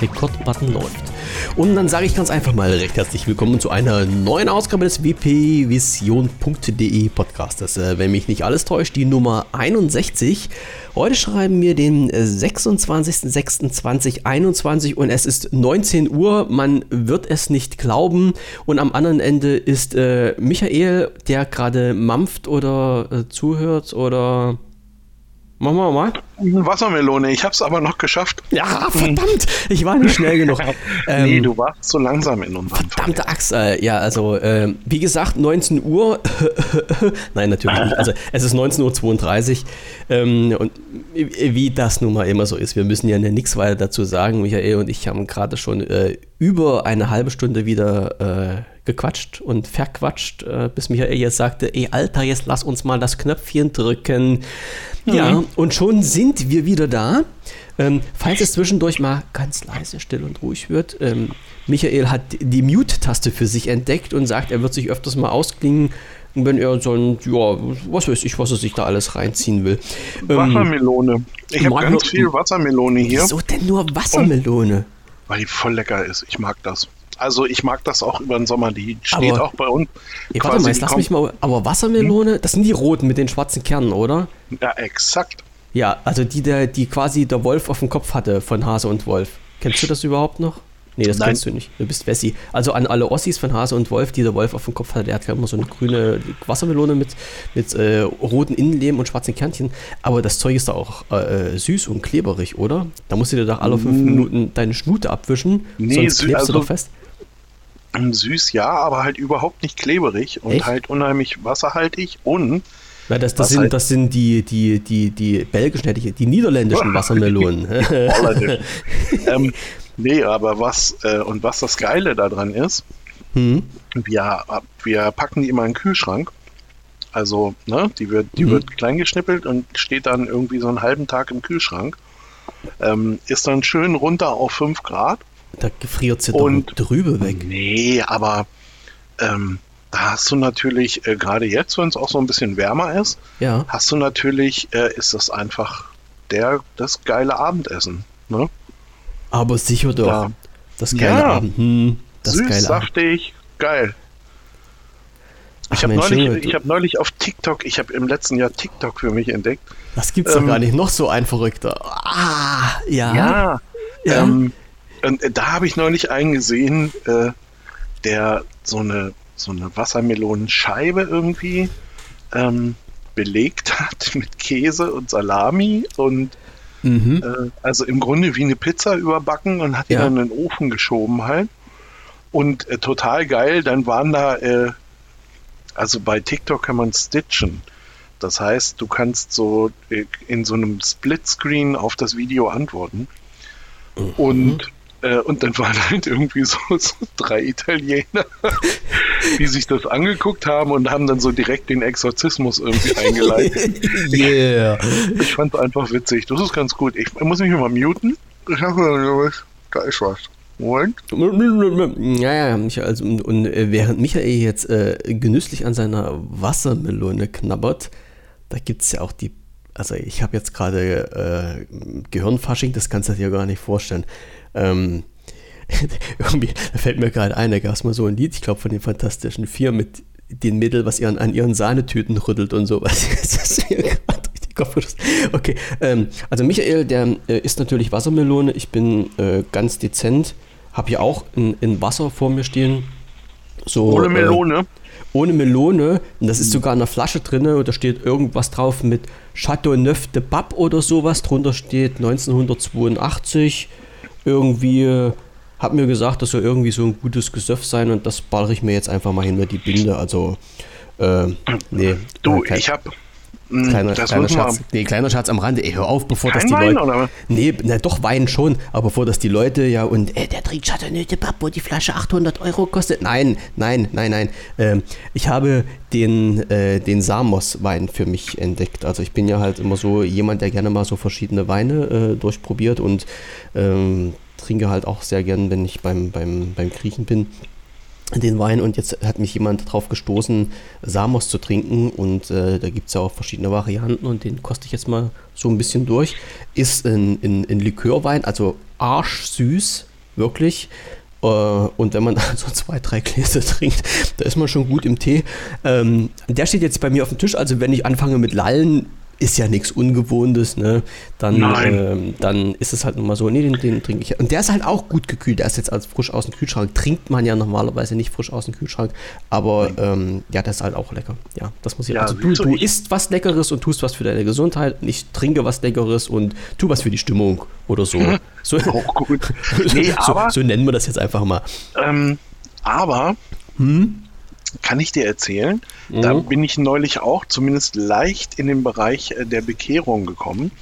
Rekordbutton läuft. Und dann sage ich ganz einfach mal recht herzlich willkommen zu einer neuen Ausgabe des wpvision.de Podcastes. Äh, wenn mich nicht alles täuscht, die Nummer 61. Heute schreiben wir den 26.06.2021 und es ist 19 Uhr. Man wird es nicht glauben. Und am anderen Ende ist äh, Michael, der gerade mampft oder äh, zuhört oder Machen wir mal. Wassermelone, ich habe es aber noch geschafft. Ja, verdammt, ich war nicht schnell genug. ähm, nee, du warst zu langsam in unserem Verdammte Axt, äh, ja, also äh, wie gesagt, 19 Uhr. Nein, natürlich nicht. Also es ist 19.32 Uhr. Ähm, und wie das nun mal immer so ist, wir müssen ja nichts weiter dazu sagen. Michael und ich haben gerade schon äh, über eine halbe Stunde wieder äh, gequatscht und verquatscht, äh, bis Michael jetzt sagte, ey Alter, jetzt lass uns mal das Knöpfchen drücken. Mhm. Ja, und schon sind wir wieder da. Ähm, falls es zwischendurch mal ganz leise, still und ruhig wird, ähm, Michael hat die Mute-Taste für sich entdeckt und sagt, er wird sich öfters mal ausklingen, wenn er so ein, ja, was weiß ich, was er sich da alles reinziehen will. Ähm, Wassermelone. Ich habe ganz viel Wassermelone hier. Wieso denn nur Wassermelone? Und weil die voll lecker ist. Ich mag das. Also ich mag das auch über den Sommer. Die steht aber, auch bei uns. Ey, warte mal, jetzt lass mich mal. Aber Wassermelone, hm? das sind die roten mit den schwarzen Kernen, oder? Ja, exakt. Ja, also die, der, die quasi der Wolf auf dem Kopf hatte von Hase und Wolf. Kennst du das überhaupt noch? Nee, das Nein. kennst du nicht. Du bist Wessi. Also an alle Ossis von Hase und Wolf, die der Wolf auf dem Kopf hatte, der hat immer so eine grüne Wassermelone mit, mit äh, roten Innenleben und schwarzen Kernchen. Aber das Zeug ist da auch äh, süß und kleberig, oder? Da musst du dir doch alle fünf mm. Minuten deine Schnute abwischen, nee, sonst klebst also, du doch fest. Süß ja, aber halt überhaupt nicht kleberig und Echt? halt unheimlich wasserhaltig und na, das, das, sind, halt das sind die, die, die, die belgischen, hätte ich, die niederländischen Wassermelonen. ähm, Nee, aber was, äh, und was das Geile daran ist, hm. wir, wir packen die immer in den Kühlschrank. Also, ne, die wird, die mhm. wird klein geschnippelt und steht dann irgendwie so einen halben Tag im Kühlschrank. Ähm, ist dann schön runter auf 5 Grad. Da gefriert sie und, doch drüber weg. Nee, aber ähm, da hast du natürlich, äh, gerade jetzt, wenn es auch so ein bisschen wärmer ist, ja. hast du natürlich, äh, ist das einfach der, das geile Abendessen. Ne? Aber sicher doch. Ja. Das geile ja. Abend. Hm, das Süß, geile saftig, geil. Ich habe neulich, hab neulich auf TikTok, ich habe im letzten Jahr TikTok für mich entdeckt. Das gibt's ähm, doch gar nicht. Noch so ein Verrückter. Ah, ja. Ja. ja. Ähm, und äh, da habe ich neulich einen gesehen, äh, der so eine, so eine Wassermelonenscheibe irgendwie ähm, belegt hat mit Käse und Salami und Mhm. Äh, also im Grunde wie eine Pizza überbacken und hat die ja. dann in den Ofen geschoben halt. Und äh, total geil, dann waren da, äh, also bei TikTok kann man stitchen. Das heißt, du kannst so äh, in so einem Splitscreen auf das Video antworten. Mhm. Und und dann waren halt irgendwie so, so, drei Italiener, die sich das angeguckt haben und haben dann so direkt den Exorzismus irgendwie eingeleitet. yeah. Ich, ich fand es einfach witzig. Das ist ganz gut. Ich, muss mich mal muten. Ich habe was. Da ist was. Und? Ja, ja, also, und, und äh, während Michael jetzt äh, genüsslich an seiner Wassermelone knabbert, da gibt es ja auch die also ich habe jetzt gerade äh, Gehirnfasching, das kannst du dir gar nicht vorstellen. Ähm, irgendwie, da fällt mir gerade ein, da gab es mal so ein Lied, ich glaube von den Fantastischen Vier mit den Mädel, was ihren, an ihren Sahnetüten rüttelt und sowas. das ist mir gerade Kopf Okay, ähm, also Michael, der äh, isst natürlich Wassermelone. Ich bin äh, ganz dezent, habe hier auch ein, ein, Wasser vor mir stehen. So, ohne äh, Melone? Äh, ohne Melone. Und das ist hm. sogar in der Flasche drin und da steht irgendwas drauf mit Chateau Neuf de Pape oder sowas. Drunter steht 1982 irgendwie hat mir gesagt, das soll irgendwie so ein gutes Gesöff sein und das ballere ich mir jetzt einfach mal hinter die Binde. Also, äh, nee. Du, ich habe. Hm, kleiner, kleiner Schatz, nee, kleiner Schatz am Rande. Ey, hör auf, bevor das die Wein, Leute. Oder? Nee, na, doch Wein schon, aber bevor das die Leute ja und äh, der trinkt Chateauneuf de Pape, wo die Flasche 800 Euro kostet. Nein, nein, nein, nein. Ähm, ich habe den, äh, den Samos-Wein für mich entdeckt. Also ich bin ja halt immer so jemand, der gerne mal so verschiedene Weine äh, durchprobiert und ähm, trinke halt auch sehr gern, wenn ich beim, beim, beim Griechen bin. Den Wein und jetzt hat mich jemand darauf gestoßen, Samos zu trinken und äh, da gibt es ja auch verschiedene Varianten und den koste ich jetzt mal so ein bisschen durch. Ist ein, ein, ein Likörwein, also arschsüß, wirklich. Äh, und wenn man so zwei, drei Gläser trinkt, da ist man schon gut im Tee. Ähm, der steht jetzt bei mir auf dem Tisch, also wenn ich anfange mit Lallen, ist ja nichts Ungewohntes, ne? Dann, ähm, dann ist es halt nochmal so, nee, den, den trinke ich. Und der ist halt auch gut gekühlt. Der ist jetzt als frisch aus dem Kühlschrank. Trinkt man ja normalerweise nicht frisch aus dem Kühlschrank. Aber ähm, ja, der ist halt auch lecker. Ja, das muss ich. Ja, also du, du isst was Leckeres und tust was für deine Gesundheit. Und ich trinke was Leckeres und tu was für die Stimmung oder so. so auch gut. Nee, so, aber, so, nennen wir das jetzt einfach mal. Ähm, aber hm? Kann ich dir erzählen. Mhm. Da bin ich neulich auch zumindest leicht in den Bereich äh, der Bekehrung gekommen.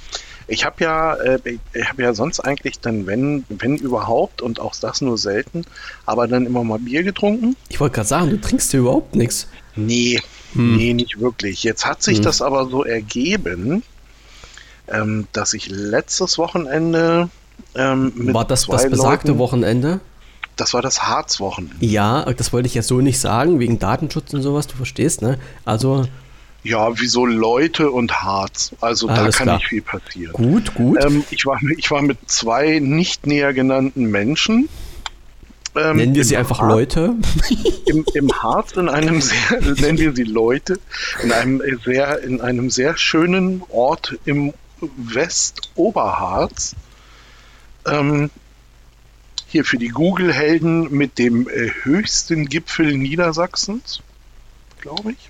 Ich habe ja, äh, ich habe ja sonst eigentlich dann, wenn, wenn überhaupt, und auch das nur selten, aber dann immer mal Bier getrunken. Ich wollte gerade sagen, du trinkst ja überhaupt nichts. Nee, hm. nee, nicht wirklich. Jetzt hat sich hm. das aber so ergeben, ähm, dass ich letztes Wochenende ähm, mit War das das besagte Leuten, Wochenende? Das war das Harzwochenende. Ja, das wollte ich ja so nicht sagen, wegen Datenschutz und sowas, du verstehst, ne? Also. Ja, wieso Leute und Harz? Also da kann klar. nicht viel passieren. Gut, gut. Ähm, ich, war, ich war mit zwei nicht näher genannten Menschen. Ähm, nennen wir sie einfach Harz, Leute? Im, Im Harz in einem sehr, nennen wir sie Leute, in einem sehr, in einem sehr schönen Ort im Westoberharz. Ähm, hier für die Google-Helden mit dem äh, höchsten Gipfel Niedersachsens, glaube ich.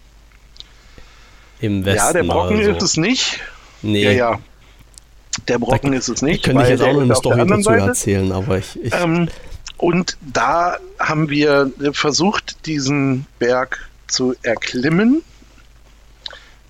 Im Westen. Ja, der Brocken also. ist es nicht. Nee. Ja, ja. Der Brocken da, ist es nicht. Könnte ich jetzt auch noch eine Story dazu Seite. erzählen, aber ich. ich ähm, und da haben wir versucht, diesen Berg zu erklimmen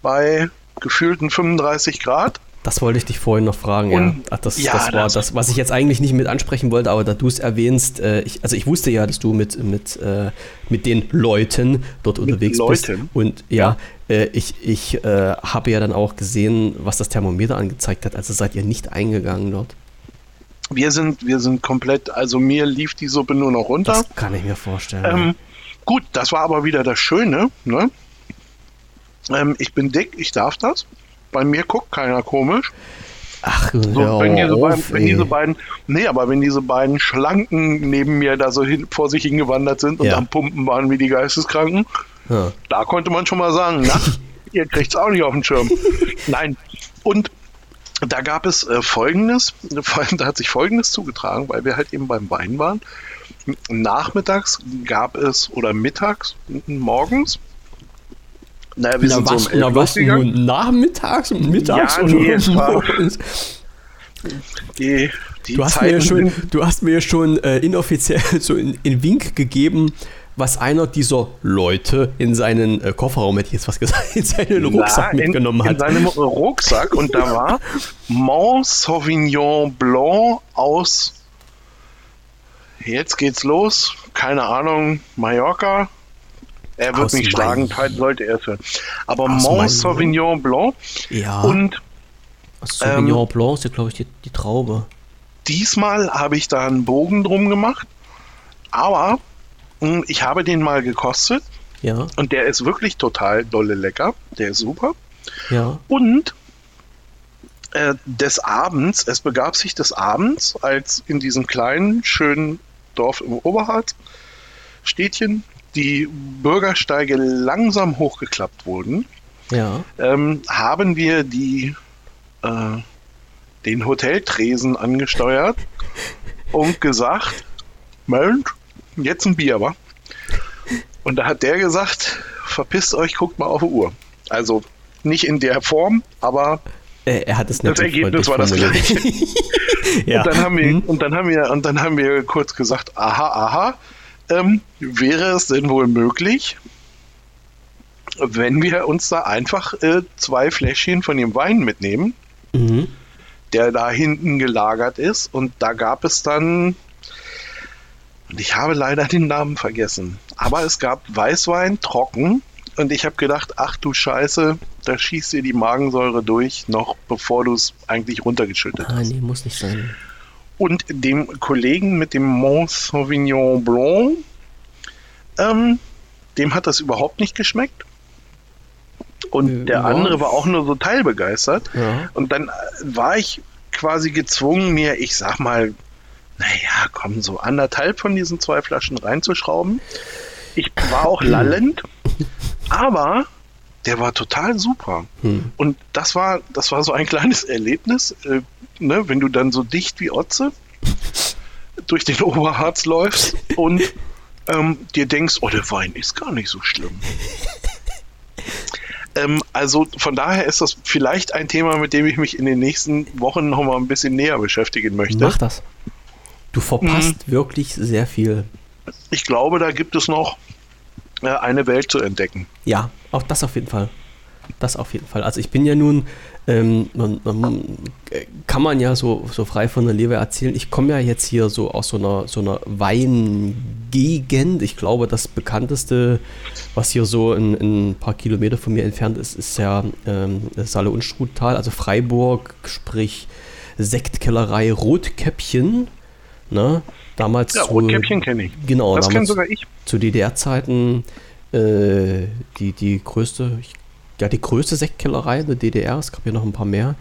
bei gefühlten 35 Grad. Das wollte ich dich vorhin noch fragen, und, ja. Das, ja, das war das, das, was ich jetzt eigentlich nicht mit ansprechen wollte, aber da du es erwähnst, äh, ich, also ich wusste ja, dass du mit, mit, äh, mit den Leuten dort mit unterwegs Leuten. bist. Und ja, ja. Äh, ich, ich äh, habe ja dann auch gesehen, was das Thermometer angezeigt hat, also seid ihr nicht eingegangen dort. Wir sind, wir sind komplett, also mir lief die Suppe nur noch runter. Das kann ich mir vorstellen. Ähm, gut, das war aber wieder das Schöne, ne? Ähm, ich bin dick, ich darf das. Bei mir guckt keiner komisch. Ach, so, wenn, diese auf, beiden, wenn diese beiden, nee, aber wenn diese beiden Schlanken neben mir da so hin, vor sich hingewandert sind und ja. am Pumpen waren wie die Geisteskranken, ja. da konnte man schon mal sagen, na, ihr kriegt es auch nicht auf den Schirm. Nein. Und da gab es äh, Folgendes, da hat sich Folgendes zugetragen, weil wir halt eben beim Wein waren. Nachmittags gab es, oder mittags, morgens, naja, wir na, sind was, so um na, was, nur nachmittags und mittags ja, und nee, morgens? Die, die du, hast mir schon, du hast mir schon äh, inoffiziell so in, in Wink gegeben, was einer dieser Leute in seinen äh, Kofferraum, hätte ich jetzt was gesagt, in seinen Rucksack Na, mitgenommen hat. In seinem Rucksack. Und da war Mont Sauvignon Blanc aus, jetzt geht's los, keine Ahnung, Mallorca, er wird mich schlagen, sollte er es hören. Aber Mont Sauvignon Blanc. Ja. Und Sauvignon ähm, Blanc ist ja, glaube ich, die, die Traube. Diesmal habe ich da einen Bogen drum gemacht. Aber mh, hm, ich habe den mal gekostet. Ja. Und der ist wirklich total dolle lecker. Der ist super. Ja. Und äh, des Abends, es begab sich des Abends, als in diesem kleinen, schönen Dorf im Oberharz, Städtchen, die Bürgersteige langsam hochgeklappt wurden, ja. ähm, haben wir die, äh, den Hoteltresen angesteuert und gesagt, Mensch, jetzt ein Bier, wa? Und da hat der gesagt, verpisst euch, guckt mal auf die Uhr. Also nicht in der Form, aber er hat es das Ergebnis war das gleiche. ja. und, dann haben wir, hm? und, dann haben wir, und dann haben wir kurz gesagt, aha, aha, ähm, wäre es denn wohl möglich, wenn wir uns da einfach äh, zwei Fläschchen von dem Wein mitnehmen, mhm. der da hinten gelagert ist. Und da gab es dann, und ich habe leider den Namen vergessen, aber es gab Weißwein trocken. Und ich habe gedacht, ach du Scheiße, da schießt dir die Magensäure durch, noch bevor du es eigentlich runtergeschüttet ah, hast. Nee, muss nicht sein und dem Kollegen mit dem Mont Sauvignon Blanc ähm, dem hat das überhaupt nicht geschmeckt. Und der andere war auch nur so teilbegeistert. Ja. Und dann war ich quasi gezwungen, mir, ich sag mal, naja, komm, so anderthalb von diesen zwei Flaschen reinzuschrauben. Ich war auch lallend, aber der war total super. Hm. Und das war, das war so ein kleines Erlebnis, äh, ne, wenn du dann so dicht wie Otze durch den Oberharz läufst und ähm, dir denkst, oh, der Wein ist gar nicht so schlimm. ähm, also von daher ist das vielleicht ein Thema, mit dem ich mich in den nächsten Wochen noch mal ein bisschen näher beschäftigen möchte. Mach das. Du verpasst mhm. wirklich sehr viel. Ich glaube, da gibt es noch äh, eine Welt zu entdecken. Ja, auch das auf jeden Fall. Das auf jeden Fall. Also ich bin ja nun, ähm, man, man, kann man ja so, so frei von der Leber erzählen, ich komme ja jetzt hier so aus so einer, so einer Weingegend. Ich glaube, das bekannteste, was hier so ein, ein paar Kilometer von mir entfernt ist, ist ja ähm, Saale und Struttal, also Freiburg, sprich Sektkellerei Rotkäppchen. Ne? Damals ja, Rotkäppchen kenne ich. Genau, das kenne sogar ich. Zu DDR-Zeiten äh, die, die größte, ja, die größte Sektkellerei in der DDR. Es gab ja noch ein paar mehr.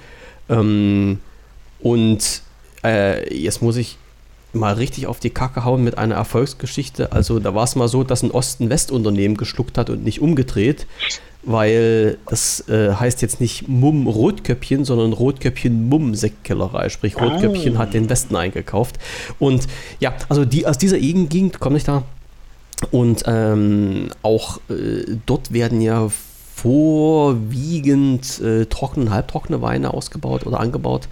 Ähm, und äh, jetzt muss ich mal richtig auf die Kacke hauen mit einer Erfolgsgeschichte. Also da war es mal so, dass ein Osten-West-Unternehmen geschluckt hat und nicht umgedreht weil das äh, heißt jetzt nicht Mumm Rotköpfchen, sondern Rotköpfchen Mumm Sektkellerei. Sprich, Rotköpfchen oh. hat den Westen eingekauft. Und ja, also die aus dieser Gegend komme ich da. Und ähm, auch äh, dort werden ja vorwiegend äh, trockene, halbtrockene Weine ausgebaut oder angebaut.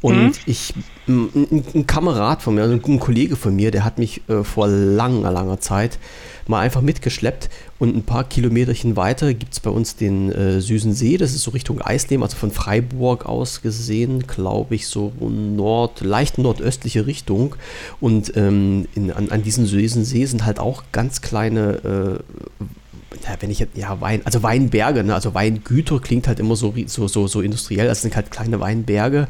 Und mhm. ich, ein, ein, Kamerad von mir, also ein Kollege von mir, der hat mich äh, vor langer, langer Zeit mal einfach mitgeschleppt und ein paar Kilometerchen weiter gibt es bei uns den äh, Süßen See, das ist so Richtung Eisleben, also von Freiburg aus gesehen, glaube ich, so nord, leicht nordöstliche Richtung. Und ähm, in, an, an diesem Süßen See sind halt auch ganz kleine äh, ja, wenn ich jetzt, ja, Wein, also Weinberge, ne? also Weingüter klingt halt immer so, so, so, so industriell, das sind halt kleine Weinberge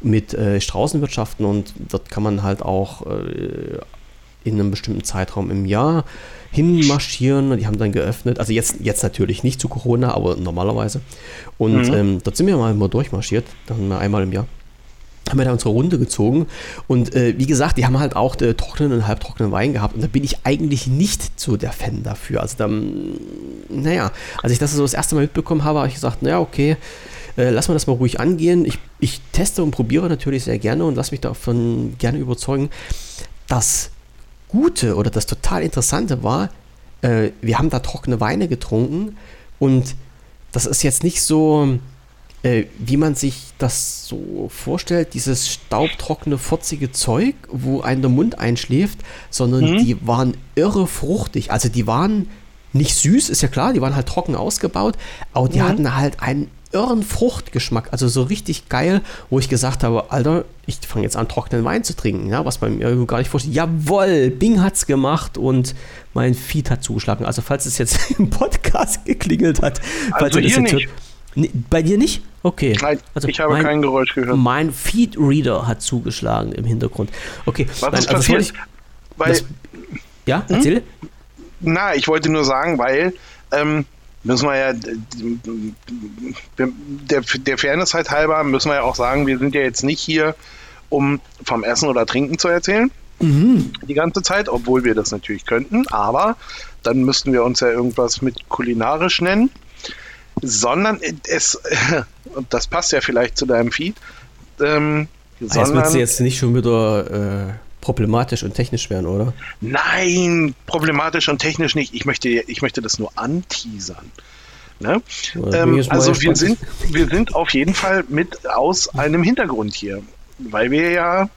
mit äh, Straußenwirtschaften und dort kann man halt auch äh, in einem bestimmten Zeitraum im Jahr hinmarschieren und die haben dann geöffnet. Also jetzt, jetzt natürlich nicht zu Corona, aber normalerweise. Und mhm. ähm, dort sind wir mal, mal durchmarschiert, dann einmal im Jahr. Haben wir da unsere Runde gezogen und äh, wie gesagt, die haben halt auch äh, trockenen und halbtrockenen Wein gehabt und da bin ich eigentlich nicht so der Fan dafür. Also dann, naja, als ich das so das erste Mal mitbekommen habe, habe ich gesagt, naja, okay, äh, lass mal das mal ruhig angehen. Ich, ich teste und probiere natürlich sehr gerne und lass mich davon gerne überzeugen. dass Gute oder das total Interessante war, äh, wir haben da trockene Weine getrunken und das ist jetzt nicht so, äh, wie man sich das so vorstellt, dieses staubtrockene, furzige Zeug, wo einen der Mund einschläft, sondern mhm. die waren irre fruchtig. Also die waren nicht süß, ist ja klar, die waren halt trocken ausgebaut, aber die mhm. hatten halt einen irren Fruchtgeschmack, also so richtig geil, wo ich gesagt habe, Alter, ich fange jetzt an, trockenen Wein zu trinken, ja, was man mir gar nicht vorstellt. Jawoll, Bing hat's gemacht und mein Feed hat zugeschlagen. Also falls es jetzt im Podcast geklingelt hat, also hier nicht. Hört, bei dir nicht? Okay. Nein, also ich habe mein, kein Geräusch gehört. Mein Feed-Reader hat zugeschlagen im Hintergrund. Okay. Was nein, ist also passiert? Ich, weil, das, ja, hm? erzähle. Na, ich wollte nur sagen, weil ähm, müssen wir ja, der, der Fairness halt halber, müssen wir ja auch sagen, wir sind ja jetzt nicht hier, um vom Essen oder Trinken zu erzählen. Mhm. Die ganze Zeit, obwohl wir das natürlich könnten, aber dann müssten wir uns ja irgendwas mit kulinarisch nennen, sondern es, und das passt ja vielleicht zu deinem Feed, ähm, das wird jetzt nicht schon wieder äh, problematisch und technisch werden, oder? Nein, problematisch und technisch nicht. Ich möchte, ich möchte das nur anteasern. Ne? Ähm, also wir sind, wir sind auf jeden Fall mit aus einem Hintergrund hier, weil wir ja,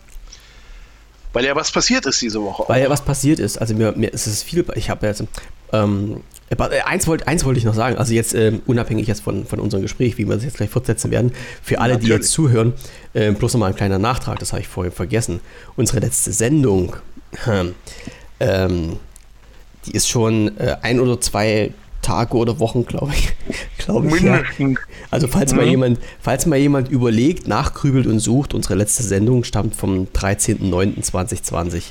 weil ja was passiert ist diese Woche. Weil ja was passiert ist. Also mir, mir ist es viel. Ich habe jetzt ähm, äh, eins wollte eins wollt ich noch sagen, also jetzt ähm, unabhängig jetzt von, von unserem Gespräch, wie wir es jetzt gleich fortsetzen werden, für alle, Natürlich. die jetzt zuhören, äh, bloß nochmal ein kleiner Nachtrag, das habe ich vorhin vergessen. Unsere letzte Sendung, ähm, die ist schon äh, ein oder zwei Tage oder Wochen, glaube ich. glaube ich ja. Also falls, mhm. mal jemand, falls mal jemand überlegt, nachgrübelt und sucht, unsere letzte Sendung stammt vom 13.09.2020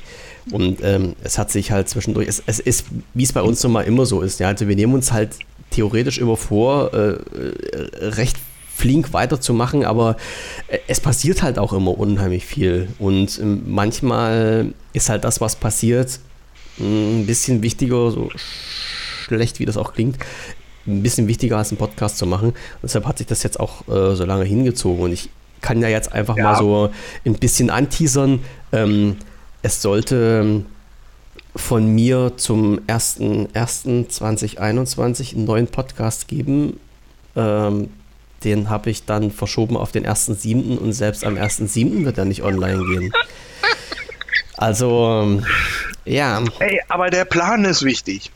Und ähm, es hat sich halt zwischendurch, es, es ist, wie es bei uns nun mal immer so ist, ja, also wir nehmen uns halt theoretisch immer vor, äh, äh recht flink weiterzumachen, aber äh, es passiert halt auch immer unheimlich viel. Und ähm, manchmal ist halt das, was passiert, ein bisschen wichtiger, so schlecht wie das auch klingt, ein bisschen wichtiger als einen Podcast zu machen. Und deshalb hat sich das jetzt auch äh, so lange hingezogen. Und ich kann ja jetzt einfach ja. mal so ein bisschen anteasern. Ähm, es sollte ähm, von mir zum 1.1.2021 einen neuen Podcast geben. Ähm, den habe ich dann verschoben auf den 1.7. und selbst am 1.7. wird er nicht online gehen. Also, ähm, ja. Ey, aber der Plan ist wichtig.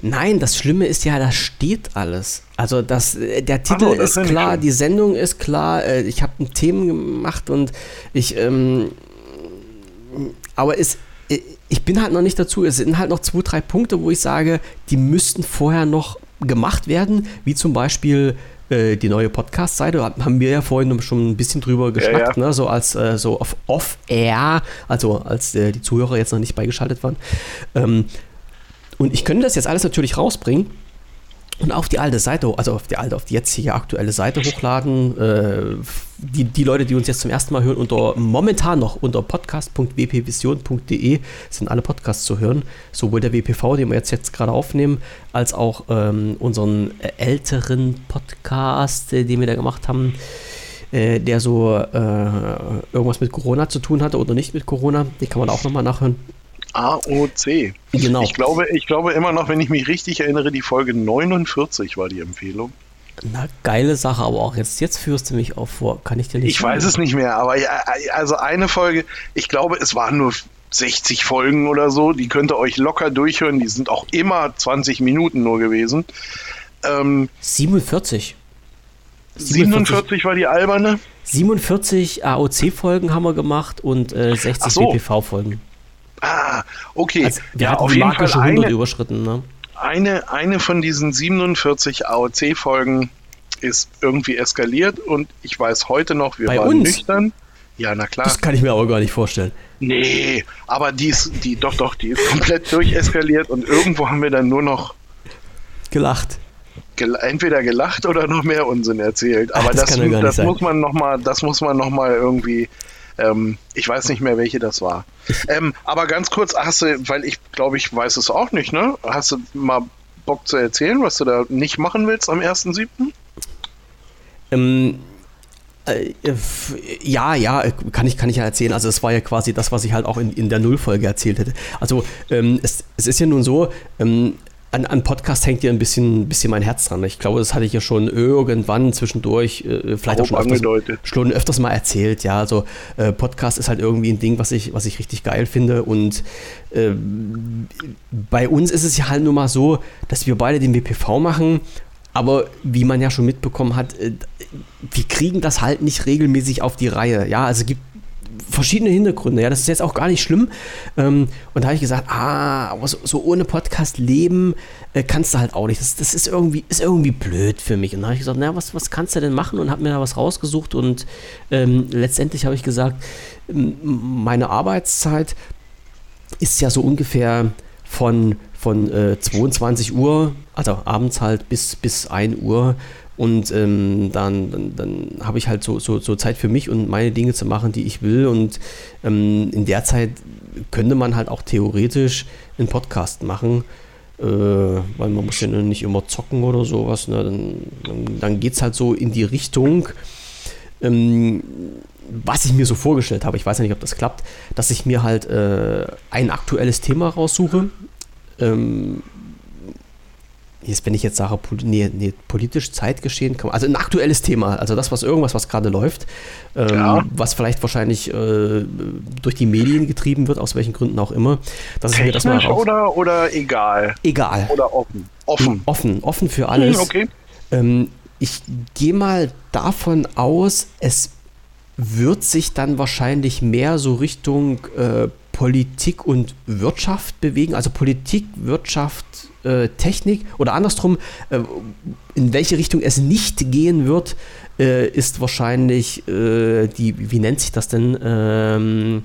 Nein, das Schlimme ist ja, da steht alles. Also das, äh, der Titel oh, ist klar, die Sendung ist klar, äh, ich habe ein Thema gemacht und ich, ähm, aber es, äh, ich bin halt noch nicht dazu. Es sind halt noch zwei, drei Punkte, wo ich sage, die müssten vorher noch gemacht werden, wie zum Beispiel äh, die neue Podcast-Seite. Haben wir ja vorhin schon ein bisschen drüber geschnackt, ja, ja. Ne? so als äh, so off-air, also als äh, die Zuhörer jetzt noch nicht beigeschaltet waren. Ähm, und ich könnte das jetzt alles natürlich rausbringen und auf die alte Seite, also auf die alte, auf die jetzige aktuelle Seite hochladen. Äh, die, die Leute, die uns jetzt zum ersten Mal hören, unter momentan noch unter podcast.wpvision.de sind alle Podcasts zu hören. Sowohl der WPV, den wir jetzt, jetzt gerade aufnehmen, als auch ähm, unseren älteren Podcast, äh, den wir da gemacht haben, äh, der so äh, irgendwas mit Corona zu tun hatte oder nicht mit Corona. Die kann man auch nochmal nachhören. AOC. Genau. Ich glaube, ich glaube immer noch, wenn ich mich richtig erinnere, die Folge 49 war die Empfehlung. Na, geile Sache, aber auch jetzt, jetzt führst du mich auf vor. Kann ich dir nicht Ich sagen. weiß es nicht mehr, aber ja, also eine Folge, ich glaube, es waren nur 60 Folgen oder so, die könnt ihr euch locker durchhören, die sind auch immer 20 Minuten nur gewesen. Ähm, 47. 47. 47 war die alberne. 47 AOC-Folgen haben wir gemacht und äh, 60 so. BPV-Folgen. Ah, okay. Also, wir ja, hatten auf jeden Fall eine, überschritten, ne? Eine, eine von diesen 47 AOC-Folgen ist irgendwie eskaliert und ich weiß heute noch, wir Bei waren uns? nüchtern. Ja, na klar. Das kann ich mir aber gar nicht vorstellen. Nee, aber die ist, die, doch, doch, die ist komplett durcheskaliert und irgendwo haben wir dann nur noch gelacht. Gel entweder gelacht oder noch mehr Unsinn erzählt. Aber Ach, das, das, das muss man noch mal, das muss man noch mal irgendwie ähm, ich weiß nicht mehr, welche das war. Ähm, aber ganz kurz, hast du, weil ich glaube, ich weiß es auch nicht, ne? Hast du mal Bock zu erzählen, was du da nicht machen willst am 1.7.? Ähm, äh, ja, ja, kann ich, kann ich ja erzählen. Also es war ja quasi das, was ich halt auch in, in der Nullfolge erzählt hätte. Also ähm, es, es ist ja nun so, ähm, an, an Podcast hängt ja ein bisschen, bisschen mein Herz dran. Ich glaube, das hatte ich ja schon irgendwann zwischendurch, äh, vielleicht auch schon öfters, schon öfters, mal erzählt. Ja, also äh, Podcast ist halt irgendwie ein Ding, was ich, was ich richtig geil finde. Und äh, bei uns ist es ja halt nur mal so, dass wir beide den WPV machen. Aber wie man ja schon mitbekommen hat, äh, wir kriegen das halt nicht regelmäßig auf die Reihe. Ja, also es gibt verschiedene Hintergründe. Ja, das ist jetzt auch gar nicht schlimm. Ähm, und da habe ich gesagt, ah, aber so, ohne Podcast leben äh, kannst du halt auch nicht. Das, das, ist, irgendwie, ist irgendwie blöd für mich. Und da habe ich gesagt, na, was, was kannst du denn machen? Und habe mir da was rausgesucht. Und ähm, letztendlich habe ich gesagt, meine Arbeitszeit ist ja so ungefähr von, von äh, 22 Uhr, also abends halt bis, bis 1 Uhr und ähm, dann, dann, dann habe ich halt so, so, so Zeit für mich und meine Dinge zu machen, die ich will. Und ähm, in der Zeit könnte man halt auch theoretisch einen Podcast machen. Äh, weil man muss ja nicht immer zocken oder sowas. Ne? Dann, dann, geht es halt so in die Richtung, ähm, was ich mir so vorgestellt habe. Ich weiß ja nicht, ob das klappt, dass ich mir halt äh, ein aktuelles Thema raussuche. Ähm, jetzt, wenn ich jetzt sage, nee, nee, politisch Zeitgeschehen, also ein aktuelles Thema, also das, was irgendwas, was gerade läuft, ähm, ja. was vielleicht wahrscheinlich äh, durch die Medien getrieben wird, aus welchen Gründen auch immer. Technisch ich mir das mal oder, oder egal? Egal. Oder offen? Offen. Offen, offen für alles. Hm, okay. Ähm, ich gehe mal davon aus, es wird sich dann wahrscheinlich mehr so Richtung äh, Politik und Wirtschaft bewegen, also Politik, Wirtschaft, äh, Technik oder andersrum, äh, in welche Richtung es nicht gehen wird, äh, ist wahrscheinlich äh, die, wie nennt sich das denn? Ähm,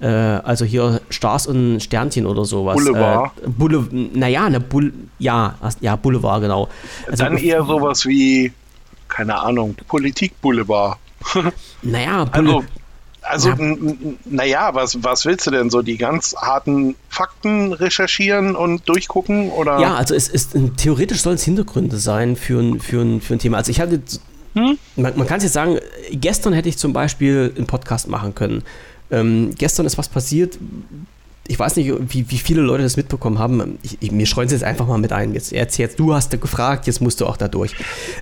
äh, also hier Stars und Sternchen oder sowas. Boulevard. Äh, Boule naja, eine Bull ja, ja, Boulevard, genau. Also, Dann eher sowas wie, keine Ahnung, Politik-Boulevard. naja, Bulle also, also ja. naja, was, was willst du denn? So die ganz harten Fakten recherchieren und durchgucken? Oder? Ja, also es ist theoretisch sollen es Hintergründe sein für ein, für ein, für ein Thema. Also ich hatte, hm? man, man kann es jetzt sagen, gestern hätte ich zum Beispiel einen Podcast machen können. Ähm, gestern ist was passiert. Ich weiß nicht, wie, wie viele Leute das mitbekommen haben. Ich, ich, mir streuen sie jetzt einfach mal mit ein. Jetzt erzählst du, hast du gefragt, jetzt musst du auch da durch.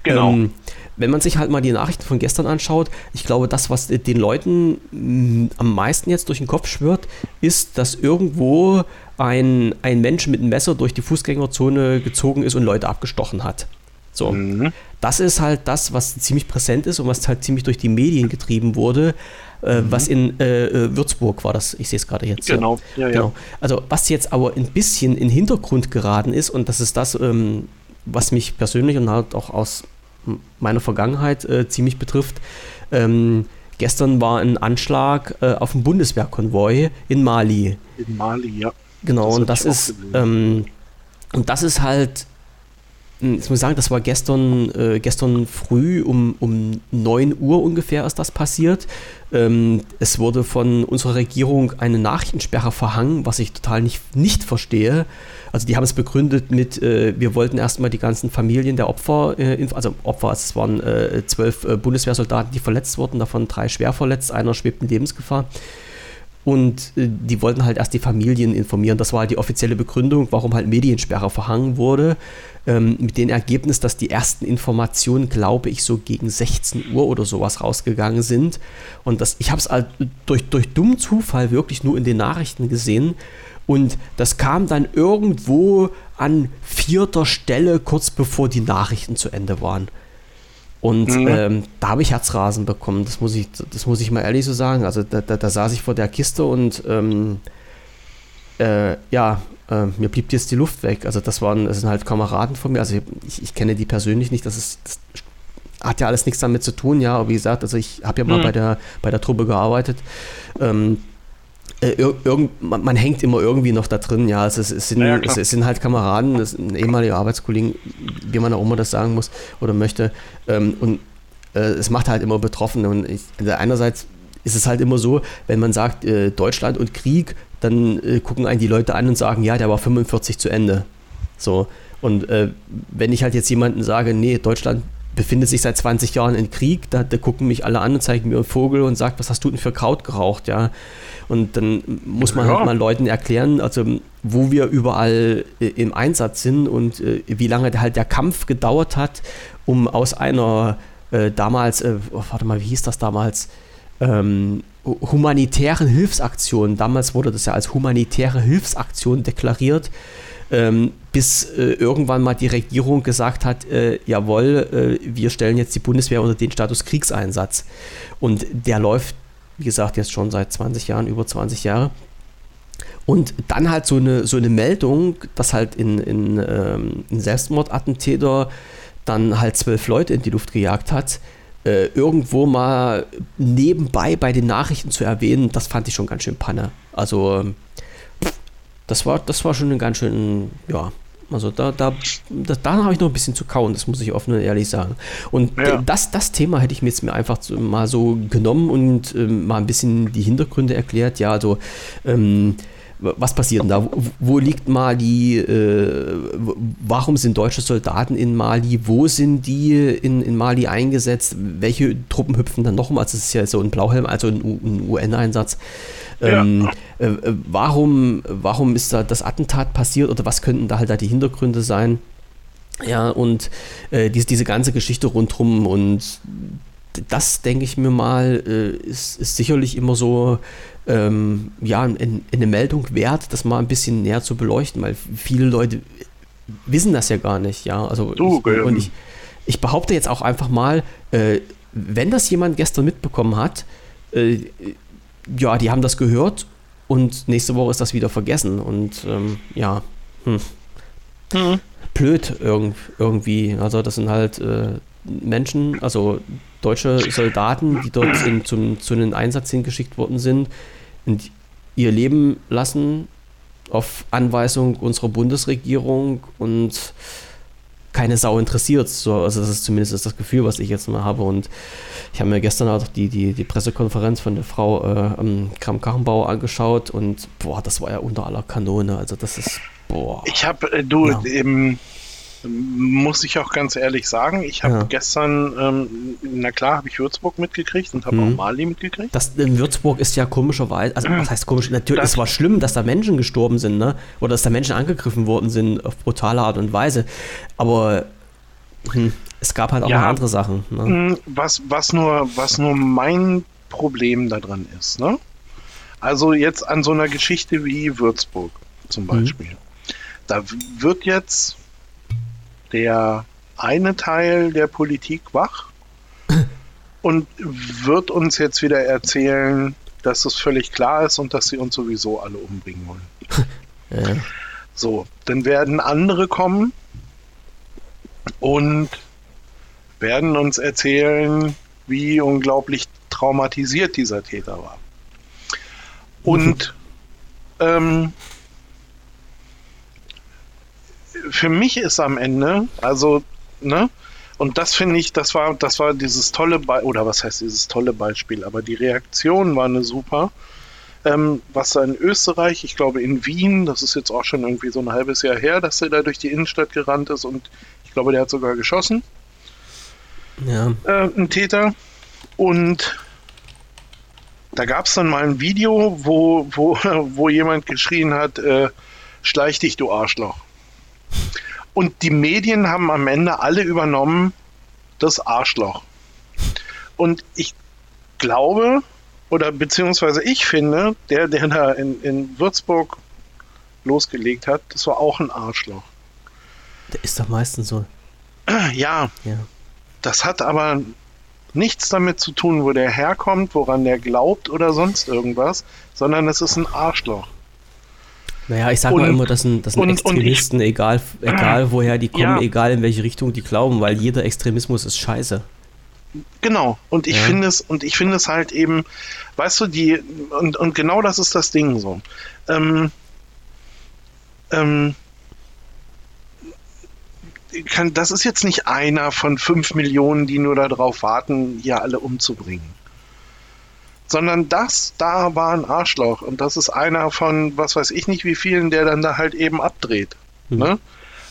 Genau. Ähm, wenn man sich halt mal die Nachrichten von gestern anschaut, ich glaube, das, was den Leuten mm, am meisten jetzt durch den Kopf schwirrt, ist, dass irgendwo ein, ein Mensch mit einem Messer durch die Fußgängerzone gezogen ist und Leute abgestochen hat. So. Mhm. Das ist halt das, was ziemlich präsent ist und was halt ziemlich durch die Medien getrieben wurde. Äh, mhm. Was in äh, äh, Würzburg war das, ich sehe es gerade jetzt. Genau. Ja, genau. Also, was jetzt aber ein bisschen in den Hintergrund geraten ist, und das ist das, ähm, was mich persönlich und halt auch aus meiner Vergangenheit äh, ziemlich betrifft. Ähm, gestern war ein Anschlag äh, auf einen Bundeswehrkonvoi in Mali. In Mali, ja. Genau, das und das ist, ähm, und das ist halt hm, ich muss sagen, das war gestern, äh, gestern früh um, um 9 Uhr ungefähr ist das passiert. Ähm, es wurde von unserer Regierung eine Nachrichtensperre verhangen, was ich total nicht, nicht verstehe. Also die haben es begründet mit, äh, wir wollten erstmal die ganzen Familien der Opfer, äh, also Opfer, es waren äh, zwölf äh, Bundeswehrsoldaten, die verletzt wurden, davon drei schwer verletzt, einer schwebt in Lebensgefahr. Und äh, die wollten halt erst die Familien informieren. Das war halt die offizielle Begründung, warum halt Mediensperre verhangen wurde. Ähm, mit dem Ergebnis, dass die ersten Informationen, glaube ich, so gegen 16 Uhr oder sowas rausgegangen sind. Und das, ich habe es halt durch, durch dummen Zufall wirklich nur in den Nachrichten gesehen. Und das kam dann irgendwo an vierter Stelle, kurz bevor die Nachrichten zu Ende waren. Und mhm. ähm, da habe ich Herzrasen bekommen, das muss ich, das muss ich mal ehrlich so sagen. Also da, da, da saß ich vor der Kiste und ähm, äh, ja, äh, mir blieb jetzt die Luft weg. Also das waren, das sind halt Kameraden von mir. Also ich, ich kenne die persönlich nicht. Das ist, das hat ja alles nichts damit zu tun, ja. Aber wie gesagt, also ich habe ja mal mhm. bei der bei der Truppe gearbeitet. Ähm, äh, irgend, man, man, hängt immer irgendwie noch da drin, ja. Also es, es, sind, ja, es, es, sind halt Kameraden, es sind ehemalige Arbeitskollegen, wie man auch immer das sagen muss oder möchte. Ähm, und äh, es macht halt immer betroffen. Und ich, also einerseits ist es halt immer so, wenn man sagt äh, Deutschland und Krieg, dann äh, gucken einen die Leute an und sagen, ja, der war 45 zu Ende. So. Und äh, wenn ich halt jetzt jemanden sage, nee, Deutschland befindet sich seit 20 Jahren in Krieg, da, da gucken mich alle an und zeigen mir einen Vogel und sagt, was hast du denn für Kraut geraucht, ja. Und dann muss man ja. halt mal Leuten erklären, also wo wir überall äh, im Einsatz sind und äh, wie lange halt der Kampf gedauert hat, um aus einer äh, damals, äh, oh, warte mal, wie hieß das damals? Ähm, humanitären Hilfsaktion, damals wurde das ja als humanitäre Hilfsaktion deklariert, ähm, bis äh, irgendwann mal die Regierung gesagt hat, äh, jawohl, äh, wir stellen jetzt die Bundeswehr unter den Status Kriegseinsatz. Und der läuft, wie gesagt, jetzt schon seit 20 Jahren, über 20 Jahre. Und dann halt so eine, so eine Meldung, dass halt in, in, ähm, ein Selbstmordattentäter dann halt zwölf Leute in die Luft gejagt hat, äh, irgendwo mal nebenbei bei den Nachrichten zu erwähnen, das fand ich schon ganz schön Panne. Also das war, das war schon ein ganz schön, ja, also da, da, da, da habe ich noch ein bisschen zu kauen, das muss ich offen und ehrlich sagen. Und ja. das, das Thema hätte ich mir jetzt mir einfach mal so genommen und ähm, mal ein bisschen die Hintergründe erklärt. Ja, also ähm, was passiert denn da? Wo, liegt Mali? Äh, warum sind deutsche Soldaten in Mali? Wo sind die in, in Mali eingesetzt? Welche Truppen hüpfen dann noch um? Also es ist ja so ein Blauhelm, also ein, ein UN-Einsatz. Ähm, ja. äh, warum, warum ist da das Attentat passiert oder was könnten da halt da die Hintergründe sein? Ja, und äh, diese, diese ganze Geschichte rundherum und das denke ich mir mal, äh, ist, ist sicherlich immer so ähm, ja, in, eine Meldung wert, das mal ein bisschen näher zu beleuchten, weil viele Leute wissen das ja gar nicht, ja. Also du, ich, und ich, ich behaupte jetzt auch einfach mal, äh, wenn das jemand gestern mitbekommen hat, äh, ja, die haben das gehört und nächste Woche ist das wieder vergessen und ähm, ja, hm. Hm. blöd irgend, irgendwie. Also das sind halt äh, Menschen, also deutsche Soldaten, die dort in, zum, zu einem Einsatz hingeschickt worden sind, und ihr Leben lassen auf Anweisung unserer Bundesregierung und keine Sau interessiert. So, also das ist zumindest das Gefühl, was ich jetzt mal habe. Und ich habe mir gestern auch die, die, die Pressekonferenz von der Frau äh, Kram-Kachenbauer angeschaut und boah, das war ja unter aller Kanone. Also das ist, boah. Ich habe, äh, du, ja. im muss ich auch ganz ehrlich sagen, ich habe ja. gestern, ähm, na klar, habe ich Würzburg mitgekriegt und habe mhm. auch Mali mitgekriegt. Das in Würzburg ist ja komischerweise, also was heißt komisch? Natürlich, das, es war schlimm, dass da Menschen gestorben sind, ne? Oder dass da Menschen angegriffen worden sind auf brutale Art und Weise. Aber hm, es gab halt auch ja, noch andere Sachen. Ne? Hm, was, was, nur, was nur mein Problem da dran ist, ne? Also jetzt an so einer Geschichte wie Würzburg zum mhm. Beispiel. Mhm. Da wird jetzt der eine Teil der Politik wach und wird uns jetzt wieder erzählen, dass es völlig klar ist und dass sie uns sowieso alle umbringen wollen. Ja. So, dann werden andere kommen und werden uns erzählen, wie unglaublich traumatisiert dieser Täter war. Und ähm, für mich ist am Ende, also, ne, und das finde ich, das war, das war dieses tolle Beispiel, oder was heißt dieses tolle Beispiel, aber die Reaktion war eine super. Ähm, was da in Österreich, ich glaube in Wien, das ist jetzt auch schon irgendwie so ein halbes Jahr her, dass er da durch die Innenstadt gerannt ist und ich glaube, der hat sogar geschossen. Ja. Äh, ein Täter. Und da gab es dann mal ein Video, wo, wo, wo jemand geschrien hat, äh, schleich dich, du Arschloch. Und die Medien haben am Ende alle übernommen das Arschloch. Und ich glaube, oder beziehungsweise ich finde, der, der da in, in Würzburg losgelegt hat, das war auch ein Arschloch. Der ist doch meistens so. Ja. ja. Das hat aber nichts damit zu tun, wo der herkommt, woran der glaubt oder sonst irgendwas, sondern es ist ein Arschloch. Naja, ich sage mal immer, das sind, das sind und, Extremisten, und ich, egal, egal woher die kommen, ja. egal in welche Richtung die glauben, weil jeder Extremismus ist scheiße. Genau, und ich ja. finde es, und ich finde es halt eben, weißt du, die, und, und genau das ist das Ding so. Ähm, ähm, kann, das ist jetzt nicht einer von fünf Millionen, die nur darauf warten, hier alle umzubringen sondern das da war ein Arschloch und das ist einer von was weiß ich nicht wie vielen, der dann da halt eben abdreht. Mhm. Ne?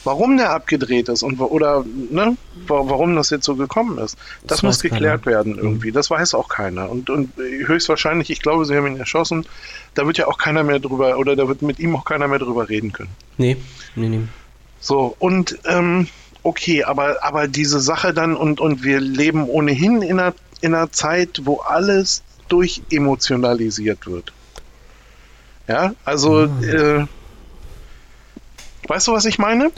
Warum der abgedreht ist und oder ne, warum das jetzt so gekommen ist, das, das muss geklärt keiner. werden irgendwie. Das weiß auch keiner. Und, und höchstwahrscheinlich, ich glaube, sie haben ihn erschossen. Da wird ja auch keiner mehr drüber, oder da wird mit ihm auch keiner mehr drüber reden können. Nee, nee, nee. So, und ähm, okay, aber, aber diese Sache dann, und, und wir leben ohnehin in einer, in einer Zeit, wo alles durchemotionalisiert wird. Ja, also, mhm. äh, weißt du, was ich meine?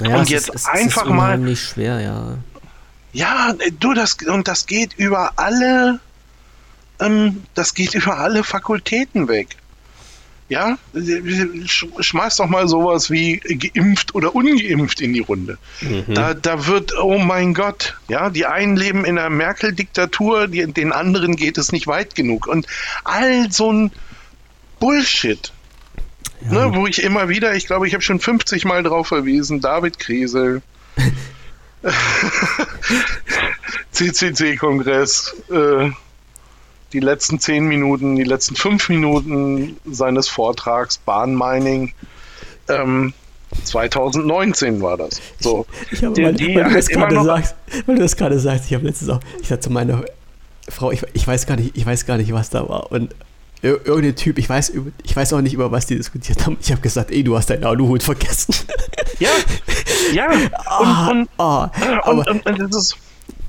Naja, und jetzt ist, einfach mal. nicht schwer, ja. Ja, du, das, und das geht über alle, ähm, das geht über alle Fakultäten weg. Ja, schmeiß doch mal sowas wie geimpft oder ungeimpft in die Runde. Mhm. Da, da wird, oh mein Gott, ja, die einen leben in einer Merkel-Diktatur, den anderen geht es nicht weit genug. Und all so ein Bullshit. Ja. Ne, wo ich immer wieder, ich glaube, ich habe schon 50 Mal drauf verwiesen, David Kriesel, CCC-Kongress, äh, die letzten zehn Minuten, die letzten fünf Minuten seines Vortrags Bahnmining. Ähm, 2019 war das. So, ich, ich habe, weil, die, weil, du das gerade sagst, weil du das gerade sagst, ich habe letztens auch, ich sagte zu meiner Frau, ich, ich weiß gar nicht, ich weiß gar nicht, was da war und irgendein Typ, ich weiß, ich weiß auch nicht, über was die diskutiert haben. Ich habe gesagt, ey, du hast deinen Aluhut vergessen. Ja, ja. Ah, und, und, oh, oh, und, und, und, das ist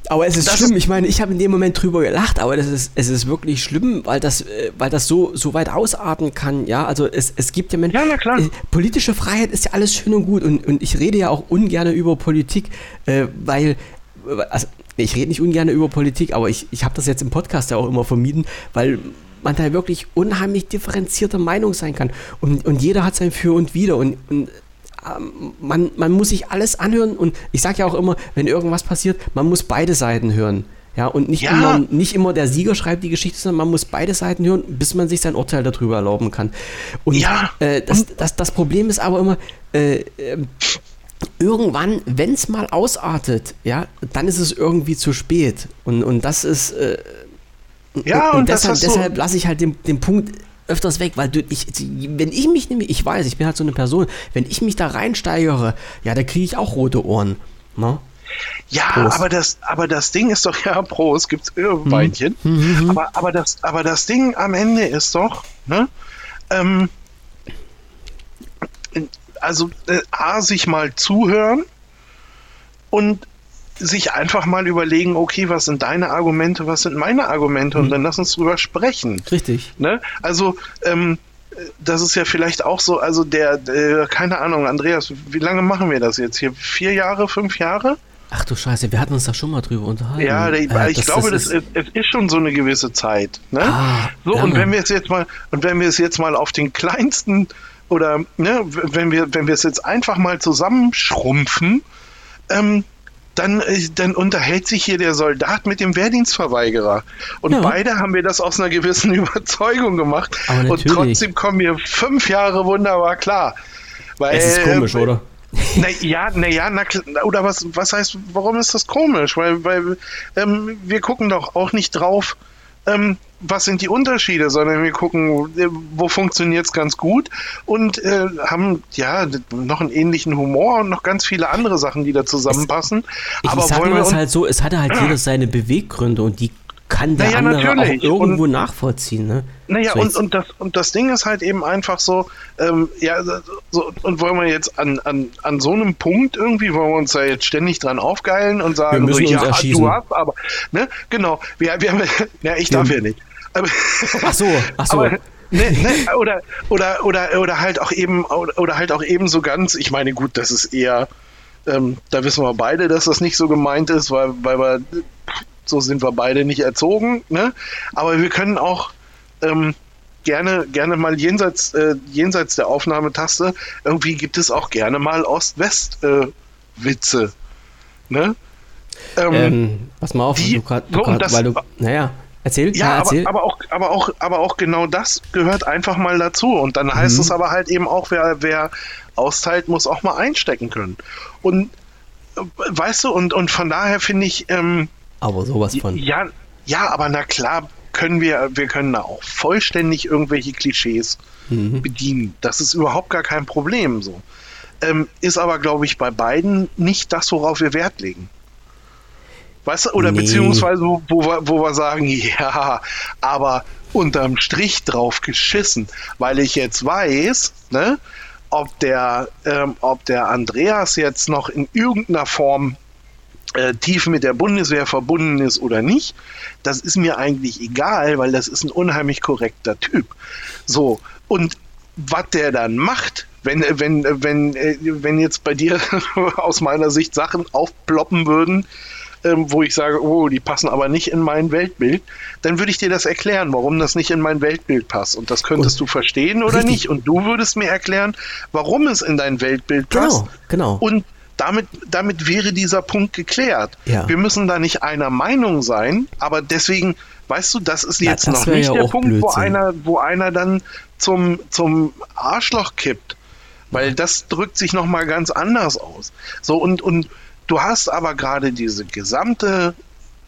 aber es ist das schlimm. Ich meine, ich habe in dem Moment drüber gelacht, aber das ist, es ist wirklich schlimm, weil das, äh, weil das so, so weit ausarten kann. Ja, also es, es gibt ja Menschen. Ja, na klar. Äh, politische Freiheit ist ja alles schön und gut und, und ich rede ja auch ungern über Politik, äh, weil, also ich rede nicht ungern über Politik, aber ich, ich habe das jetzt im Podcast ja auch immer vermieden, weil man da wirklich unheimlich differenzierter Meinung sein kann. Und, und jeder hat sein Für und Wider. Und, und man, man muss sich alles anhören und ich sage ja auch immer, wenn irgendwas passiert, man muss beide Seiten hören. Ja, und nicht, Ja. Immer, nicht immer der Sieger schreibt die Geschichte, sondern man muss beide Seiten hören, bis man sich sein Urteil darüber erlauben kann. Und Ja, äh, das, das, das Problem ist aber immer, äh, ähm, irgendwann, wenn es mal ausartet, ja, dann ist es irgendwie zu spät. Und, und das ist. Äh, Ja, und, und deshalb, deshalb lasse ich halt den, den Punkt öfters weg, weil du, ich, wenn ich mich nämlich, ich weiß, ich bin halt so eine Person, wenn ich mich da reinsteigere, ja, da kriege ich auch rote Ohren. Ne? Ja, Prost. aber das, aber das Ding ist doch, ja, Prost, gibt's Mhm. Weinchen. Aber, aber, das, aber das Ding am Ende ist doch, ne, ähm, also äh, A, sich mal zuhören und sich einfach mal überlegen, okay, was sind deine Argumente, was sind meine Argumente Mhm. und dann lass uns drüber sprechen. Richtig. Ne? Also, ähm, das ist ja vielleicht auch so, also der, der, keine Ahnung, Andreas, wie lange machen wir das jetzt hier? Vier Jahre, fünf Jahre? Ach du Scheiße, wir hatten uns da schon mal drüber unterhalten. Ja, der, Äh, ich glaube, das, ist, ist, es ist schon so eine gewisse Zeit. Ne? Ah, so, und wenn wir es jetzt mal, und wenn wir es jetzt mal auf den kleinsten oder ne, wenn wir, wenn wir es jetzt einfach mal zusammenschrumpfen, ähm, dann, äh, dann unterhält sich hier der Soldat mit dem Wehrdienstverweigerer. Und Ja. beide haben wir das aus einer gewissen Überzeugung gemacht. Und trotzdem kommen wir fünf Jahre wunderbar klar. Weil, es ist komisch, äh, oder? na ja, na ja, na, oder was, was heißt, warum ist das komisch? Weil, weil ähm, wir gucken doch auch nicht drauf, ähm, was sind die Unterschiede, sondern wir gucken, äh, wo funktioniert es ganz gut und äh, haben ja noch einen ähnlichen Humor und noch ganz viele andere Sachen, die da zusammenpassen. Ich Aber sag wollen mal wir es halt so, es hatte halt jeder seine Beweggründe und die kann der Naja, andere auch natürlich. irgendwo nachvollziehen. Ne? Naja, So und, und, das, und das Ding ist halt eben einfach so, ähm, ja, so, und wollen wir jetzt an, an, an so einem Punkt irgendwie, wollen wir uns da jetzt ständig dran aufgeilen und sagen, müssen so, uns ja, erschießen. du hast aber, ne, genau, wir, wir haben, ja, ich darf ja nicht. Aber, Ach so, ach so. aber, ne, ne, oder, oder, oder, oder halt auch eben, oder, oder halt auch eben so ganz, ich meine, gut, das ist eher, ähm, da wissen wir beide, dass das nicht so gemeint ist, weil, weil wir, so sind wir beide nicht erzogen, ne? Aber wir können auch ähm, gerne, gerne mal jenseits, äh, jenseits der Aufnahmetaste, irgendwie gibt es auch gerne mal Ost-West-Witze. ne? Ähm, Ähm, pass mal auf, die- du grad, du grad, das- weil du, naja, erzähl, ja, ja, aber, erzähl. aber, auch, aber, auch, aber auch genau das gehört einfach mal dazu. Und dann heißt Mhm. es aber halt eben auch, wer, wer austeilt, muss auch mal einstecken können. Und äh, weißt du, und, und von daher finde ich, ähm, aber sowas von. ja, ja, aber na klar können wir, wir können da auch vollständig irgendwelche Klischees Mhm. bedienen. Das ist überhaupt gar kein Problem so. Ähm, ist aber, glaube ich, bei beiden nicht das, worauf wir Wert legen. Weißt du, oder Nee. beziehungsweise, wo, wo, wir, wo wir sagen, ja, aber unterm Strich drauf geschissen, weil ich jetzt weiß, ne, ob der, ähm, ob der Andreas jetzt noch in irgendeiner Form äh, tief mit der Bundeswehr verbunden ist oder nicht, das ist mir eigentlich egal, weil das ist ein unheimlich korrekter Typ. So, und was der dann macht, wenn, wenn, wenn, äh, wenn jetzt bei dir aus meiner Sicht Sachen aufploppen würden, ähm, wo ich sage, oh, die passen aber nicht in mein Weltbild, dann würde ich dir das erklären, warum das nicht in mein Weltbild passt. Und das könntest du verstehen oder Richtig. nicht. Und du würdest mir erklären, warum es in dein Weltbild passt. Genau, genau. Und damit, damit wäre dieser Punkt geklärt. Ja. Wir müssen da nicht einer Meinung sein, aber deswegen, weißt du, das ist Ja, jetzt das noch nicht ja der Punkt, wo einer, wo einer dann zum, zum Arschloch kippt. Weil das drückt sich nochmal ganz anders aus. So, und, und du hast aber gerade diese gesamte,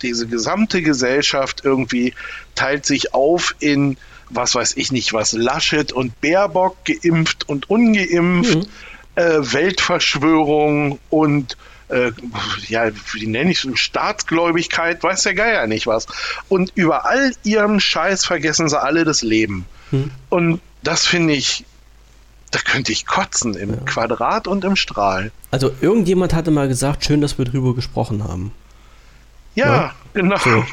diese gesamte Gesellschaft irgendwie teilt sich auf in, was weiß ich nicht, was Laschet und Baerbock, geimpft und ungeimpft, Mhm. Äh, Weltverschwörung und äh, ja, wie nenne ich es, Staatsgläubigkeit, weiß der Geier nicht was. Und über all ihrem Scheiß vergessen sie alle das Leben. Hm. Und das finde ich, da könnte ich kotzen im Quadrat und im Strahl. Also irgendjemand hatte mal gesagt, schön, dass wir drüber gesprochen haben. Ja, Ja. genau. So.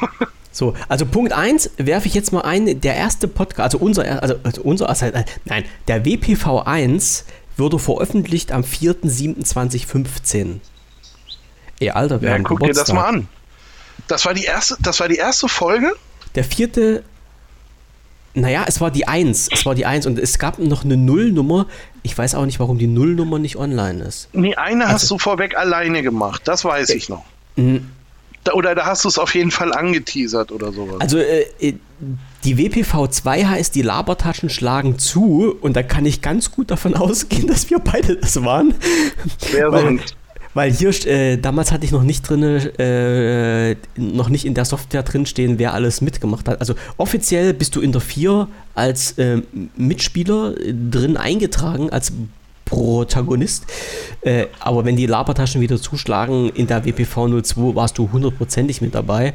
So, also Punkt 1 werfe ich jetzt mal ein, der erste Podcast, also unser, er- also, also unser, also, nein, der WPV 1 wurde veröffentlicht am 4.7.2015. Ey, Alter, wir Ja, haben guck dir das Geburtstag. mal an. Das war die erste, das war die erste Folge? Der vierte, naja, es war die 1, es war die 1 und es gab noch eine Nullnummer. Ich weiß auch nicht, warum die Nullnummer nicht online ist. Nee, eine hast Also- du vorweg alleine gemacht, das weiß ich noch. Oder da hast du es auf jeden Fall angeteasert oder sowas. Also äh, äh die WPV2 heißt, die Labertaschen schlagen zu und da kann ich ganz gut davon ausgehen, dass wir beide das waren. Wer sonst? Weil hier, äh, damals hatte ich noch nicht drin, äh, noch nicht in der Software drinstehen, wer alles mitgemacht hat. Also offiziell bist du in der 4 als äh, Mitspieler drin eingetragen, als Protagonist. Äh, aber wenn die Labertaschen wieder zuschlagen, in der WPV 02 warst du hundertprozentig mit dabei.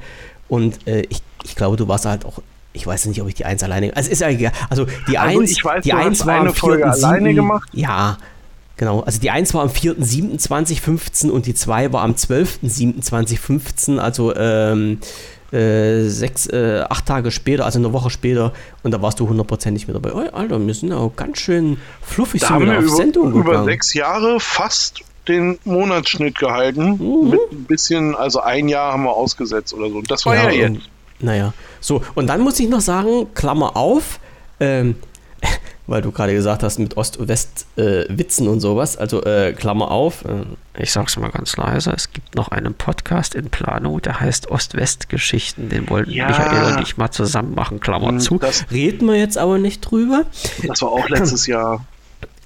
Und äh, ich, ich glaube, du warst halt auch ich weiß nicht, ob ich die 1 alleine. Also ist ja egal. Also die 1, also ich weiß, die 1 war eine Folge alleine gemacht. Ja, Genau, also die 1 war am 4.7.2015 und die 2 war am 12.7.2015, also ähm, äh, sechs, äh, acht Tage später, also eine Woche später, und da warst du hundertprozentig mit dabei. Oh, Alter, wir sind ja auch ganz schön fluffig da haben wir auf über, Sendung über sechs Jahre fast den Monatsschnitt gehalten. Mhm. Mit ein bisschen, also ein Jahr haben wir ausgesetzt oder so. Das war ja, ja jetzt. Naja, so, und dann muss ich noch sagen, Klammer auf, ähm, weil du gerade gesagt hast mit Ost-West-Witzen äh, und sowas. Also äh, Klammer auf. Äh, ich sag's mal ganz leise. Es gibt noch einen Podcast in Plano, der heißt Ost-West-Geschichten. Den wollten ja. Michael und ich mal zusammen machen. Klammer hm, zu. Reden wir jetzt aber nicht drüber. Das war auch letztes Jahr.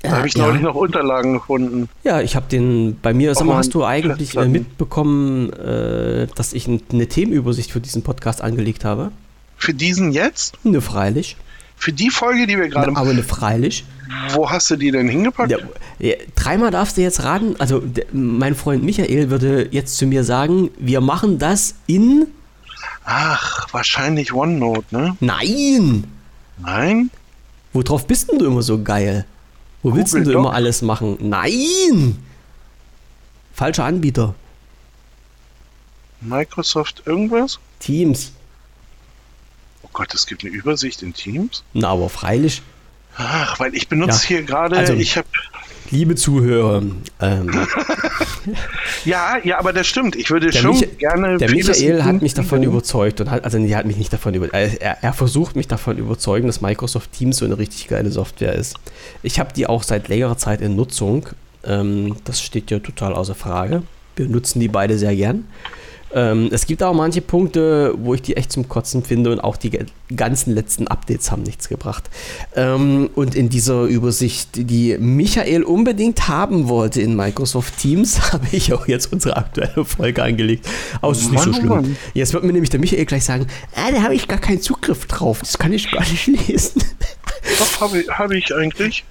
Da habe ich neulich noch Unterlagen gefunden. Ja, ich habe den, bei mir, sag mal, hast du eigentlich äh, mitbekommen, äh, dass ich eine Themenübersicht für diesen Podcast angelegt habe? Für diesen jetzt? Ne, freilich. Für die Folge, die wir gerade machen. Aber ne, freilich. Wo hast du die denn hingepackt? Ja, ja, dreimal darfst du jetzt raten. Also, mein Freund Michael würde jetzt zu mir sagen: Wir machen das in. Ach, wahrscheinlich OneNote, ne? Nein! Nein? Worauf bist denn du immer so geil? Wo Google willst du Doc? immer alles machen? Nein! Falscher Anbieter. Microsoft irgendwas? Teams. Gott, es gibt eine Übersicht in Teams? Na, aber freilich. Ach, weil ich benutze ja. hier gerade, also, ich habe Liebe Zuhörer. Ähm, ja, ja, aber das stimmt. Ich würde schon Micha gerne. Der Michael hat mich davon überzeugt und hat, also er hat mich nicht davon überzeugt. Er, er, versucht mich davon überzeugen, dass Microsoft Teams so eine richtig geile Software ist. Ich habe die auch seit längerer Zeit in Nutzung. Ähm, das steht ja total außer Frage. Wir nutzen die beide sehr gern. Ähm, es gibt auch manche Punkte, wo ich die echt zum Kotzen finde und auch die ganzen letzten Updates haben nichts gebracht. Ähm, und in dieser Übersicht, die Michael unbedingt haben wollte in Microsoft Teams, habe ich auch jetzt unsere aktuelle Folge angelegt. Aber es ist nicht so schlimm. Mann. Jetzt wird mir nämlich der Michael gleich sagen, ah, da habe ich gar keinen Zugriff drauf, das kann ich gar nicht lesen. Doch, habe ich, hab ich eigentlich.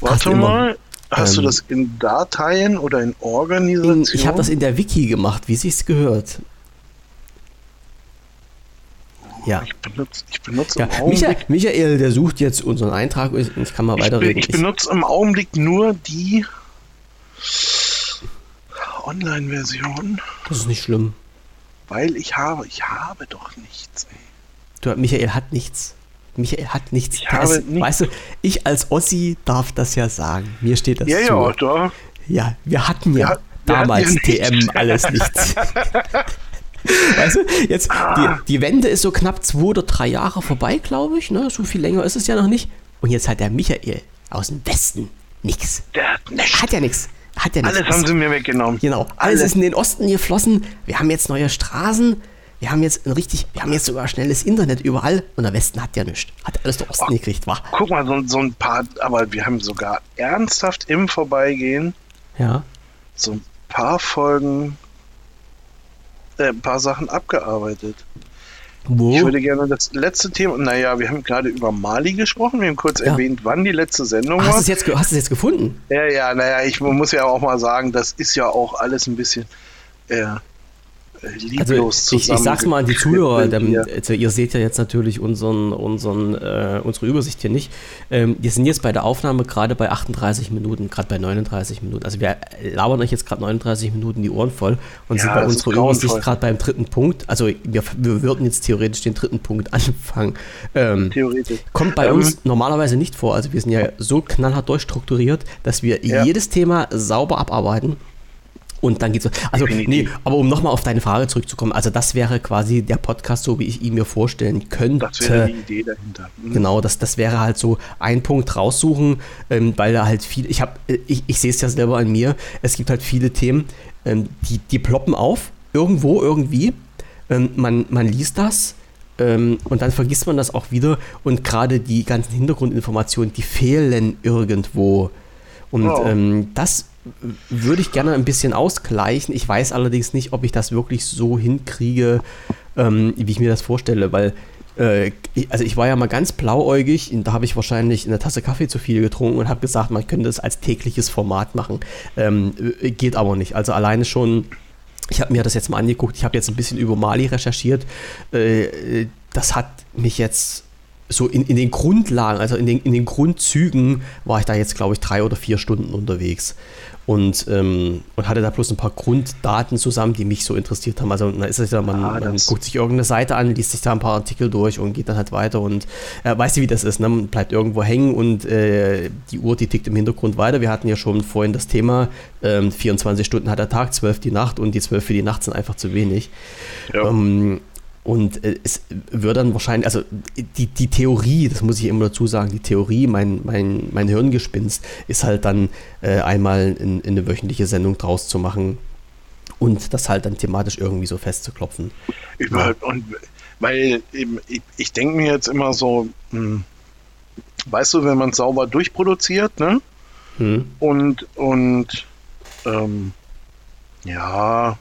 Warte mal. Hast ähm, du das in Dateien oder in Organisationen? Ich habe das in der Wiki gemacht, wie sich's gehört. Ja. Ich benutze, ich benutze ja, im Michael, Michael, der sucht jetzt unseren Eintrag und ich kann mal weiterreden. Ich, ich benutze im Augenblick nur die Online-Version. Das ist nicht schlimm. Weil ich habe, ich habe doch nichts. Ey. Du, Michael hat nichts. Michael hat nichts. Ich ist, nicht weißt du, ich als Ossi darf das ja sagen. Mir steht das ja, zu. Ja, doch. Ja, wir hatten ja, ja damals ja TM alles nichts. Weißt du, jetzt, ah. die, die Wende ist so knapp zwei oder drei Jahre vorbei, glaube ich. Ne? So viel länger ist es ja noch nicht. Und jetzt hat der Michael aus dem Westen nichts. Der hat nichts. Hat ja nichts. Hat ja nichts. Alles haben sie mir weggenommen. Genau. Alles, alles ist in den Osten geflossen. Wir haben jetzt neue Straßen wir haben jetzt ein richtig, wir haben jetzt sogar schnelles Internet überall und der Westen hat ja nichts. Hat alles der Osten oh, gekriegt, war. Guck mal, so, so, ein paar, aber wir haben sogar ernsthaft im Vorbeigehen ja. so ein paar Folgen, äh, ein paar Sachen abgearbeitet. Wo? Ich würde gerne das letzte Thema, naja, wir haben gerade über Mali gesprochen, wir haben kurz ja. erwähnt, wann die letzte Sendung hast war. Jetzt, hast du es jetzt gefunden? Ja, ja, naja, ich muss ja auch mal sagen, das ist ja auch alles ein bisschen, äh, lieblos also ich, ich sag's mal an die Zuhörer, also ihr seht ja jetzt natürlich unseren, unseren, äh, unsere Übersicht hier nicht. Ähm, wir sind jetzt bei der Aufnahme gerade bei 38 Minuten, gerade bei 39 Minuten. Also wir labern euch jetzt gerade 39 Minuten die Ohren voll und ja, sind bei unserer Übersicht gerade beim dritten Punkt. Also wir, wir würden jetzt theoretisch den dritten Punkt anfangen. Ähm, theoretisch. Kommt bei ähm, uns normalerweise nicht vor. Also wir sind ja so knallhart durchstrukturiert, dass wir ja. jedes Thema sauber abarbeiten und dann geht's so. Also, nee, aber um nochmal auf deine Frage zurückzukommen, also das wäre quasi der Podcast, so wie ich ihn mir vorstellen könnte. Das wäre die Idee dahinter. Mhm. Genau, das, das wäre halt so ein Punkt raussuchen, ähm, weil da halt viel, ich habe, ich, ich sehe es ja selber an mir, es gibt halt viele Themen, ähm, die, die ploppen auf irgendwo, irgendwie, ähm, man, man liest das ähm, und dann vergisst man das auch wieder und gerade die ganzen Hintergrundinformationen, die fehlen irgendwo. Und oh. ähm, das würde ich gerne ein bisschen ausgleichen. Ich weiß allerdings nicht, ob ich das wirklich so hinkriege, ähm, wie ich mir das vorstelle, weil äh, also ich war ja mal ganz blauäugig, da habe ich wahrscheinlich eine Tasse Kaffee zu viel getrunken und habe gesagt, man könnte das als tägliches Format machen. Ähm, äh, geht aber nicht. Also alleine schon, ich habe mir das jetzt mal angeguckt, ich habe jetzt ein bisschen über Mali recherchiert. Äh, das hat mich jetzt so in, in den Grundlagen, also in den, in den Grundzügen war ich da jetzt, glaube ich, drei oder vier Stunden unterwegs und, ähm, und hatte da bloß ein paar Grunddaten zusammen, die mich so interessiert haben. Also da ist es ja, man, ah, man guckt sich irgendeine Seite an, liest sich da ein paar Artikel durch und geht dann halt weiter und äh, weißt du, wie das ist, ne? man bleibt irgendwo hängen und äh, die Uhr, die tickt im Hintergrund weiter. Wir hatten ja schon vorhin das Thema, ähm, 24 Stunden hat der Tag, 12 die Nacht und die 12 für die Nacht sind einfach zu wenig. Ja. Ähm, und äh, es wird dann wahrscheinlich, also die, die Theorie, das muss ich immer dazu sagen, die Theorie, mein, mein, mein Hirngespinst, ist halt dann äh, einmal in, in, eine wöchentliche Sendung draus zu machen und das halt dann thematisch irgendwie so festzuklopfen. Über, ja. und weil eben, ich, ich denke mir jetzt immer so, hm, weißt du, wenn man es sauber durchproduziert, ne? Hm. Und, und ähm, ja,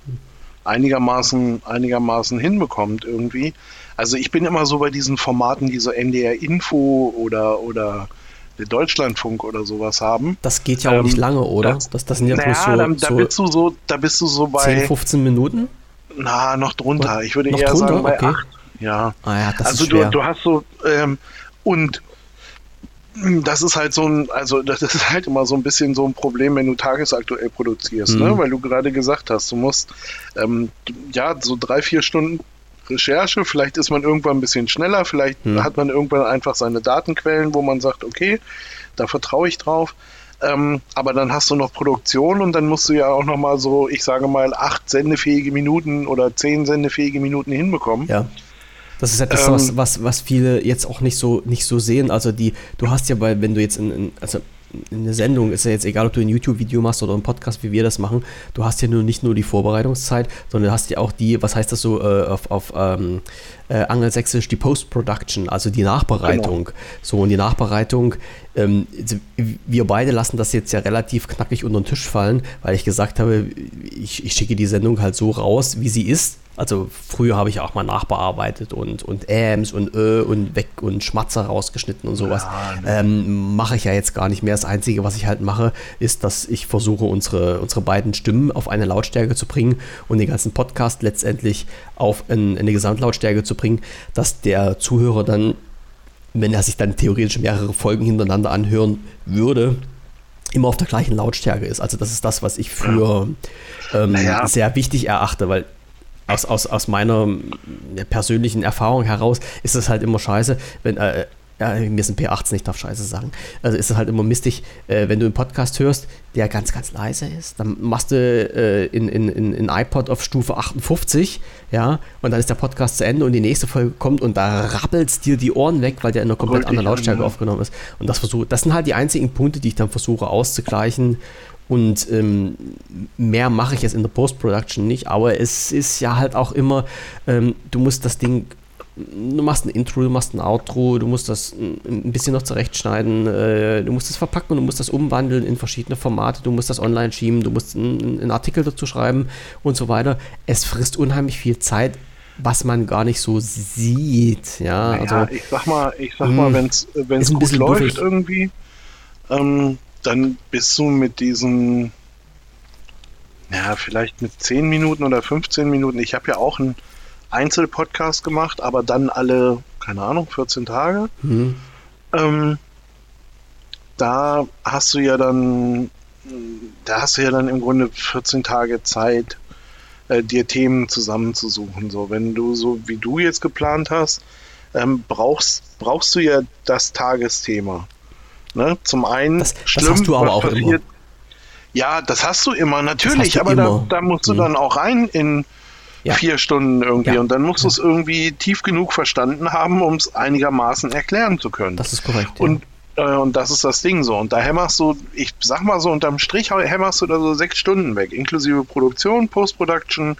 einigermaßen, einigermaßen hinbekommt irgendwie. Also ich bin immer so bei diesen Formaten, die so NDR Info oder, oder Deutschlandfunk oder sowas haben. Das geht ja auch ähm, nicht lange, oder? Das, das, das sind ja bloß so, dann, da, so bist du so, da bist du so bei 10, 15 Minuten? Na, noch drunter. Ich würde noch eher drunter? sagen bei okay. 8. Ja. Ah ja, das also ist schwer. Du, du hast so ähm, und das ist halt so ein, also das ist halt immer so ein bisschen so ein Problem, wenn du tagesaktuell produzierst, ne? mhm. ne? weil du gerade gesagt hast, du musst ähm, ja so drei, vier Stunden Recherche, vielleicht ist man irgendwann ein bisschen schneller, vielleicht mhm. hat man irgendwann einfach seine Datenquellen, wo man sagt, okay, da vertraue ich drauf. Ähm, aber dann hast du noch Produktion und dann musst du ja auch nochmal so, ich sage mal, acht sendefähige Minuten oder zehn sendefähige Minuten hinbekommen. Ja. Das ist etwas, ähm, was, was, was viele jetzt auch nicht so, nicht so sehen. Also die, du hast ja bei, wenn du jetzt in, in also in der Sendung, ist ja jetzt egal, ob du ein YouTube-Video machst oder ein Podcast, wie wir das machen, du hast ja nur nicht nur die Vorbereitungszeit, sondern du hast ja auch die, was heißt das so äh, auf, auf ähm, äh, angelsächsisch, die Post-Production, also die Nachbereitung. Genau. So, und die Nachbereitung, ähm, wir beide lassen das jetzt ja relativ knackig unter den Tisch fallen, weil ich gesagt habe, ich, ich schicke die Sendung halt so raus, wie sie ist also früher habe ich auch mal nachbearbeitet und, und Äms und Ö und weg und Schmatzer rausgeschnitten und sowas. Ja, ne. ähm, mache ich ja jetzt gar nicht mehr. Das Einzige, was ich halt mache, ist, dass ich versuche, unsere, unsere beiden Stimmen auf eine Lautstärke zu bringen und den ganzen Podcast letztendlich auf ein, eine Gesamtlautstärke zu bringen, dass der Zuhörer dann, wenn er sich dann theoretisch mehrere Folgen hintereinander anhören würde, immer auf der gleichen Lautstärke ist. Also das ist das, was ich für ähm, naja. sehr wichtig erachte, weil aus, aus, aus meiner persönlichen Erfahrung heraus ist es halt immer scheiße, wenn, äh, ja, mir sind P18, ich darf Scheiße sagen. Also ist es halt immer mistig, äh, wenn du einen Podcast hörst, der ganz, ganz leise ist. Dann machst du äh, in, in, in, in iPod auf Stufe 58, ja, und dann ist der Podcast zu Ende und die nächste Folge kommt und da rappelst dir die Ohren weg, weil der in einer komplett anderen Lautstärke aufgenommen ist. Und das versuche, das sind halt die einzigen Punkte, die ich dann versuche auszugleichen. Und ähm, mehr mache ich jetzt in der Post-Production nicht, aber es ist ja halt auch immer, ähm, du musst das Ding, du machst ein Intro, du machst ein Outro, du musst das ein bisschen noch zurechtschneiden, äh, du musst es verpacken, du musst das umwandeln in verschiedene Formate, du musst das online schieben, du musst einen Artikel dazu schreiben und so weiter. Es frisst unheimlich viel Zeit, was man gar nicht so sieht. Ja, naja, also, ich sag mal, ich sag mal, hm, wenn es gut läuft buffig. irgendwie, ähm, dann bist du mit diesen, ja, vielleicht mit 10 Minuten oder 15 Minuten. Ich habe ja auch einen Einzelpodcast gemacht, aber dann alle, keine Ahnung, 14 Tage. Mhm. Ähm, da hast du ja dann, da hast du ja dann im Grunde 14 Tage Zeit, äh, dir Themen zusammenzusuchen. So, wenn du so wie du jetzt geplant hast, ähm, brauchst, brauchst du ja das Tagesthema. Ne? Zum einen, das, schlimm, das hast du aber auch passiert. immer. Ja, das hast du immer, natürlich, du aber da, da, musst du mhm. dann auch rein in ja. vier Stunden irgendwie ja. und dann musst du es irgendwie tief genug verstanden haben, um es einigermaßen erklären zu können. Das ist korrekt. Und, äh, und das ist das Ding so. Und da hämmerst du, ich sag mal so unterm Strich, hämmerst du da so sechs Stunden weg, inklusive Produktion, Post-Production,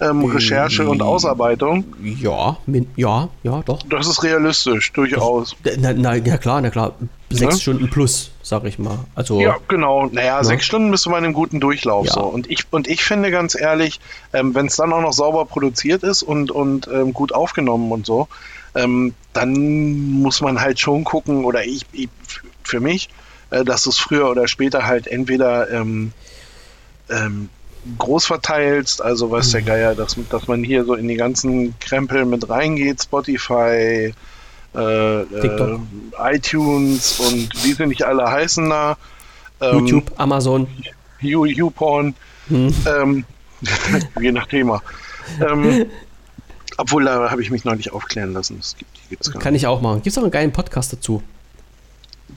ähm, Recherche und Ausarbeitung. Ja, ja, ja, doch. Das ist realistisch, durchaus. Na, na, ja klar, na klar. Sechs ja? Stunden plus, sag ich mal. Also, ja, genau. Naja, ne? sechs Stunden bist du bei einem guten Durchlauf. Ja. So. Und, ich, und ich finde ganz ehrlich, ähm, wenn es dann auch noch sauber produziert ist und, und ähm, gut aufgenommen und so, ähm, dann muss man halt schon gucken, oder ich, ich für mich, äh, dass es früher oder später halt entweder ähm, ähm, groß verteilst, also was der mhm. Geier, dass, dass man hier so in die ganzen Krempel mit reingeht, Spotify, äh, äh, iTunes und wie sie nicht alle heißen da. Ähm, YouTube, Amazon. YouPorn. Hm. Ähm, je nach Thema. Ähm, obwohl, da habe ich mich noch nicht aufklären lassen. Das gibt, die gibt's Kann ich auch machen. Gibt es auch einen geilen Podcast dazu?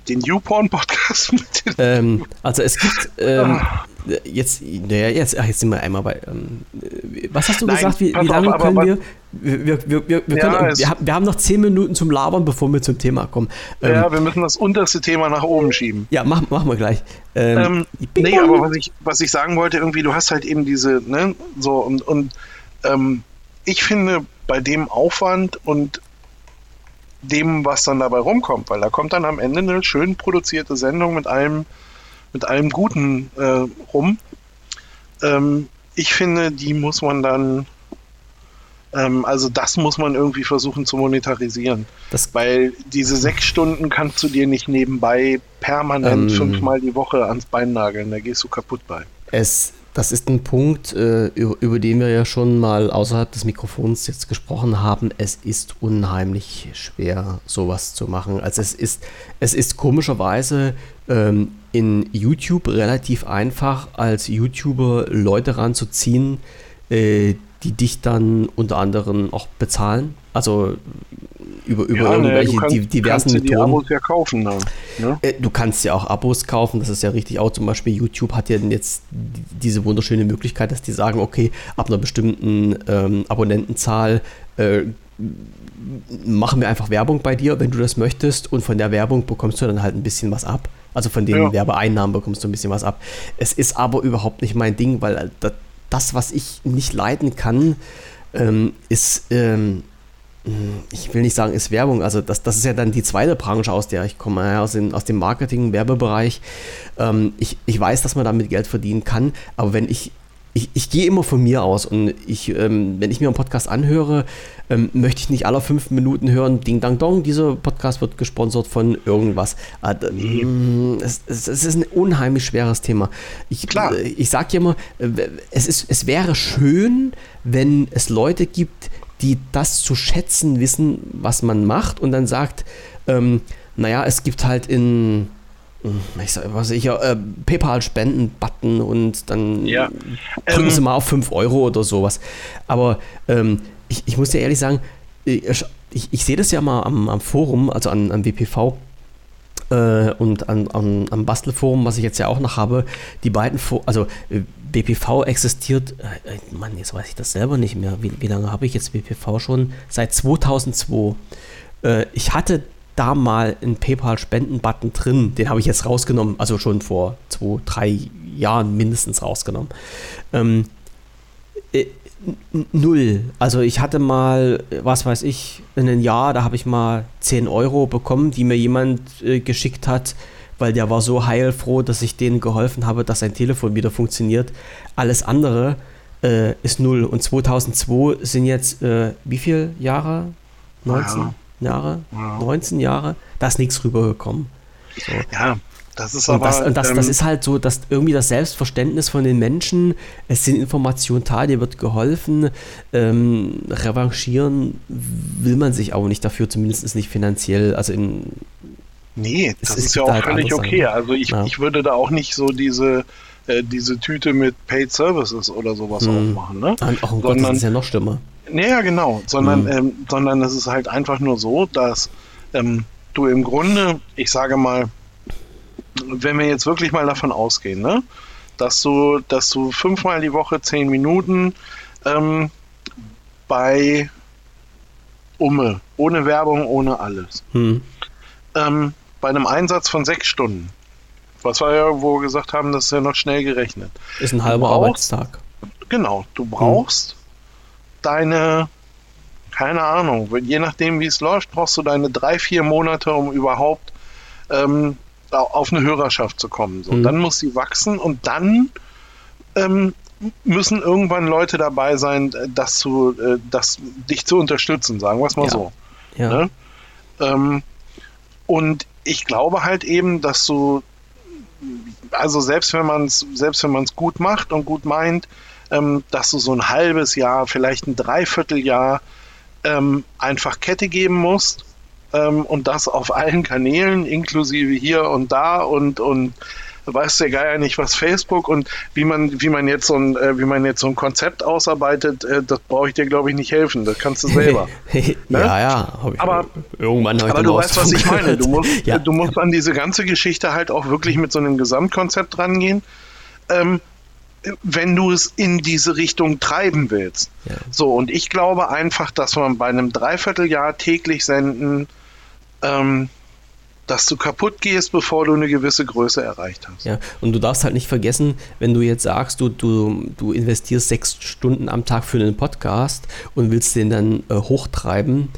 Den YouPorn-Podcast? ähm, also es gibt ähm, ah. jetzt, naja, jetzt, ach, jetzt sind wir einmal bei. Ähm, was hast du Nein, gesagt? Wie, wie lange auf, können wir? Wir, wir, wir, wir, ja, können, wir, haben, wir haben noch zehn Minuten zum Labern, bevor wir zum Thema kommen. ja, ähm, wir müssen das unterste Thema nach oben schieben. Ja, machen mach wir gleich. Ähm, ähm nee, aber was ich, was ich sagen wollte, irgendwie, du hast halt eben diese, ne, so und, und ähm, ich finde, bei dem Aufwand und dem, was dann dabei rumkommt, weil da kommt dann am Ende eine schön produzierte Sendung mit allem, mit allem Guten äh, rum. Ähm, ich finde, die muss man dann, ähm, also das muss man irgendwie versuchen zu monetarisieren. Das weil diese sechs Stunden kannst du dir nicht nebenbei permanent ähm, fünfmal die Woche ans Bein nageln, da gehst du kaputt bei. Es das ist ein Punkt, äh, über, den wir ja schon mal außerhalb des Mikrofons jetzt gesprochen haben. Es ist unheimlich schwer, sowas zu machen. Also es ist, es ist komischerweise ähm, in YouTube relativ einfach, als YouTuber Leute ranzuziehen, äh, die dich dann unter anderem auch bezahlen. Also über, über ja, irgendwelche ne, kannst, diversen kannst Methoden. Abos ja kaufen. Dann, ne? Äh, du kannst ja auch Abos kaufen, das ist ja richtig auch. Zum Beispiel YouTube hat ja jetzt diese wunderschöne Möglichkeit, dass die sagen, okay, ab einer bestimmten ähm, Abonnentenzahl äh, machen wir einfach Werbung bei dir, wenn du das möchtest. Und von der Werbung bekommst du dann halt ein bisschen was ab. Also von den ja. Werbeeinnahmen bekommst du ein bisschen was ab. Es ist aber überhaupt nicht mein Ding, weil das, was ich nicht leiden kann, ähm, ist ähm, ich will nicht sagen, ist Werbung. Also das, das ist ja dann die zweite Branche, aus der ich komme, aus, dem, aus dem Marketing, Werbebereich. Ähm, ich, ich weiß, dass man damit Geld verdienen kann, aber wenn ich, ich, ich gehe immer von mir aus und ich, ähm, wenn ich mir einen Podcast anhöre, ähm, möchte ich nicht alle fünf Minuten hören, Ding Dang Dong, dieser Podcast wird gesponsert von irgendwas. Äh, es, es, es, ist ein unheimlich schweres Thema. Ich, Klar. Äh, ich sage ja immer, äh, es, ist, es wäre schön, wenn es Leute gibt, die das zu schätzen wissen, was man macht und dann sagt, ähm, naja, es gibt halt in hm, ich sag, was ich äh, PayPal-Spenden-Button und dann ja. drücken ähm, sie mal auf 5 Euro oder sowas. Aber ähm, ich, ich muss dir ehrlich sagen, ich, ich, ich sehe das ja mal am, am Forum, also an, am WPV äh, und an, an, am Bastelforum, was ich jetzt ja auch noch habe, die beiden, also äh, BPV existiert, äh, äh, Mann, jetzt weiß ich das selber nicht mehr. Wie, wie lange habe ich jetzt BPV schon? Seit 2002. Äh, ich hatte da mal einen PayPal-Spenden-Button drin. Den habe ich jetzt rausgenommen, also schon vor zwei, drei Jahren mindestens rausgenommen. Ähm, äh, null. Also ich hatte mal, was weiß ich, in einem Jahr, da habe ich mal 10 Euro bekommen, die mir jemand äh, geschickt hat weil der war so heilfroh, dass ich denen geholfen habe, dass sein Telefon wieder funktioniert. Alles andere äh, ist null. Und 2002 sind jetzt äh, wie viele Jahre? 19 ja. Jahre? Ja. 19 Jahre? Da ist nichts rübergekommen. So. Ja, das ist und aber. Das, und das, ähm, das ist halt so, dass irgendwie das Selbstverständnis von den Menschen, es sind Informationen da, dir wird geholfen. Ähm, revanchieren will man sich auch nicht dafür, zumindest nicht finanziell. Also in Nee, das ist, ist ja auch halt völlig okay. Sein. Also ich, ja. ich würde da auch nicht so diese, äh, diese Tüte mit Paid Services oder sowas hm. aufmachen. Ne? Auch oh Gott, das ist ja noch schlimmer. Naja, genau. Sondern, hm. ähm, sondern es ist halt einfach nur so, dass ähm, du im Grunde, ich sage mal, wenn wir jetzt wirklich mal davon ausgehen, ne, dass du, dass du fünfmal die Woche zehn Minuten ähm, bei Umme, ohne Werbung, ohne alles. Hm. Ähm, bei einem Einsatz von sechs Stunden, was wir ja wo gesagt haben, das ist ja noch schnell gerechnet. Ist ein halber brauchst, Arbeitstag. Genau, du brauchst deine, keine Ahnung, je nachdem wie es läuft, brauchst du deine drei, vier Monate, um überhaupt ähm, auf eine Hörerschaft zu kommen. So. Mhm. Dann muss sie wachsen und dann ähm, müssen irgendwann Leute dabei sein, äh, das zu, äh, das, dich zu unterstützen, sagen wir es mal ja. so. Ja. Ne? Ähm, und ich glaube halt eben, dass du, also selbst wenn man es, selbst wenn man es gut macht und gut meint, ähm, dass du so ein halbes Jahr, vielleicht ein Dreivierteljahr ähm, einfach Kette geben musst ähm, und das auf allen Kanälen, inklusive hier und da und, und weiß der Geier nicht, was Facebook und wie man, wie man jetzt so ein, äh, wie man jetzt so ein Konzept ausarbeitet, äh, das brauche ich dir, glaube ich, nicht helfen. Das kannst du selber. ne? Ja, ja. Ich, aber irgendwann aber du weißt, was ich meine. Du musst, ja. du musst an diese ganze Geschichte halt auch wirklich mit so einem Gesamtkonzept rangehen. Ähm, wenn du es in diese Richtung treiben willst. Ja. So, und ich glaube einfach, dass man bei einem Dreivierteljahr täglich senden ähm, dass du kaputt gehst, bevor du eine gewisse Größe erreicht hast. Ja, und du darfst halt nicht vergessen, wenn du jetzt sagst, du, du, du investierst sechs Stunden am Tag für einen Podcast und willst den dann äh, hochtreiben,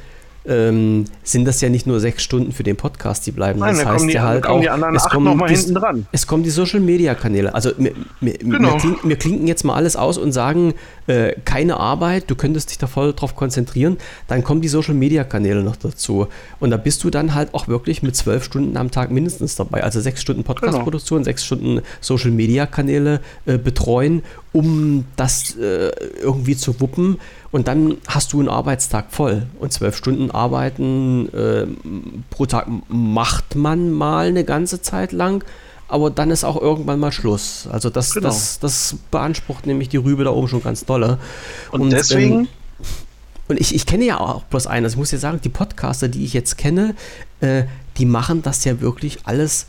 ähm, sind das ja nicht nur sechs Stunden für den Podcast, die bleiben. Nein, das heißt die, ja halt auch, es kommen, die, dran. Es kommen die Social Media Kanäle. Also wir, wir, genau. wir, klinken, wir, klinken, jetzt mal alles aus und sagen, äh, keine Arbeit, du könntest dich da voll drauf konzentrieren. Dann kommen die Social Media Kanäle noch dazu. Und da bist du dann halt auch wirklich mit zwölf Stunden am Tag mindestens dabei. Also sechs Stunden Podcast-Produktion, genau. sechs Stunden Social Media Kanäle äh, betreuen, um das äh, irgendwie zu wuppen. Und dann hast du einen Arbeitstag voll. Und zwölf Stunden arbeiten äh, pro Tag macht man mal eine ganze Zeit lang. Aber dann ist auch irgendwann mal Schluss. Also das, genau. das, das beansprucht nämlich die Rübe da oben schon ganz dolle. Und, und deswegen. Ähm, und ich, ich kenne ja auch bloß einen. Also ich muss ja sagen, die Podcaster, die ich jetzt kenne, äh, die machen das ja wirklich alles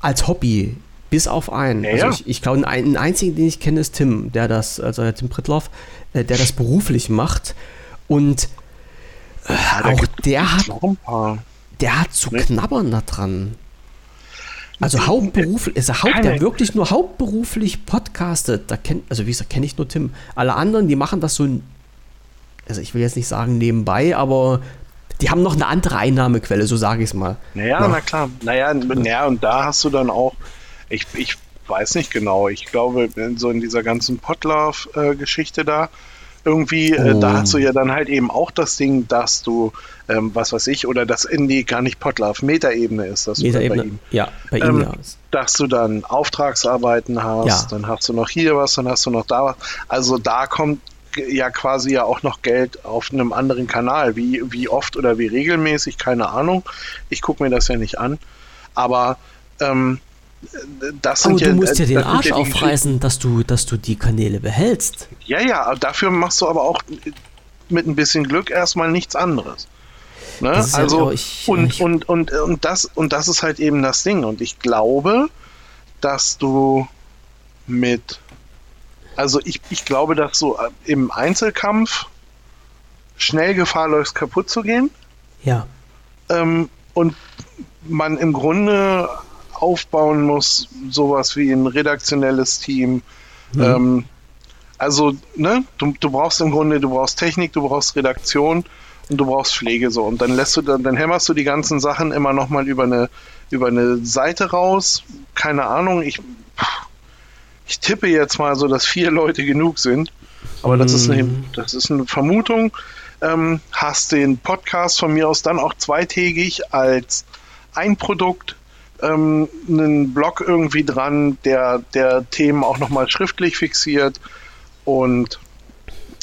als Hobby. Bis auf einen. Ja, also ich, ich glaube, einen einzigen, den ich kenne, ist Tim, der das, also Tim Pritloff, äh, der das beruflich macht. Und äh, ja, auch der hat, der hat zu nee. knabbern da dran. Also hauptberuflich, ist er Haupt, der wirklich nur hauptberuflich podcastet. Da kennt, also wie gesagt, kenne ich nur Tim. Alle anderen, die machen das so, also ich will jetzt nicht sagen nebenbei, aber die haben noch eine andere Einnahmequelle, so sage ich es mal. Naja, ja. na klar. Naja, naja, und da hast du dann auch, ich, ich weiß nicht genau, ich glaube, so in dieser ganzen Potlove-Geschichte da, irgendwie, oh. äh, da hast du oh. ja dann halt eben auch das Ding, dass du, ähm, was weiß ich, oder das Indie gar nicht Potlove, Metaebene ist das Metaebene, bei ihm. Ja, bei ihm ähm, ja. Dass du dann Auftragsarbeiten hast, ja. dann hast du noch hier was, dann hast du noch da was. Also da kommt ja quasi ja auch noch Geld auf einem anderen Kanal. Wie, wie oft oder wie regelmäßig, keine Ahnung. Ich gucke mir das ja nicht an. Aber ähm, das Aber du ja, musst ja den Arsch ja aufreißen, dass du, dass du die Kanäle behältst. Ja, ja, dafür machst du aber auch mit ein bisschen Glück erstmal nichts anderes. Ne? Also, ja ich, und, ich, und, und, und, das, und das ist halt eben das Ding. Und ich glaube, dass du mit, also ich, ich glaube, dass du im Einzelkampf schnell Gefahr läufst, kaputt zu gehen. Ja. Ähm, und man im Grunde aufbauen muss, sowas wie ein redaktionelles Team. Mhm. Ähm, also, ne, du, du brauchst im Grunde, du brauchst Technik, du brauchst Redaktion und du brauchst Pflege so. Und dann lässt du dann, dann hämmerst du die ganzen Sachen immer nochmal über eine, über eine Seite raus. Keine Ahnung, ich, ich tippe jetzt mal so, dass vier Leute genug sind. Aber das, ist, eine, mhm. das ist eine Vermutung. Ähm, hast den Podcast von mir aus dann auch zweitägig als ein Produkt ähm, einen Blog irgendwie dran, der, der Themen auch nochmal schriftlich fixiert und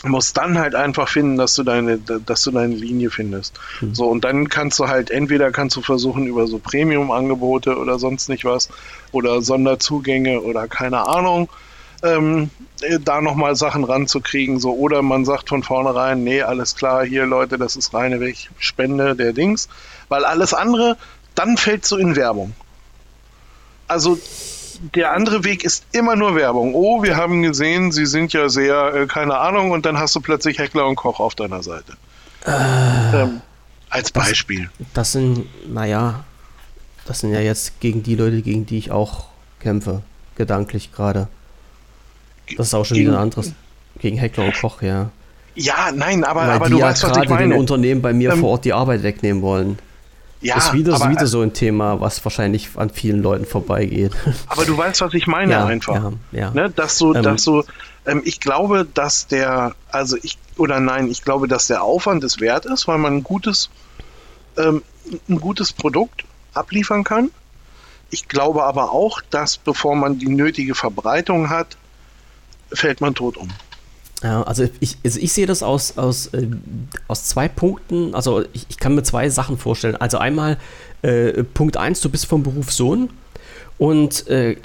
muss dann halt einfach finden, dass du deine, dass du deine Linie findest. Mhm. So, und dann kannst du halt, entweder kannst du versuchen, über so Premium-Angebote oder sonst nicht was oder Sonderzugänge oder keine Ahnung, ähm, da nochmal Sachen ranzukriegen, so, oder man sagt von vornherein, nee, alles klar, hier Leute, das ist reine Weg, Spende der Dings, weil alles andere, dann fällt so in Werbung also der andere Weg ist immer nur Werbung. Oh, wir haben gesehen, sie sind ja sehr, äh, keine Ahnung, und dann hast du plötzlich Heckler und Koch auf deiner Seite. Äh, ähm, als Beispiel. Das, sind, naja, das sind ja jetzt gegen die Leute, gegen die ich auch kämpfe, gedanklich gerade. Das ist auch schon gegen, wieder ein anderes. Gegen Heckler und Koch, ja. Ja, nein, aber, Weil aber die du ja weißt, was ich gerade den meine. Unternehmen bei mir Ähm, vor Ort die Arbeit wegnehmen wollen. Ja, ist wieder, aber, wieder so ein Thema, was wahrscheinlich an vielen Leuten vorbeigeht. aber du weißt, was ich meine ja, einfach. ja, ja. Ne, dass so, Ähm, dass so, ähm, ich glaube, dass der, also ich, oder nein, ich glaube, dass der Aufwand es wert ist, weil man ein gutes, ähm, ein gutes Produkt abliefern kann. Ich glaube aber auch, dass bevor man die nötige Verbreitung hat, fällt man tot um. Also ich, also ich sehe das aus, aus, äh, aus zwei Punkten. Also ich, ich kann mir zwei Sachen vorstellen. Also einmal äh, Punkt eins, du bist vom Beruf Sohn und äh,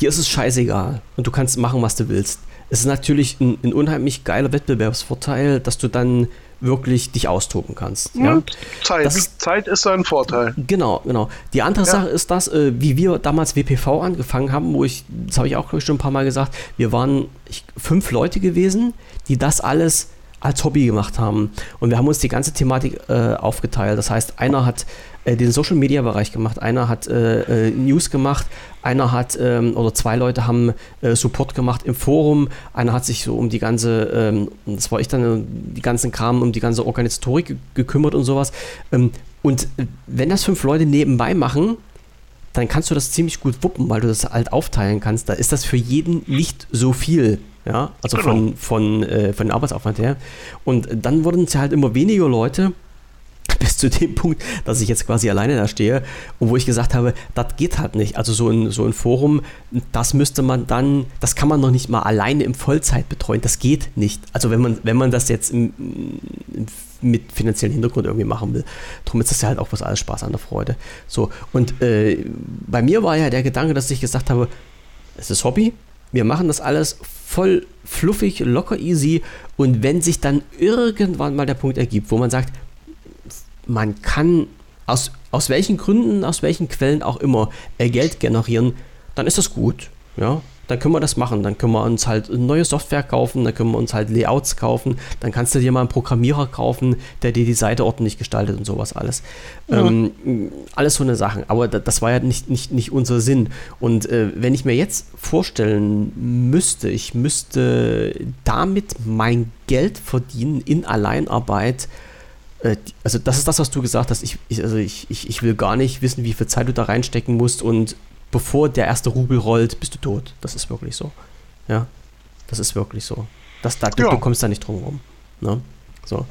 dir ist es scheißegal und du kannst machen, was du willst. Es ist natürlich ein, ein unheimlich geiler Wettbewerbsvorteil, dass du dann wirklich dich austoben kannst. Ja? Zeit, Das ist- Zeit ist ein Vorteil. Genau, genau. Die andere Ja. Sache ist das, äh, wie wir damals WPV angefangen haben, wo ich, das habe ich auch ich, schon ein paar Mal gesagt, wir waren ich, fünf Leute gewesen, die das alles als Hobby gemacht haben. Und wir haben uns die ganze Thematik äh, aufgeteilt. Das heißt, einer hat äh, den Social Media Bereich gemacht, einer hat äh, äh, News gemacht, einer hat ähm, oder zwei Leute haben äh, Support gemacht im Forum, einer hat sich so um die ganze, ähm, das war ich dann, äh, die ganzen Kram, um die ganze Organisatorik ge- gekümmert und sowas. Ähm, und äh, wenn das fünf Leute nebenbei machen, dann kannst du das ziemlich gut wuppen, weil du das halt aufteilen kannst. Da ist das für jeden nicht so viel. Ja, also Genau. von, von, äh, von Arbeitsaufwand her. Und dann wurden es halt immer weniger Leute, bis zu dem Punkt, dass ich jetzt quasi alleine da stehe und wo ich gesagt habe, das geht halt nicht. Also so ein, so ein Forum, das müsste man dann, das kann man noch nicht mal alleine im Vollzeit betreuen. Das geht nicht. Also wenn man, wenn man das jetzt im, mit finanziellen Hintergrund irgendwie machen will. Darum ist das ja halt auch was alles Spaß an der Freude. So, und äh, bei mir war ja der Gedanke, dass ich gesagt habe, es ist Hobby, wir machen das alles voll fluffig, locker easy und wenn sich dann irgendwann mal der Punkt ergibt, wo man sagt, man kann aus, aus welchen Gründen, aus welchen Quellen auch immer äh, Geld generieren, dann ist das gut. Ja, dann können wir das machen. Dann können wir uns halt neue Software kaufen, dann können wir uns halt Layouts kaufen, dann kannst du dir mal einen Programmierer kaufen, der dir die Seite ordentlich gestaltet und sowas alles. Ähm, alles so eine Sachen. Aber da, das war ja nicht, nicht, nicht unser Sinn. Und äh, wenn ich mir jetzt vorstellen müsste, ich müsste damit mein Geld verdienen in Alleinarbeit, also das ist das, was du gesagt hast. Ich, ich, also ich, ich, ich will gar nicht wissen, wie viel Zeit du da reinstecken musst und bevor der erste Rubel rollt, bist du tot. Das ist wirklich so. Ja, das ist wirklich so. Das, da, du, Ja. du kommst da nicht drum rum. Ne? So.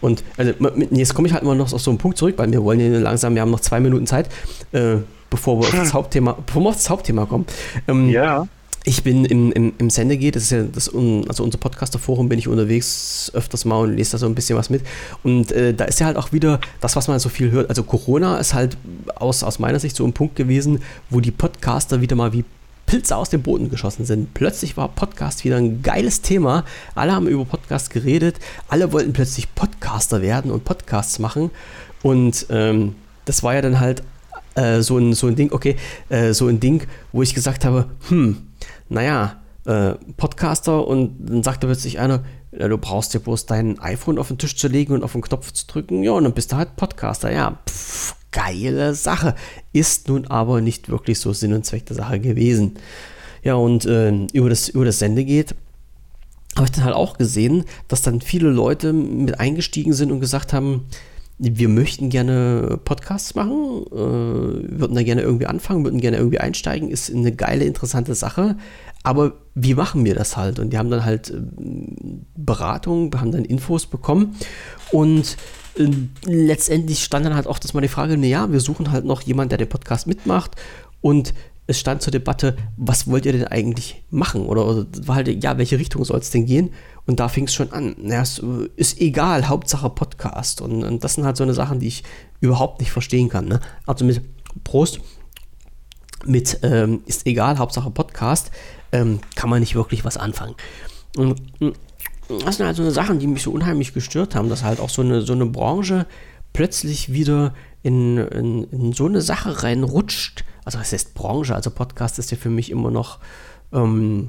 Und also, jetzt komme ich halt immer noch auf so einen Punkt zurück, weil wir wollen hier langsam, wir haben noch zwei Minuten Zeit, äh, bevor wir auf das Hauptthema, bevor wir auf das Hauptthema kommen. Ähm, Ja. Ich bin im, im, im Sendegate, das ist ja das, also unser Podcaster-Forum, bin ich unterwegs öfters mal und lese da so ein bisschen was mit. Und äh, da ist ja halt auch wieder das, was man so viel hört. Also Corona ist halt aus, aus meiner Sicht so ein Punkt gewesen, wo die Podcaster wieder mal wie Pilze aus dem Boden geschossen sind. Plötzlich war Podcast wieder ein geiles Thema. Alle haben über Podcast geredet. Alle wollten plötzlich Podcaster werden und Podcasts machen. Und ähm, das war ja dann halt äh, so, ein, so ein Ding, okay, äh, so ein Ding, wo ich gesagt habe, hm, naja, äh, Podcaster und dann sagte plötzlich einer, du brauchst dir bloß dein iPhone auf den Tisch zu legen und auf den Knopf zu drücken, ja, und dann bist du halt Podcaster, ja, pff, geile Sache. Ist nun aber nicht wirklich so Sinn und Zweck der Sache gewesen. Ja, und äh, über, das, über das Sende geht, habe ich dann halt auch gesehen, dass dann viele Leute mit eingestiegen sind und gesagt haben, wir möchten gerne Podcasts machen, äh, würden da gerne irgendwie anfangen, würden gerne irgendwie einsteigen, ist eine geile, interessante Sache. Aber wie machen wir das halt? Und die haben dann halt ähm, Beratung, haben dann Infos bekommen und äh, letztendlich stand dann halt auch das mal die Frage, naja, wir suchen halt noch jemanden, der den Podcast mitmacht und es stand zur Debatte, was wollt ihr denn eigentlich machen? Oder, oder war halt, ja, welche Richtung soll es denn gehen? Und da fing es schon an. Ja, es äh, ist egal, Hauptsache Podcast. Und, und das sind halt so eine Sachen, die ich überhaupt nicht verstehen kann. Ne? Also mit Prost, mit ähm, ist egal, Hauptsache Podcast, ähm, kann man nicht wirklich was anfangen. Und das sind halt so eine Sachen, die mich so unheimlich gestört haben, dass halt auch so eine, so eine Branche plötzlich wieder in, in, in so eine Sache reinrutscht. Also was heißt Branche? Also Podcast ist ja für mich immer noch, ähm,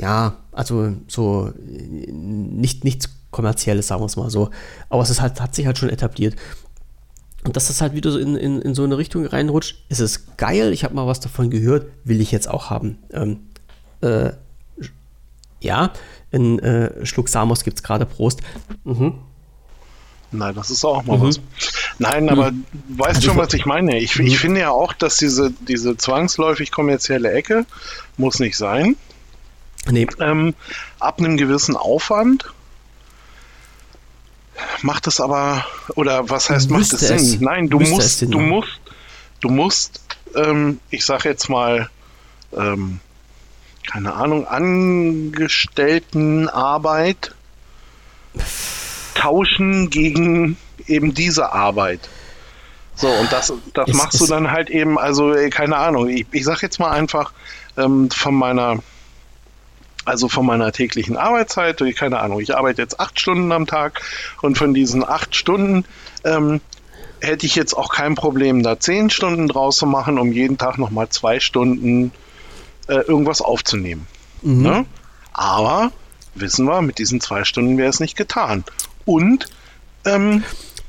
ja, also so nicht nichts kommerzielles, sagen wir es mal so. Aber es ist halt, hat sich halt schon etabliert. Und dass das halt wieder so in, in, in so eine Richtung reinrutscht, ist es geil. Ich habe mal was davon gehört, will ich jetzt auch haben. Ähm, äh, ja, Ein äh, Schluck Samos gibt es gerade. Prost. Mhm. Nein, das ist auch mal mhm. was. Nein, aber mhm. du weißt also schon, was ich meine. Ich, mhm. ich finde ja auch, dass diese, diese zwangsläufig kommerzielle Ecke muss nicht sein. Nee. Ähm, ab einem gewissen Aufwand macht es aber, oder was heißt macht es Sinn? Es. Nein, du musst, du musst, du musst, ähm, ich sag jetzt mal, ähm, keine Ahnung, Angestelltenarbeit tauschen gegen eben diese Arbeit. So, und das, das ist, machst ist, du dann halt eben, also keine Ahnung, ich, ich sag jetzt mal einfach ähm, von meiner, also von meiner täglichen Arbeitszeit, keine Ahnung, ich arbeite jetzt acht Stunden am Tag und von diesen acht Stunden ähm, hätte ich jetzt auch kein Problem, da zehn Stunden draus zu machen, um jeden Tag nochmal zwei Stunden äh, irgendwas aufzunehmen. Mhm. Ne? Aber wissen wir, mit diesen zwei Stunden wäre es nicht getan. Und ähm,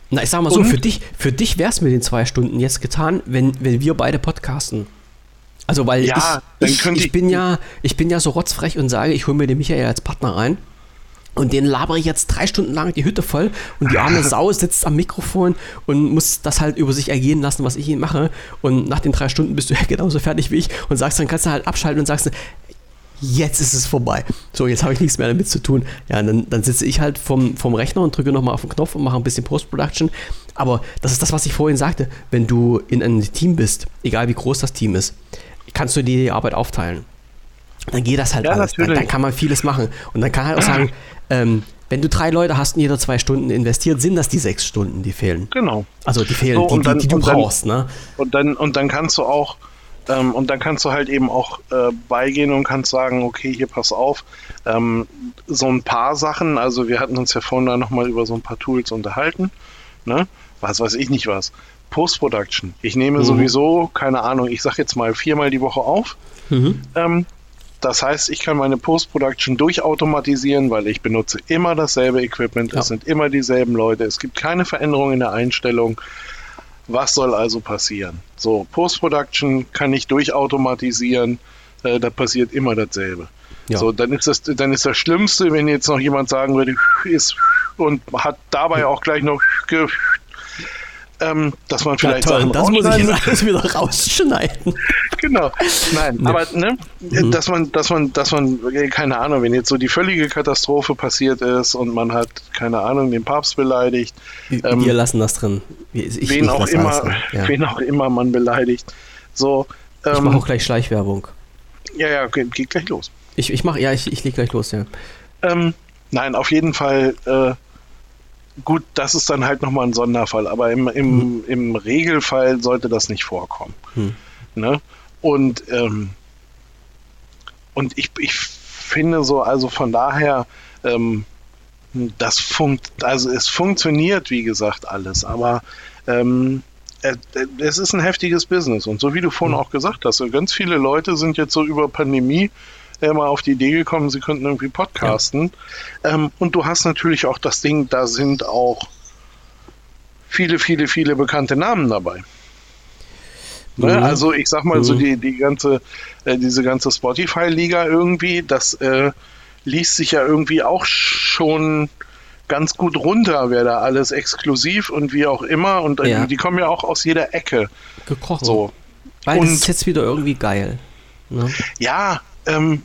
na, ich sag mal so, für dich, für dich wäre es mit den zwei Stunden jetzt getan, wenn, wenn wir beide podcasten. Also, weil ja, ich, ich, ich, bin ja, ich bin ja so rotzfrech und sage, ich hole mir den Michael als Partner rein. Und den labere ich jetzt drei Stunden lang die Hütte voll und die arme Sau sitzt am Mikrofon und muss das halt über sich ergehen lassen, was ich ihn mache. Und nach den drei Stunden bist du ja genauso fertig wie ich und sagst, dann kannst du halt abschalten und sagst, jetzt ist es vorbei. So, jetzt habe ich nichts mehr damit zu tun. Ja, dann, dann sitze ich halt vom, vom Rechner und drücke nochmal auf den Knopf und mache ein bisschen Post-Production. Aber das ist das, was ich vorhin sagte. Wenn du in einem Team bist, egal wie groß das Team ist, kannst du dir die Arbeit aufteilen. Dann geht das halt ja, alles. Dann, dann, kann man vieles machen. Und dann kann halt auch sagen, ähm, wenn du drei Leute hast und jeder zwei Stunden investiert, sind das die sechs Stunden, die fehlen. Genau. Also die fehlen, so, die, dann, die, die, du brauchst. Dann, ne? und, dann, und dann kannst du auch ähm, und dann kannst du halt eben auch äh, beigehen und kannst sagen, okay, hier pass auf, ähm, so ein paar Sachen, also wir hatten uns ja vorhin da nochmal über so ein paar Tools unterhalten, ne? Was weiß ich nicht was. Post-Production. Ich nehme mhm. sowieso, keine Ahnung, ich sag jetzt mal viermal die Woche auf. Mhm. Ähm, das heißt, ich kann meine Post-Production durchautomatisieren, weil ich benutze immer dasselbe Equipment, ja. es sind immer dieselben Leute, es gibt keine Veränderung in der Einstellung. Was soll also passieren? So, Post-Production kann ich durchautomatisieren, äh, da passiert immer dasselbe. Ja. So, dann ist das, dann ist das Schlimmste, wenn jetzt noch jemand sagen würde, ist und hat dabei auch gleich noch ähm, dass man vielleicht ja, toll, das muss ich jetzt alles wieder rausschneiden. genau. Nein, nee. aber ne, mhm. dass man, dass man, dass man, keine Ahnung, wenn jetzt so die völlige Katastrophe passiert ist und man hat, keine Ahnung, den Papst beleidigt. Wir, ähm, wir lassen das drin. Ich, wen, auch immer, ja. wen auch immer man beleidigt. So, ähm, ich mache auch gleich Schleichwerbung. Ja, ja, okay, geht gleich los. Ich, ich mache, ja, ich, ich leg gleich los, ja. Ähm, nein, auf jeden Fall äh, gut, das ist dann halt nochmal ein Sonderfall, aber im, im, hm. im Regelfall sollte das nicht vorkommen. Hm. Ne? Und, ähm, und ich, ich finde so, also von daher, ähm, das funkt, also es funktioniert, wie gesagt, alles, aber ähm, es ist ein heftiges Business. Und so wie du vorhin hm. auch gesagt hast, ganz viele Leute sind jetzt so über Pandemie äh, mal auf die Idee gekommen, sie könnten irgendwie podcasten. Ja. Ähm, und du hast natürlich auch das Ding, da sind auch viele, viele, viele bekannte Namen dabei. Ne? Mhm. Also ich sag mal mhm. so die, die ganze, äh, diese ganze Spotify-Liga irgendwie, das äh, liest sich ja irgendwie auch schon ganz gut runter, wer da alles exklusiv und wie auch immer. Und äh, ja. die, kommen ja auch aus jeder Ecke. Gekrochen. So. Weil und, das ist jetzt wieder irgendwie geil. Ne? Ja, ähm,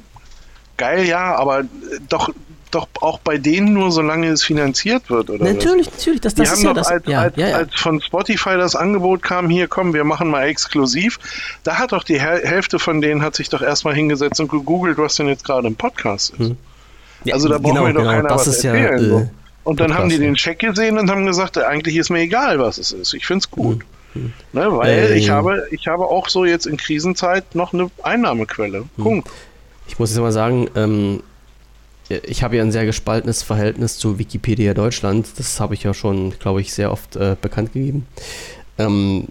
geil, ja, aber doch, doch auch bei denen nur, solange es finanziert wird, oder? Natürlich, was? natürlich, das, das die ist ja das. Als, ja, als, ja, ja. als, von Spotify das Angebot kam, hier komm, wir machen mal exklusiv, da hat doch die Hälfte von denen hat sich doch erstmal hingesetzt und gegoogelt, was denn jetzt gerade im Podcast ist. Hm. also da brauchen genau, wir doch genau, keiner was erzählen. Äh, so. Und dann haben die den Check gesehen und haben gesagt, eigentlich ist mir egal, was es ist. Ich finde es gut. Hm. Ne, weil äh, ich habe, ich habe auch so jetzt in Krisenzeit noch eine Einnahmequelle. Hm. Punkt. Ich muss jetzt mal sagen, ähm, ich habe ja ein sehr gespaltenes Verhältnis zu Wikipedia Deutschland. Das habe ich ja schon, glaube ich, sehr oft äh, bekannt gegeben. Ähm,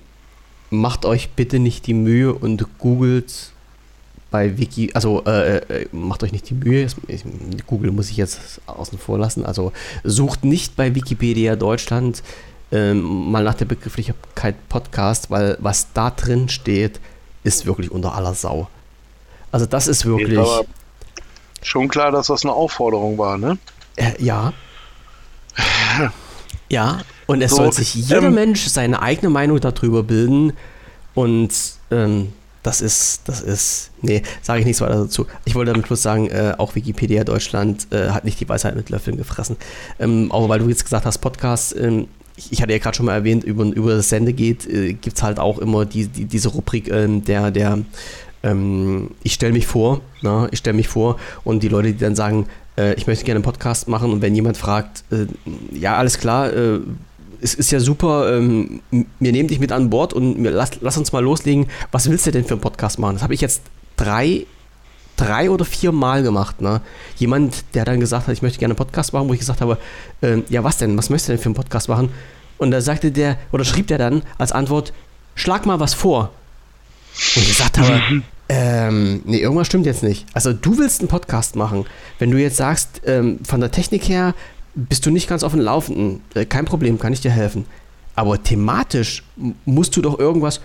macht euch bitte nicht die Mühe und googelt bei Wiki, also äh, äh, macht euch nicht die Mühe, Google muss ich jetzt außen vor lassen, also sucht nicht bei Wikipedia Deutschland ähm, mal nach der Begrifflichkeit Podcast, weil was da drin steht, ist wirklich unter aller Sau. Also das ist wirklich. Schon klar, dass das eine Aufforderung war, ne? Äh, ja. Ja, und es so, soll sich jeder ähm, Mensch seine eigene Meinung darüber bilden. Und ähm, das ist, das ist, nee, sage ich nichts weiter dazu. Ich wollte damit bloß sagen, äh, auch Wikipedia Deutschland äh, hat nicht die Weisheit mit Löffeln gefressen. Ähm, aber weil du jetzt gesagt hast, Podcast, ähm, ich, ich, hatte ja gerade schon mal erwähnt, über, über das Sende geht, äh, gibt es halt auch immer die, die, diese Rubrik ähm, der, der ähm, ich stelle mich vor, na, ich stelle mich vor und die Leute, die dann sagen, äh, ich möchte gerne einen Podcast machen und wenn jemand fragt, äh, ja, alles klar, äh, es ist ja super, ähm, wir nehmen dich mit an Bord und wir, lass, lass uns mal loslegen. Was willst du denn für einen Podcast machen? Das habe ich jetzt drei, drei oder vier Mal gemacht. Ne? Jemand, der dann gesagt hat, ich möchte gerne einen Podcast machen, wo ich gesagt habe, äh, ja, was denn? Was möchtest du denn für einen Podcast machen? Und da sagte der, oder schrieb der dann als Antwort, schlag mal was vor. Und ich sagte aber, ähm, nee, irgendwas stimmt jetzt nicht. Also du willst einen Podcast machen. Wenn du jetzt sagst, ähm, von der Technik her, bist du nicht ganz auf dem Laufenden. Äh, kein Problem, kann ich dir helfen. Aber thematisch musst du doch irgendwas,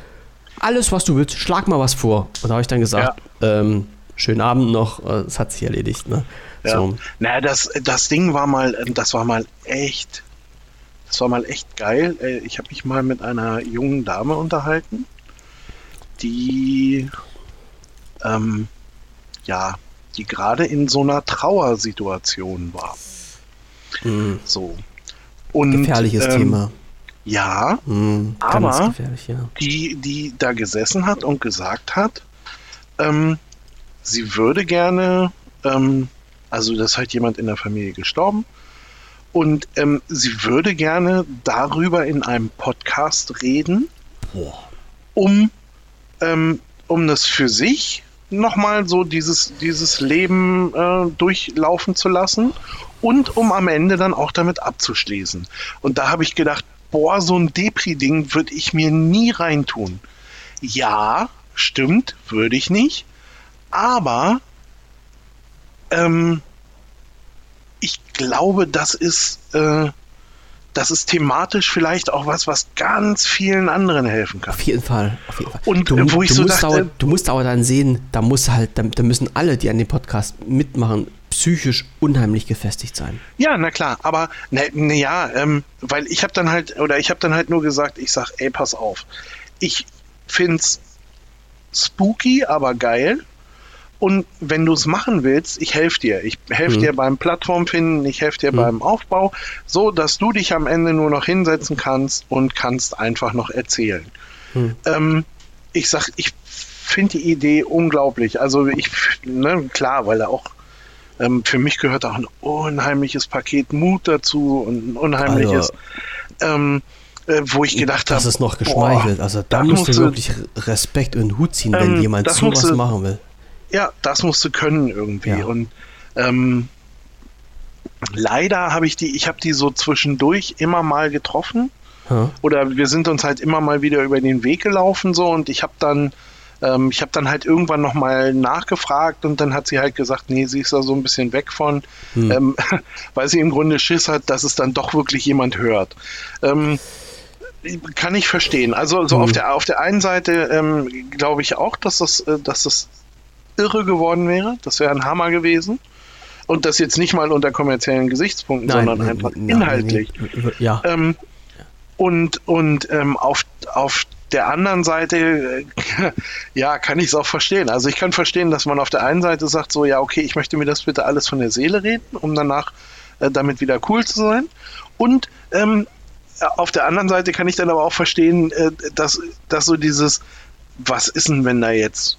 alles was du willst, schlag mal was vor. Und da habe ich dann gesagt, ja. ähm, schönen Abend noch, äh, es hat sich erledigt. Ne? Ja. So. Naja, das, das Ding war mal, ähm, das war mal echt, das war mal echt geil. Äh, ich habe mich mal mit einer jungen Dame unterhalten, die, ähm, ja, die gerade in so einer Trauersituation war. Mhm. So. Und, Gefährliches ähm, Thema. Ja, mhm, aber ja. die, die da gesessen hat und gesagt hat, ähm, sie würde gerne, ähm, also das halt jemand in der Familie gestorben, und ähm, sie würde gerne darüber in einem Podcast reden, Boah. um, ähm, um das für sich nochmal so dieses, dieses Leben äh, durchlaufen zu lassen und um am Ende dann auch damit abzuschließen. Und da habe ich gedacht, boah, so ein Depri-Ding würde ich mir nie reintun. Ja, stimmt, würde ich nicht. Aber ähm, ich glaube, das ist, äh, das ist thematisch vielleicht auch was, was ganz vielen anderen helfen kann. Auf jeden Fall, auf jeden Fall. Und du, wo ich du so musst dachte, aber, du musst aber dann sehen, da muss halt, da, da müssen alle, die an dem Podcast mitmachen, psychisch unheimlich gefestigt sein. Ja, na klar, aber na, na ja, ähm, weil ich habe dann halt, oder ich habe dann halt nur gesagt, ich sag, ey, pass auf. Ich find's spooky, aber geil. Und wenn du es machen willst, ich helfe dir. Ich helfe mhm. dir beim Plattformfinden, ich helfe dir mhm. beim Aufbau, so dass du dich am Ende nur noch hinsetzen kannst und kannst einfach noch erzählen. Mhm. Ähm, ich sag, ich finde die Idee unglaublich. Also ich, ne, klar, weil er auch ähm, für mich gehört auch ein unheimliches Paket Mut dazu und ein unheimliches, also, ähm, äh, wo ich gedacht habe. Das ist noch geschmeichelt. Boah, also da musst du wirklich Respekt und Hut ziehen, wenn ähm, jemand sowas machen will. Ja, das musst du können irgendwie. Ja. Und ähm, leider habe ich die, ich habe die so zwischendurch immer mal getroffen. Hm. Oder wir sind uns halt immer mal wieder über den Weg gelaufen so und ich habe dann ähm, ich habe dann halt irgendwann nochmal nachgefragt und dann hat sie halt gesagt, nee, sie ist da so ein bisschen weg von, hm. ähm, weil sie im Grunde Schiss hat, dass es dann doch wirklich jemand hört. Ähm, kann ich verstehen. Also so hm. auf, der, auf der einen Seite ähm, glaube ich auch, dass das, äh, dass das irre geworden wäre. Das wäre ein Hammer gewesen. Und das jetzt nicht mal unter kommerziellen Gesichtspunkten, nein, sondern nein, einfach nein, inhaltlich. ja. Ähm, und und ähm, auf, auf der anderen Seite, äh, ja, kann ich es auch verstehen. Also ich kann verstehen, dass man auf der einen Seite sagt, so, ja, okay, ich möchte mir das bitte alles von der Seele reden, um danach äh, damit wieder cool zu sein. Und ähm, auf der anderen Seite kann ich dann aber auch verstehen, äh, dass, dass so dieses, was ist denn, wenn da jetzt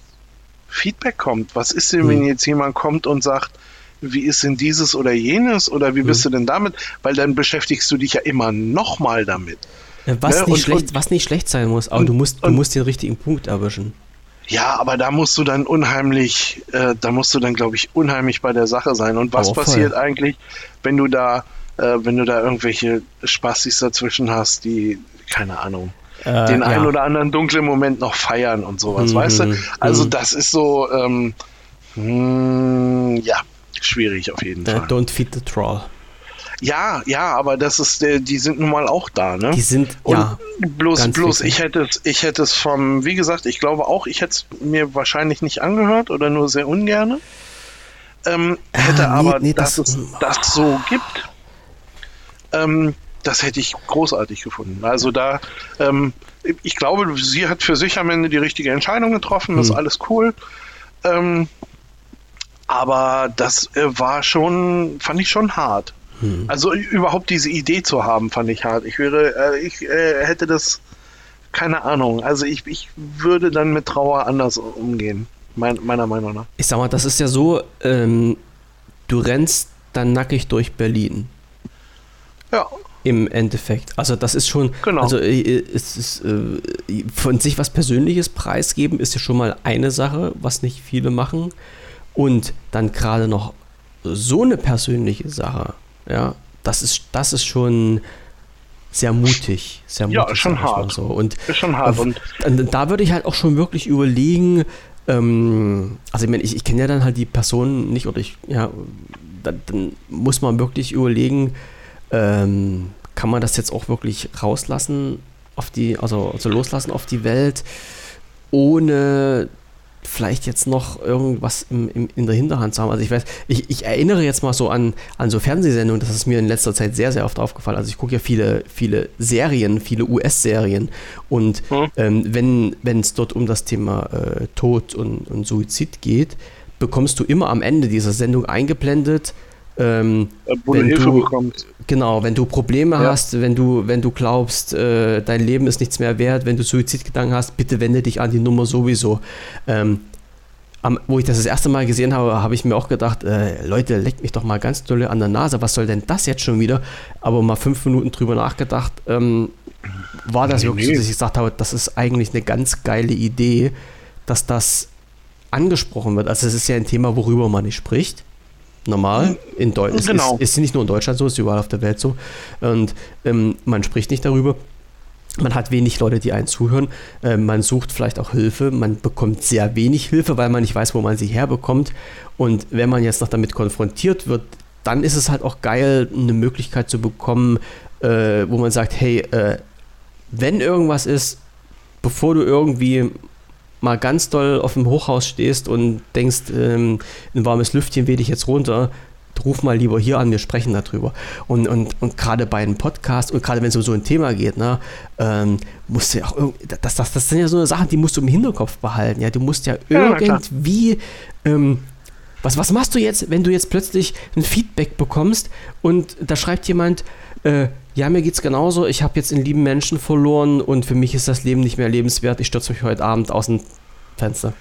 Feedback kommt? Was ist denn, wenn hm. jetzt jemand kommt und sagt, wie ist denn dieses oder jenes oder wie bist mhm. du denn damit? Weil dann beschäftigst du dich ja immer nochmal damit. Was, ne? nicht und, schlecht, und, was nicht schlecht sein muss, aber und, du, musst, du musst den richtigen Punkt erwischen. Ja, aber da musst du dann unheimlich, äh, da musst du dann, glaube ich, unheimlich bei der Sache sein. Und was passiert eigentlich, wenn du da, äh, wenn du da irgendwelche Spastis dazwischen hast, die, keine Ahnung, äh, den ja. einen oder anderen dunklen Moment noch feiern und sowas, mhm, weißt du? Also mhm. das ist so, ähm, mh, hm, ja, schwierig auf jeden Fall. Don't feed the troll. Ja, ja, aber das ist, die sind nun mal auch da, ne? Die sind, Und ja. Bloß, bloß ich hätte es, ich hätte es vom, wie gesagt, ich glaube auch, ich hätte es mir wahrscheinlich nicht angehört oder nur sehr ungerne. Ähm, hätte ah, nee, aber, nee, dass das, es das so gibt, ähm, das hätte ich großartig gefunden. Also da, ähm, ich glaube, sie hat für sich am Ende die richtige Entscheidung getroffen, das ist hm. alles cool. Ähm, aber das äh, war schon, fand ich schon hart. Hm. Also überhaupt diese Idee zu haben, fand ich hart. Ich wäre, äh, ich äh, hätte das, keine Ahnung. Also ich, ich würde dann mit Trauer anders umgehen, mein, meiner Meinung nach. Ich sag mal, das ist ja so, ähm, du rennst dann nackig durch Berlin. Ja. Im Endeffekt. Also das ist schon, genau. also äh, es ist, äh, von sich was Persönliches preisgeben ist ja schon mal eine Sache, was nicht viele machen. Und dann gerade noch so eine persönliche Sache, ja, das ist, das ist schon sehr mutig. Sehr mutig ja, schon hart. So. Und, ist schon hart. Und, und, da würde ich halt auch schon wirklich überlegen, ähm, also ich meine, ich, ich kenne ja dann halt die Person nicht oder ich, ja, dann, dann muss man wirklich überlegen, ähm, kann man das jetzt auch wirklich rauslassen auf die, also, also loslassen auf die Welt, ohne vielleicht jetzt noch irgendwas im, im, in der Hinterhand zu haben. Also ich weiß, ich, ich, erinnere jetzt mal so an, an so Fernsehsendungen, das ist mir in letzter Zeit sehr, sehr oft aufgefallen. Also ich gucke ja viele, viele Serien, viele US-Serien und hm. ähm, wenn es dort um das Thema äh, Tod und, und Suizid geht, bekommst du immer am Ende dieser Sendung eingeblendet, ähm, wo wenn du bekommst. Genau, wenn du Probleme ja. hast, wenn du, wenn du glaubst, äh, dein Leben ist nichts mehr wert, wenn du Suizidgedanken hast, bitte wende dich an die Nummer sowieso. Ähm, am, wo ich das das erste Mal gesehen habe, habe ich mir auch gedacht, äh, Leute, leckt mich doch mal ganz dolle an der Nase, was soll denn das jetzt schon wieder? Aber mal fünf Minuten drüber nachgedacht, ähm, war das nee, wirklich so, dass ich gesagt habe, das ist eigentlich eine ganz geile Idee, dass das angesprochen wird. Also es ist ja ein Thema, worüber man nicht spricht normal. In Deutschland genau. ist, ist nicht nur in Deutschland so, ist überall auf der Welt so. Und ähm, man spricht nicht darüber. Man hat wenig Leute, die einen zuhören. Äh, man sucht vielleicht auch Hilfe. Man bekommt sehr wenig Hilfe, weil man nicht weiß, wo man sie herbekommt. Und wenn man jetzt noch damit konfrontiert wird, dann ist es halt auch geil, eine Möglichkeit zu bekommen, äh, wo man sagt, hey, äh, wenn irgendwas ist, bevor du irgendwie mal ganz doll auf dem Hochhaus stehst und denkst, ähm, ein warmes Lüftchen weht dich jetzt runter, ruf mal lieber hier an, wir sprechen darüber. Und, und, und gerade bei einem Podcast und gerade wenn es um so ein Thema geht, ne, ähm, musst du ja auch das, das, das sind ja so eine Sachen, die musst du im Hinterkopf behalten. Ja, du musst ja irgendwie. Ähm, was, was machst du jetzt, wenn du jetzt plötzlich ein Feedback bekommst und da schreibt jemand, äh, ja, mir geht's genauso. Ich habe jetzt einen lieben Menschen verloren und für mich ist das Leben nicht mehr lebenswert. Ich stürze mich heute Abend aus dem Fenster.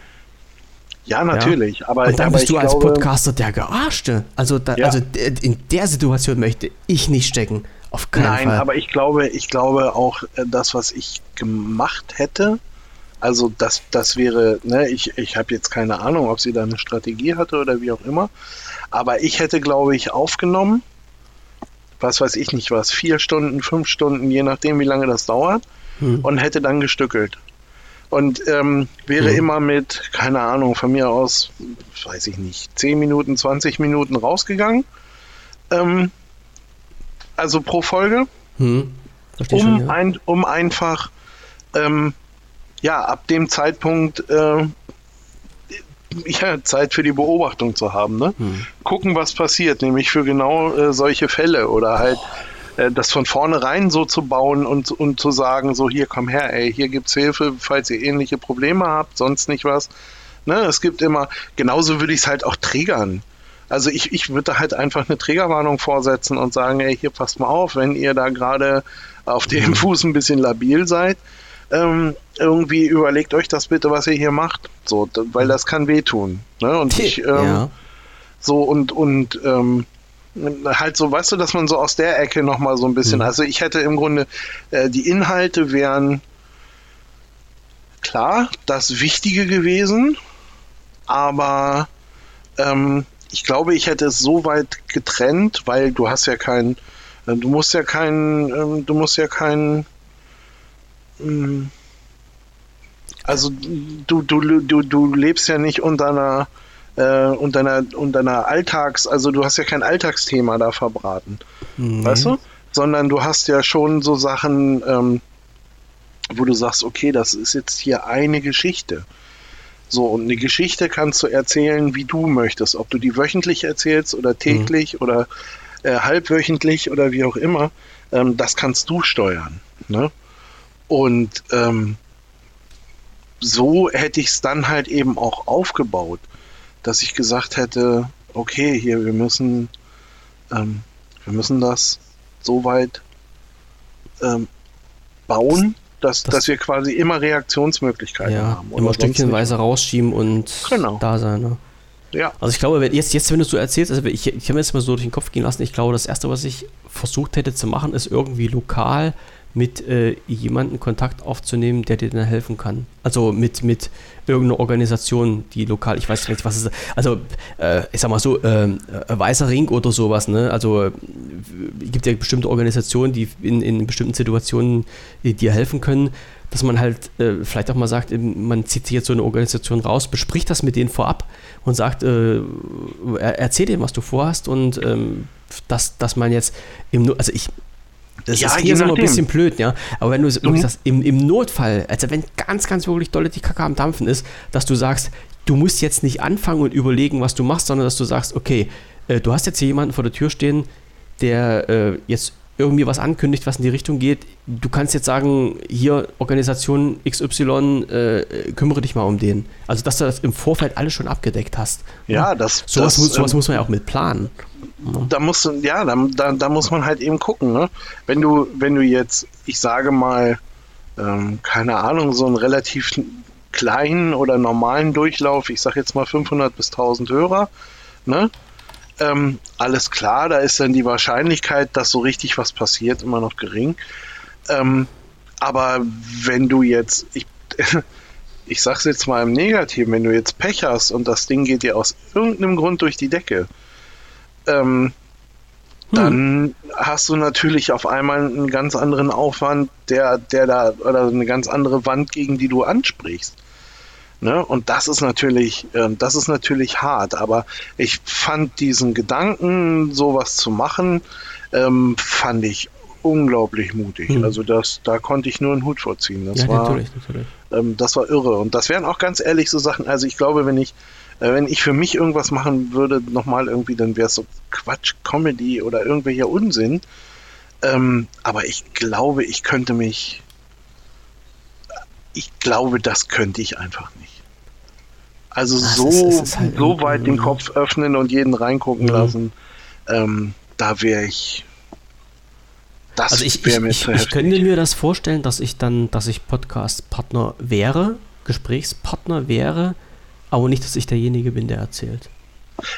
Ja, natürlich. Ja? Aber, und dann aber bist du als glaube, Podcaster der Gearschte. Also, da, ja. also in der Situation möchte ich nicht stecken. Auf keinen Nein, Fall. aber ich glaube, ich glaube auch, äh, das, was ich gemacht hätte, also das, das wäre, ne, ich, ich habe jetzt keine Ahnung, ob sie da eine Strategie hatte oder wie auch immer, aber ich hätte, glaube ich, aufgenommen was weiß ich nicht was, vier Stunden, fünf Stunden, je nachdem, wie lange das dauert, hm. und hätte dann gestückelt. Und ähm, wäre hm. immer mit, keine Ahnung, von mir aus, weiß ich nicht, 10 Minuten, 20 Minuten rausgegangen. Ähm, also pro Folge. Hm. Um, schon, ja. ein, um einfach, ähm, ja, ab dem Zeitpunkt äh, ja, Zeit für die Beobachtung zu haben. Ne? Hm. Gucken, was passiert, nämlich für genau äh, solche Fälle oder halt äh, das von vornherein so zu bauen und, und zu sagen, so hier komm her, ey, hier gibt's Hilfe, falls ihr ähnliche Probleme habt, sonst nicht was. Ne? Es gibt immer, genauso würde ich es halt auch triggern. Also ich, ich würde halt einfach eine Triggerwarnung vorsetzen und sagen, ey, hier passt mal auf, wenn ihr da gerade auf dem. Fuß ein bisschen labil seid, ähm, irgendwie überlegt euch das bitte, was ihr hier macht. So, weil das kann wehtun. Ne? Und ich, ähm, ja. so und, und ähm, halt so, weißt du, dass man so aus der Ecke nochmal so ein bisschen, mhm. also ich hätte im Grunde, äh, die Inhalte wären klar das Wichtige gewesen, aber ähm, ich glaube, ich hätte es so weit getrennt, weil du hast ja kein, äh, du musst ja kein, ähm, du musst ja kein hm. Also du, du, du, du lebst ja nicht unter einer, äh, unter einer, unter einer Alltags, also du hast ja kein Alltagsthema da verbraten. Mhm. Weißt du? Sondern du hast ja schon so Sachen, ähm, wo du sagst, okay, das ist jetzt hier eine Geschichte. So, und eine Geschichte kannst du erzählen, wie du möchtest. Ob du die wöchentlich erzählst oder täglich mhm. oder äh, halbwöchentlich oder wie auch immer, ähm, das kannst du steuern. Ne? Und ähm, so hätte ich es dann halt eben auch aufgebaut, dass ich gesagt hätte, okay, hier, wir müssen, ähm, wir müssen das so weit ähm, bauen, dass, das, dass wir quasi immer Reaktionsmöglichkeiten ja, haben. Immer stückchenweise rausschieben und genau. da sein. Ne? Ja. Also ich glaube, jetzt, jetzt wenn du es so erzählst, also ich, ich habe mir jetzt mal so durch den Kopf gehen lassen, ich glaube, das Erste, was ich versucht hätte zu machen, ist irgendwie lokal mit äh, jemandem Kontakt aufzunehmen, der dir dann helfen kann. Also mit, mit irgendeiner Organisation, die lokal, ich weiß nicht, was ist. Also, äh, ich sag mal so, äh, Weißer Ring oder sowas, ne? Also, äh, gibt ja bestimmte Organisationen, die in, in bestimmten Situationen dir helfen können, dass man halt äh, vielleicht auch mal sagt, man zieht sich jetzt so eine Organisation raus, bespricht das mit denen vorab und sagt, äh, erzähl denen, was du vorhast und ähm, dass, dass man jetzt im, also ich, das ja, ist hier so ein bisschen blöd, ja. Aber wenn du mhm. wirklich sagst, im, im Notfall, also wenn ganz, ganz wirklich dolle die Kacke am Dampfen ist, dass du sagst, du musst jetzt nicht anfangen und überlegen, was du machst, sondern dass du sagst, okay, äh, du hast jetzt hier jemanden vor der Tür stehen, der äh, jetzt irgendwie was ankündigt, was in die Richtung geht. Du kannst jetzt sagen, hier Organisation XY, äh, kümmere dich mal um den. Also, dass du das im Vorfeld alles schon abgedeckt hast. Ja, das. Sowas, das, muss, sowas ähm, muss man ja auch mit planen. Da musst du, ja, da, da, da, muss man halt eben gucken. Ne? Wenn du, wenn du jetzt, ich sage mal, ähm, keine Ahnung, so einen relativ kleinen oder normalen Durchlauf, ich sage jetzt mal 500 bis 1000 Hörer, ne? Ähm, alles klar, da ist dann die Wahrscheinlichkeit, dass so richtig was passiert, immer noch gering. Ähm, aber wenn du jetzt, ich, ich sag's jetzt mal im Negativen, wenn du jetzt Pech hast und das Ding geht dir aus irgendeinem Grund durch die Decke, ähm, hm. dann hast du natürlich auf einmal einen ganz anderen Aufwand, der, der da, oder eine ganz andere Wand, gegen die du ansprichst. Ne? Und das ist natürlich, äh, das ist natürlich hart. Aber ich fand diesen Gedanken, sowas zu machen, ähm, fand ich unglaublich mutig. Hm. Also das, da konnte ich nur einen Hut vorziehen. Das ja, war, natürlich, natürlich. Ähm, das war irre. Und das wären auch ganz ehrlich so Sachen. Also ich glaube, wenn ich, wenn ich für mich irgendwas machen würde, nochmal irgendwie, dann wäre es so Quatsch, Comedy oder irgendwelcher Unsinn. Ähm, aber ich glaube, ich könnte mich, ich glaube, das könnte ich einfach nicht. Also Ach, so, ist, ist halt so weit den Kopf öffnen und jeden reingucken mhm. lassen, ähm, da wäre ich. Das also ich, ich, ich, ich könnte mir das vorstellen, dass ich dann, dass ich Podcast-Partner wäre, Gesprächspartner wäre, aber nicht, dass ich derjenige bin, der erzählt.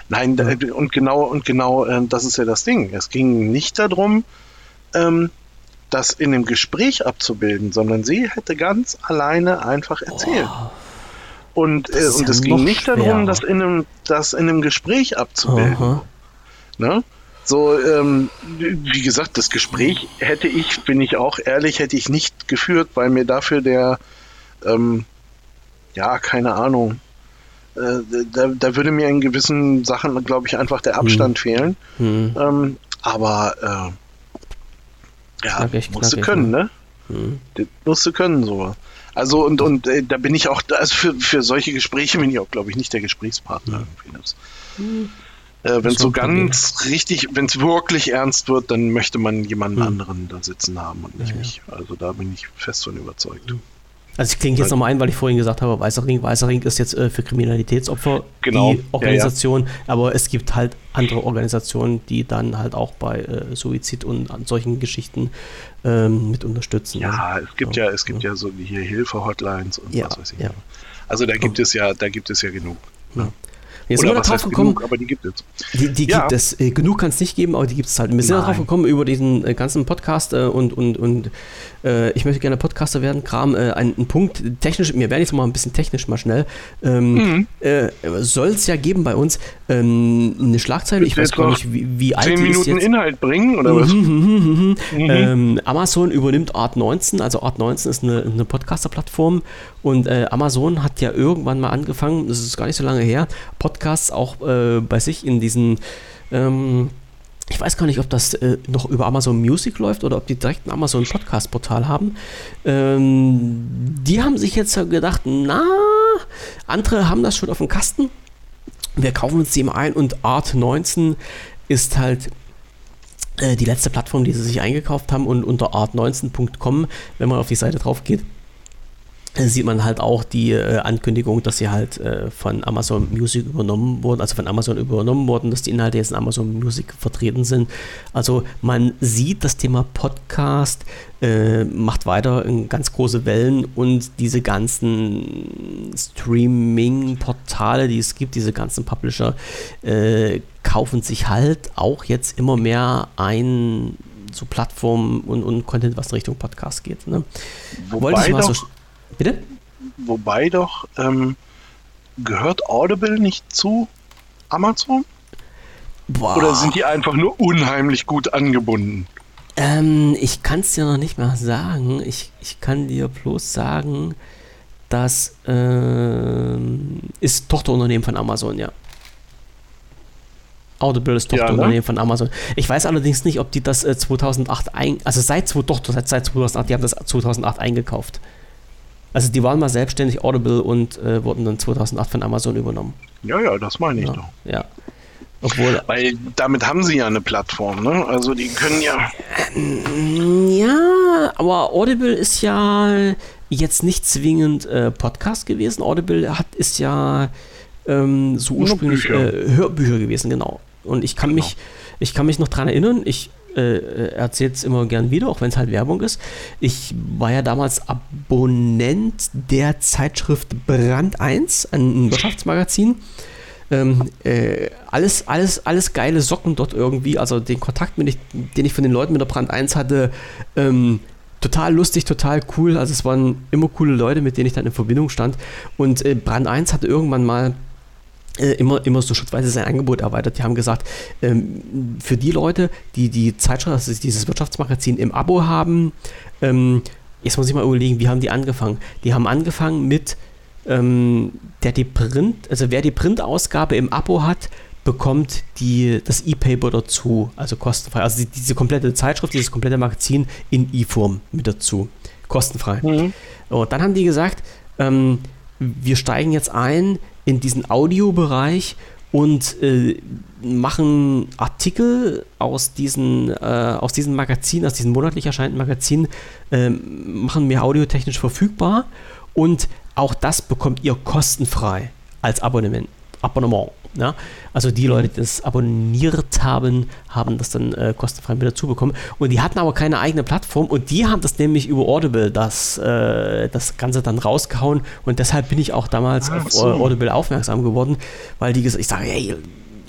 Nein, ja. und genau, und genau, äh, das ist ja das Ding. Es ging nicht darum, ähm, das in einem Gespräch abzubilden, sondern sie hätte ganz alleine einfach erzählt. Oh. Und, äh, und ja es ging nicht schwerer. darum, das in einem, das in einem Gespräch abzubilden. Ne? So, ähm, wie gesagt, das Gespräch hätte ich, bin ich auch ehrlich, hätte ich nicht geführt, weil mir dafür der, ähm, ja, keine Ahnung, da, da, würde mir in gewissen Sachen, glaube ich, einfach der Abstand hm. fehlen. Hm. Ähm, aber äh, ja, knackig, musst du können, ne? Hm. musst du können, so. Also und, und äh, da bin ich auch, also für, für solche Gespräche bin ich auch, glaube ich, nicht der Gesprächspartner. Mhm. Äh, wenn es so ganz Problem. richtig, wenn es wirklich ernst wird, dann möchte man jemanden mhm. anderen da sitzen haben und nicht ja, mich. Also da bin ich fest von überzeugt. Also ich klinge jetzt nochmal ein, weil ich vorhin gesagt habe, Weißer Ring, Weißer Ring ist jetzt äh, für Kriminalitätsopfer genau. die Organisation, ja, ja. aber es gibt halt andere Organisationen, die dann halt auch bei äh, Suizid und an solchen Geschichten ähm, mit unterstützen. Ja, es gibt ja, ja es gibt ja, so wie hier Hilfe-Hotlines und was weiß ich. Also da gibt es ja, da gibt es ja genug. Ja. Jetzt Oder sind wir darauf gekommen, genug, aber die gibt es. Die, die ja. gibt es. Äh, genug kann es nicht geben, aber die gibt es halt. Wir sind darauf gekommen über diesen äh, ganzen Podcast äh, und, und, und äh, ich möchte gerne Podcaster werden. Kram, äh, ein, ein, Punkt, technisch, mir werden jetzt mal ein bisschen technisch mal schnell. Ähm, mhm. Äh, Soll es ja geben bei uns ähm, eine Schlagzeile, ich weiß gar nicht, wie, wie alt die Minuten ist jetzt. Inhalt bringen oder was? Mhm, mhm, mhm, ähm, Amazon übernimmt Art 19, also Art 19 ist eine, eine Podcaster-Plattform und Amazon hat ja irgendwann mal angefangen, das ist gar nicht so lange her, Podcasts auch äh, bei sich in diesen ähm, ich weiß gar nicht, ob das äh, noch über Amazon Music läuft oder ob die direkt ein Amazon Podcast Portal haben. Ähm, die haben sich jetzt gedacht, na, andere haben das schon auf dem Kasten. Wir kaufen uns die eben ein und Art 19 ist halt äh, die letzte Plattform, die sie sich eingekauft haben und unter art19.com, wenn man auf die Seite drauf geht, sieht man halt auch die äh, Ankündigung, dass sie halt äh, von Amazon Music übernommen wurden, also von Amazon übernommen wurden, dass die Inhalte jetzt in Amazon Music vertreten sind. Also man sieht, das Thema Podcast äh, macht weiter in ganz große Wellen und diese ganzen Streaming-Portale, die es gibt, diese ganzen Publisher, äh, kaufen sich halt auch jetzt immer mehr ein zu Plattformen und, und Content, was in Richtung Podcast geht. Ne? Wobei doch, so Bitte? Wobei doch, ähm, gehört Audible nicht zu Amazon? Boah. Oder sind die einfach nur unheimlich gut angebunden? Ähm, ich kann es dir noch nicht mal sagen. Ich, ich kann dir bloß sagen, das ähm, ist Tochterunternehmen von Amazon, ja. Audible ist Tochterunternehmen ja, ne? von Amazon. Ich weiß allerdings nicht, ob die das äh, 2008 ein, also seit, doch, seit, seit 2008, die haben das 2008 eingekauft. Also die waren mal selbstständig Audible und äh, wurden dann 2008 von Amazon übernommen. Ja, ja, das meine ich ja, doch. Ja. Obwohl, Weil damit haben sie ja eine Plattform, ne? Also die können ja. Ja, aber Audible ist ja jetzt nicht zwingend äh, Podcast gewesen. Audible hat ist ja ähm, so ursprünglich äh, Hörbücher gewesen, genau. Und ich kann genau. mich, ich kann mich noch daran erinnern, ich äh, erzähle es immer gern wieder, auch wenn es halt Werbung ist. Ich war ja damals Abonnent der Zeitschrift Brand 1, ein Wirtschaftsmagazin. Ähm, äh, alles, alles, alles geile Socken dort irgendwie. Also den Kontakt, den ich, den ich von den Leuten mit der Brand 1 hatte, ähm, total lustig, total cool. Also es waren immer coole Leute, mit denen ich dann in Verbindung stand. Und äh, Brand 1 hatte irgendwann mal äh, immer, immer so schrittweise sein Angebot erweitert. Die haben gesagt, ähm, für die Leute, die die Zeitschrift, also dieses Wirtschaftsmagazin im Abo haben, ähm, jetzt muss ich mal überlegen, wie haben die angefangen? Die haben angefangen mit, ähm, der die Print, also wer die Printausgabe im Abo hat, bekommt die, das E-Paper dazu, also kostenfrei. Also die, diese komplette Zeitschrift, dieses komplette Magazin in E-Form mit dazu, kostenfrei. Mhm. Und dann haben die gesagt, ähm, wir steigen jetzt ein in diesen Audiobereich und äh, machen Artikel aus diesen, äh, aus diesen Magazinen, aus diesen monatlich erscheinenden Magazinen, äh, machen wir audiotechnisch verfügbar und auch das bekommt ihr kostenfrei als Abonnement. Abonnement. Ja? Also die Leute, die das abonniert haben, haben das dann äh, kostenfrei mit dazu bekommen. Und die hatten aber keine eigene Plattform und die haben das nämlich über Audible das, äh, das Ganze dann rausgehauen. Und deshalb bin ich auch damals Ach, auf so. Audible aufmerksam geworden, weil die gesagt, ich sage, hey,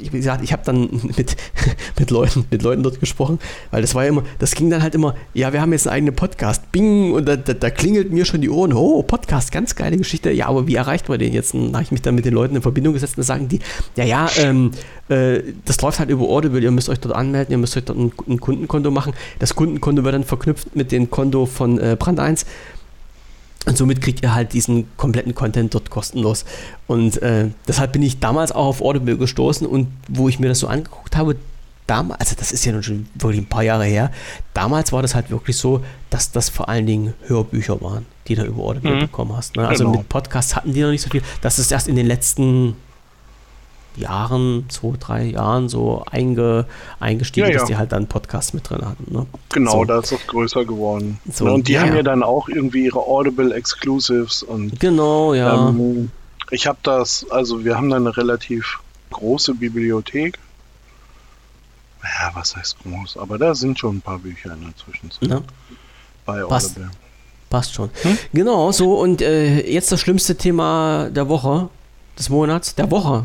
wie gesagt, ich habe dann mit, mit, Leuten, mit Leuten dort gesprochen, weil das war ja immer, das ging dann halt immer, ja, wir haben jetzt einen eigenen Podcast, bing, und da, da, da klingelt mir schon die Ohren, oh, Podcast, ganz geile Geschichte, ja, aber wie erreicht man den jetzt? Und habe ich mich dann mit den Leuten in Verbindung gesetzt und sagen die, ja, ja, ähm, äh, das läuft halt über Audible, ihr müsst euch dort anmelden, ihr müsst euch dort ein, ein Kundenkonto machen. Das Kundenkonto wird dann verknüpft mit dem Konto von äh, Brand 1 und somit kriegt ihr halt diesen kompletten Content dort kostenlos. Und äh, deshalb bin ich damals auch auf Audible gestoßen und wo ich mir das so angeguckt habe, damals, also das ist ja nun schon wirklich ein paar Jahre her, damals war das halt wirklich so, dass das vor allen Dingen Hörbücher waren, die du über Audible mhm. bekommen hast. Ne? Also genau. mit Podcasts hatten die noch nicht so viel. Das ist erst in den letzten Jahren, zwei, drei Jahren so einge, eingestiegen, ja, ja. dass die halt dann Podcasts mit drin hatten. Ne? Genau, so. da ist das größer geworden. So, und die ja, haben ja dann auch irgendwie ihre Audible Exclusives und genau, ja. Ähm, ich habe das, also wir haben da eine relativ große Bibliothek. Ja, was heißt groß? Aber da sind schon ein paar Bücher in der Zwischenzeit. Ja. Bei Passt. Audible. Passt schon. Hm? Genau, so und äh, jetzt das schlimmste Thema der Woche, des Monats, der Woche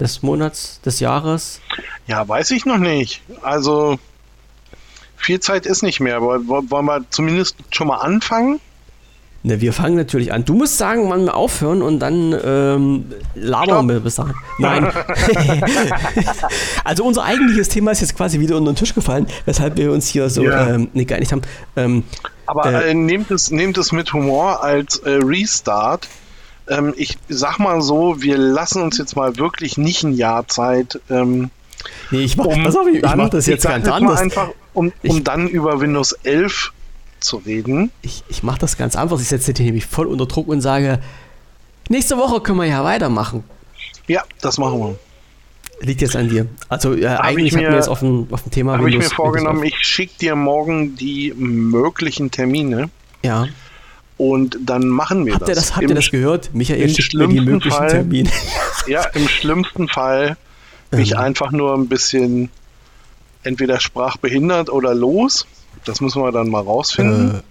des Monats, des Jahres? Ja, weiß ich noch nicht. Also viel Zeit ist nicht mehr, aber wollen wir zumindest schon mal anfangen? Ne, wir fangen natürlich an. Du musst sagen, wann wir aufhören und dann ähm, labern wir bis dahin. Nein. also unser eigentliches Thema ist jetzt quasi wieder unter den Tisch gefallen, weshalb wir uns hier so ja. ähm, nicht geeinigt haben. Ähm, aber äh, äh, nehmt, es, nehmt es mit Humor als äh, Restart ähm, ich sag mal so, wir lassen uns jetzt mal wirklich nicht ein Jahr Zeit. Ähm, nee, ich mach, um auf, ich, ich mach das jetzt ganz anders. Einfach, um, ich, um dann über Windows 11 zu reden. Ich, ich mache das ganz einfach. Ich setze dich nämlich voll unter Druck und sage, Nächste Woche können wir ja weitermachen. Ja, das machen wir. Liegt jetzt an dir. Also äh, eigentlich hatten wir jetzt auf dem, auf dem Thema Habe ich mir vorgenommen, ich schicke dir morgen die möglichen Termine. Ja. Und dann machen wir habt das. Ihr das habt ihr das gehört? Michael schickt mir die möglichen Fall, Termine. Ja, im schlimmsten Fall mich ähm. einfach nur ein bisschen entweder sprachbehindert oder los. Das müssen wir dann mal rausfinden. Äh,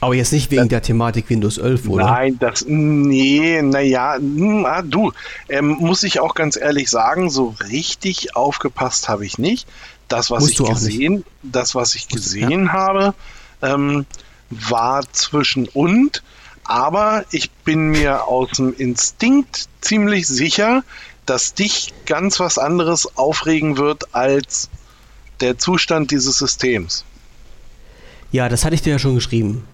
aber jetzt nicht wegen das, der Thematik Windows 11, oder? Nein, das, nee, naja, hm, ah, du, ähm, muss ich auch ganz ehrlich sagen, so richtig aufgepasst habe ich nicht. Das, was Musst ich gesehen, das, was ich gesehen ja. habe, ähm, war zwischen und, aber ich bin mir aus dem Instinkt ziemlich sicher, dass dich ganz was anderes aufregen wird als der Zustand dieses Systems. Ja, das hatte ich dir ja schon geschrieben.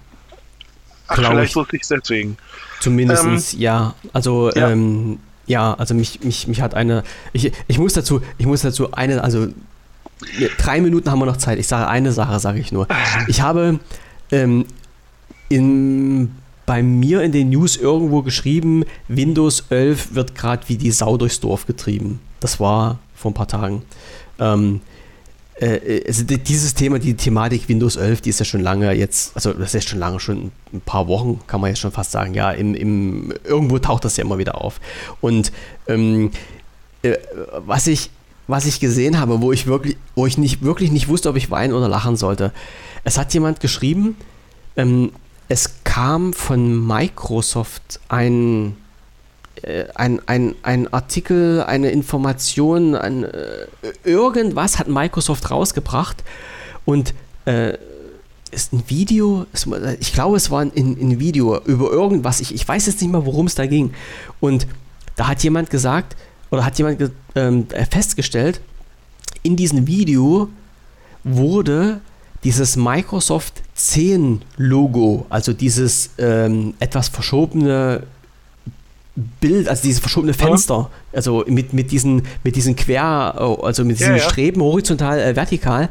Ach, vielleicht ich. wusste ich es deswegen. Zumindest, ähm, ja. Also, ja. Ähm, ja, also mich, mich, mich hat eine. Ich, ich muss dazu, ich muss dazu eine, also drei Minuten haben wir noch Zeit. Ich sage eine Sache, sage ich nur. Ich habe ähm, in, bei mir in den News irgendwo geschrieben, Windows 11 wird gerade wie die Sau durchs Dorf getrieben. Das war vor ein paar Tagen. Ähm, äh, also dieses Thema, die Thematik Windows 11, die ist ja schon lange jetzt, also das ist schon lange, schon ein paar Wochen, kann man jetzt schon fast sagen, ja, im, im, irgendwo taucht das ja immer wieder auf. Und ähm, äh, was ich was ich gesehen habe, wo ich wirklich, wo ich nicht wirklich nicht wusste, ob ich weinen oder lachen sollte. Es hat jemand geschrieben, ähm, es kam von Microsoft ein äh, ein, ein, ein Artikel, eine Information, ein, äh, irgendwas hat Microsoft rausgebracht und äh, ist ein Video, ich glaube, es war ein, ein Video über irgendwas, ich, ich weiß jetzt nicht mehr, worum es da ging. Und da hat jemand gesagt, oder hat jemand ähm, festgestellt, in diesem Video wurde dieses Microsoft 10 Logo, also dieses ähm, etwas verschobene Bild, also dieses verschobene Fenster, ja. also mit, mit diesen, mit diesen Quer, also mit diesen ja, ja. Streben horizontal, äh, vertikal,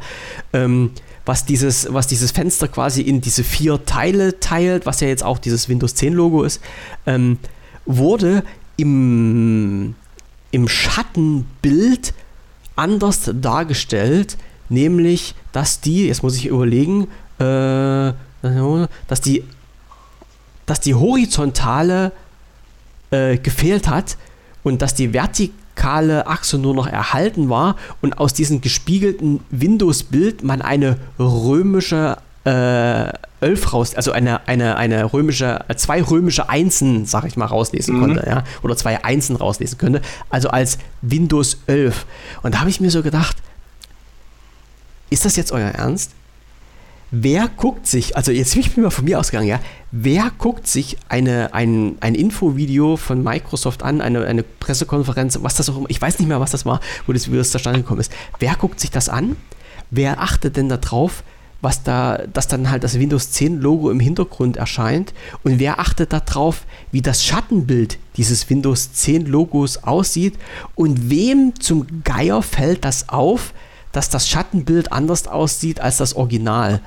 ähm, was dieses, was dieses Fenster quasi in diese vier Teile teilt, was ja jetzt auch dieses Windows 10 Logo ist, ähm, wurde im, im Schattenbild anders dargestellt, nämlich, dass die, jetzt muss ich überlegen, äh, dass die, dass die horizontale äh, gefehlt hat und dass die vertikale Achse nur noch erhalten war und aus diesem gespiegelten Windows-Bild man eine römische äh, 11 raus, also eine, eine, eine römische, zwei römische Einsen, sag ich mal, rauslesen mhm. konnte, ja, oder zwei Einsen rauslesen könnte, also als Windows 11. Und da habe ich mir so gedacht, ist das jetzt euer Ernst? wer guckt sich, also jetzt bin ich mal von mir ausgegangen, ja, wer guckt sich eine, ein, ein Infovideo von Microsoft an, eine, eine Pressekonferenz, was das auch immer, ich weiß nicht mehr, was das war, wo das, wie das zustande gekommen ist. Wer guckt sich das an? Wer achtet denn darauf, was da, dass dann halt das Windows 10 Logo im Hintergrund erscheint und wer achtet darauf, wie das Schattenbild dieses Windows 10 Logos aussieht und wem zum Geier fällt das auf, dass das Schattenbild anders aussieht als das Original?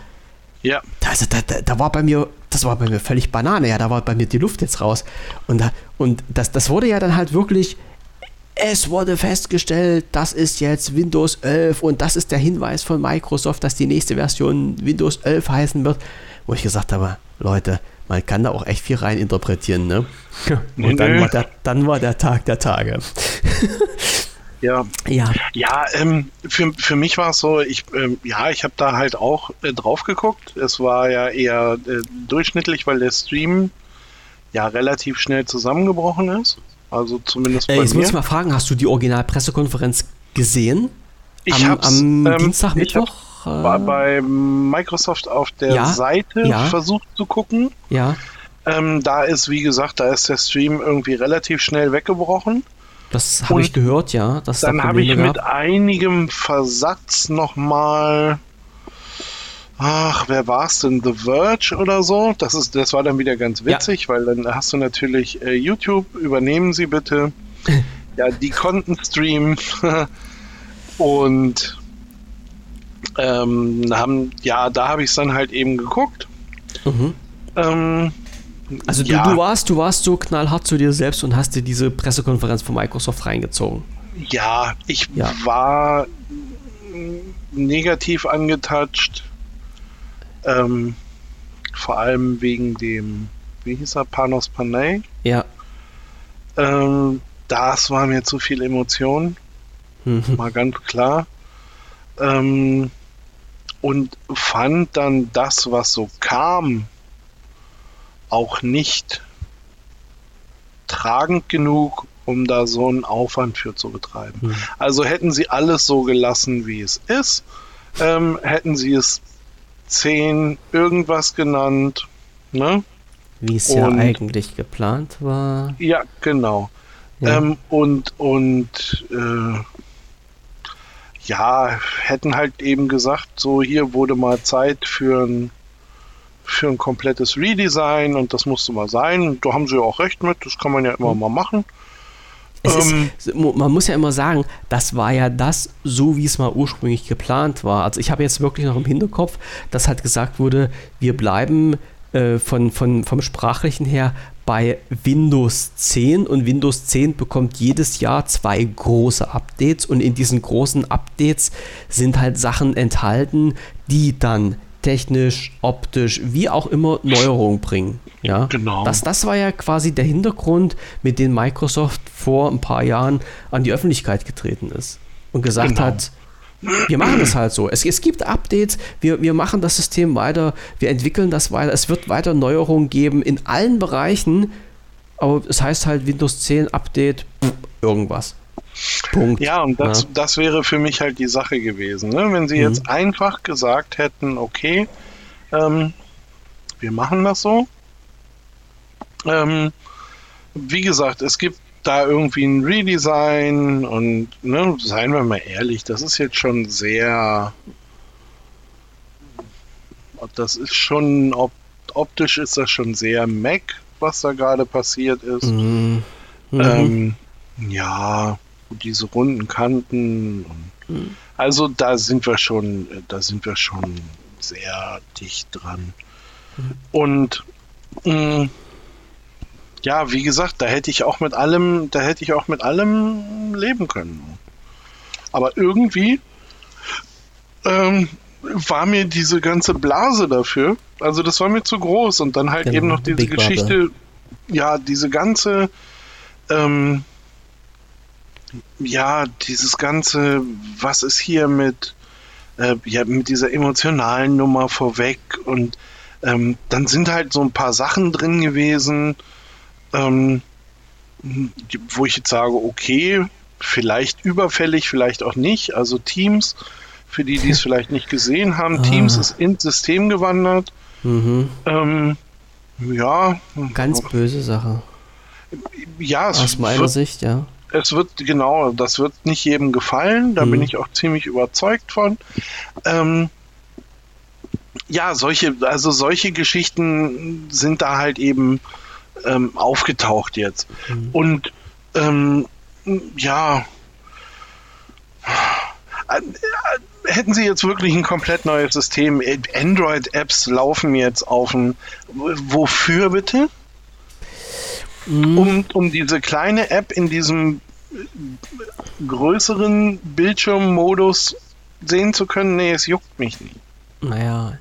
Ja. Also, da, da, da, war bei mir, das war bei mir völlig Banane, ja, da war bei mir die Luft jetzt raus. Und, und das, das wurde ja dann halt wirklich, es wurde festgestellt, das ist jetzt Windows 11 und das ist der Hinweis von Microsoft, dass die nächste Version Windows 11 heißen wird. Wo ich gesagt habe, Leute, man kann da auch echt viel rein interpretieren, ne? Und dann war der, dann war der Tag der Tage. Ja, ja, ja ähm, für, für mich war es so, ich, ähm, ja, ich habe da halt auch äh, drauf geguckt. Es war ja eher äh, durchschnittlich, weil der Stream ja relativ schnell zusammengebrochen ist. Also zumindest äh, bei Jetzt mir. muss ich mal fragen, hast du die Originalpressekonferenz gesehen? Ich am, am ähm, Dienstag, Mittwoch? War bei Microsoft auf der ja, Seite ja. versucht zu gucken. Ja. Ähm, da ist, wie gesagt, da ist der Stream irgendwie relativ schnell weggebrochen. Das habe ich gehört, ja. dann habe ich mit einigem Versatz nochmal. Ach, wer war es denn? The Verge oder so? Das, ist, das war dann wieder ganz witzig, ja. weil dann hast du natürlich äh, YouTube, übernehmen Sie bitte. ja, die konnten streamen. Und ähm, haben, ja, da habe ich es dann halt eben geguckt. Mhm. Ähm, Also du, ja. du, warst, du warst so knallhart zu dir selbst und hast dir diese Pressekonferenz von Microsoft reingezogen. Ja, ich ja. war negativ angetatscht. Ähm, vor allem wegen dem, wie hieß er, Panos Panay. Ja. Ähm, das war mir zu viel Emotion. Mhm. Mal ganz klar. Ähm, und fand dann das, was so kam, auch nicht tragend genug, um da so einen Aufwand für zu betreiben. Mhm. Also hätten sie alles so gelassen, wie es ist, ähm, hätten sie es 10 irgendwas genannt, ne? Wie es ja eigentlich geplant war. Ja, genau. Ja. Ähm, und und äh, ja, hätten halt eben gesagt, so hier wurde mal Zeit für ein für ein komplettes Redesign und das musste mal sein. Da haben sie ja auch recht mit, das kann man ja immer mhm. mal machen. Ähm, ist, man muss ja immer sagen, das war ja das, so wie es mal ursprünglich geplant war. Also ich habe jetzt wirklich noch im Hinterkopf, dass halt gesagt wurde, wir bleiben äh, von, von, vom Sprachlichen her bei Windows 10 und Windows 10 bekommt jedes Jahr zwei große Updates und in diesen großen Updates sind halt Sachen enthalten, die dann technisch, optisch, wie auch immer Neuerungen bringen. Ja, genau. Das, das war ja quasi der Hintergrund, mit dem Microsoft vor ein paar Jahren an die Öffentlichkeit getreten ist und gesagt genau. hat, wir machen das halt so. Es, es gibt Updates, wir, wir machen das System weiter, wir entwickeln das weiter, es wird weiter Neuerungen geben in allen Bereichen, aber es heißt halt Windows 10 Update, irgendwas. Punkt. Ja, und das, ja. das wäre für mich halt die Sache gewesen. Ne? Wenn sie mhm. jetzt einfach gesagt hätten, okay, ähm, wir machen das so. Ähm, wie gesagt, es gibt da irgendwie ein Redesign und ne, seien wir mal ehrlich, das ist jetzt schon sehr. Das ist schon, optisch ist das schon sehr Mac, was da gerade passiert ist. Mhm. Mhm. Ähm, ja, diese runden Kanten. Mhm. Also da sind wir schon, da sind wir schon sehr dicht dran. Mhm. Und mh, mm, ja, wie gesagt, da hätte ich auch mit allem, da hätte ich auch mit allem leben können. Aber irgendwie ähm, war mir diese ganze Blase dafür, also das war mir zu groß und dann halt genau, eben noch diese Big Geschichte, ja, diese ganze ähm, ja, dieses ganze, was ist hier mit, äh, ja, mit dieser emotionalen Nummer vorweg und ähm, dann sind halt so ein paar Sachen drin gewesen, ähm, wo ich jetzt sage, okay, vielleicht überfällig, vielleicht auch nicht. Also Teams, für die, die es vielleicht nicht gesehen haben, ah. Teams ist ins System gewandert. Mhm. Ähm, ja. Ganz böse Sache. Ja, aus meiner wird, Sicht, ja es wird, genau, das wird nicht jedem gefallen, da mhm. bin ich auch ziemlich überzeugt von. Ähm, ja, solche, also solche Geschichten sind da halt eben ähm, aufgetaucht jetzt. Mhm. Und ähm, ja, äh, hätten sie jetzt wirklich ein komplett neues System, Android-Apps laufen jetzt auf ein, wofür bitte? Mhm. um, um diese kleine App in diesem größeren Bildschirmmodus sehen zu können. Nee, es juckt mich nicht. Naja.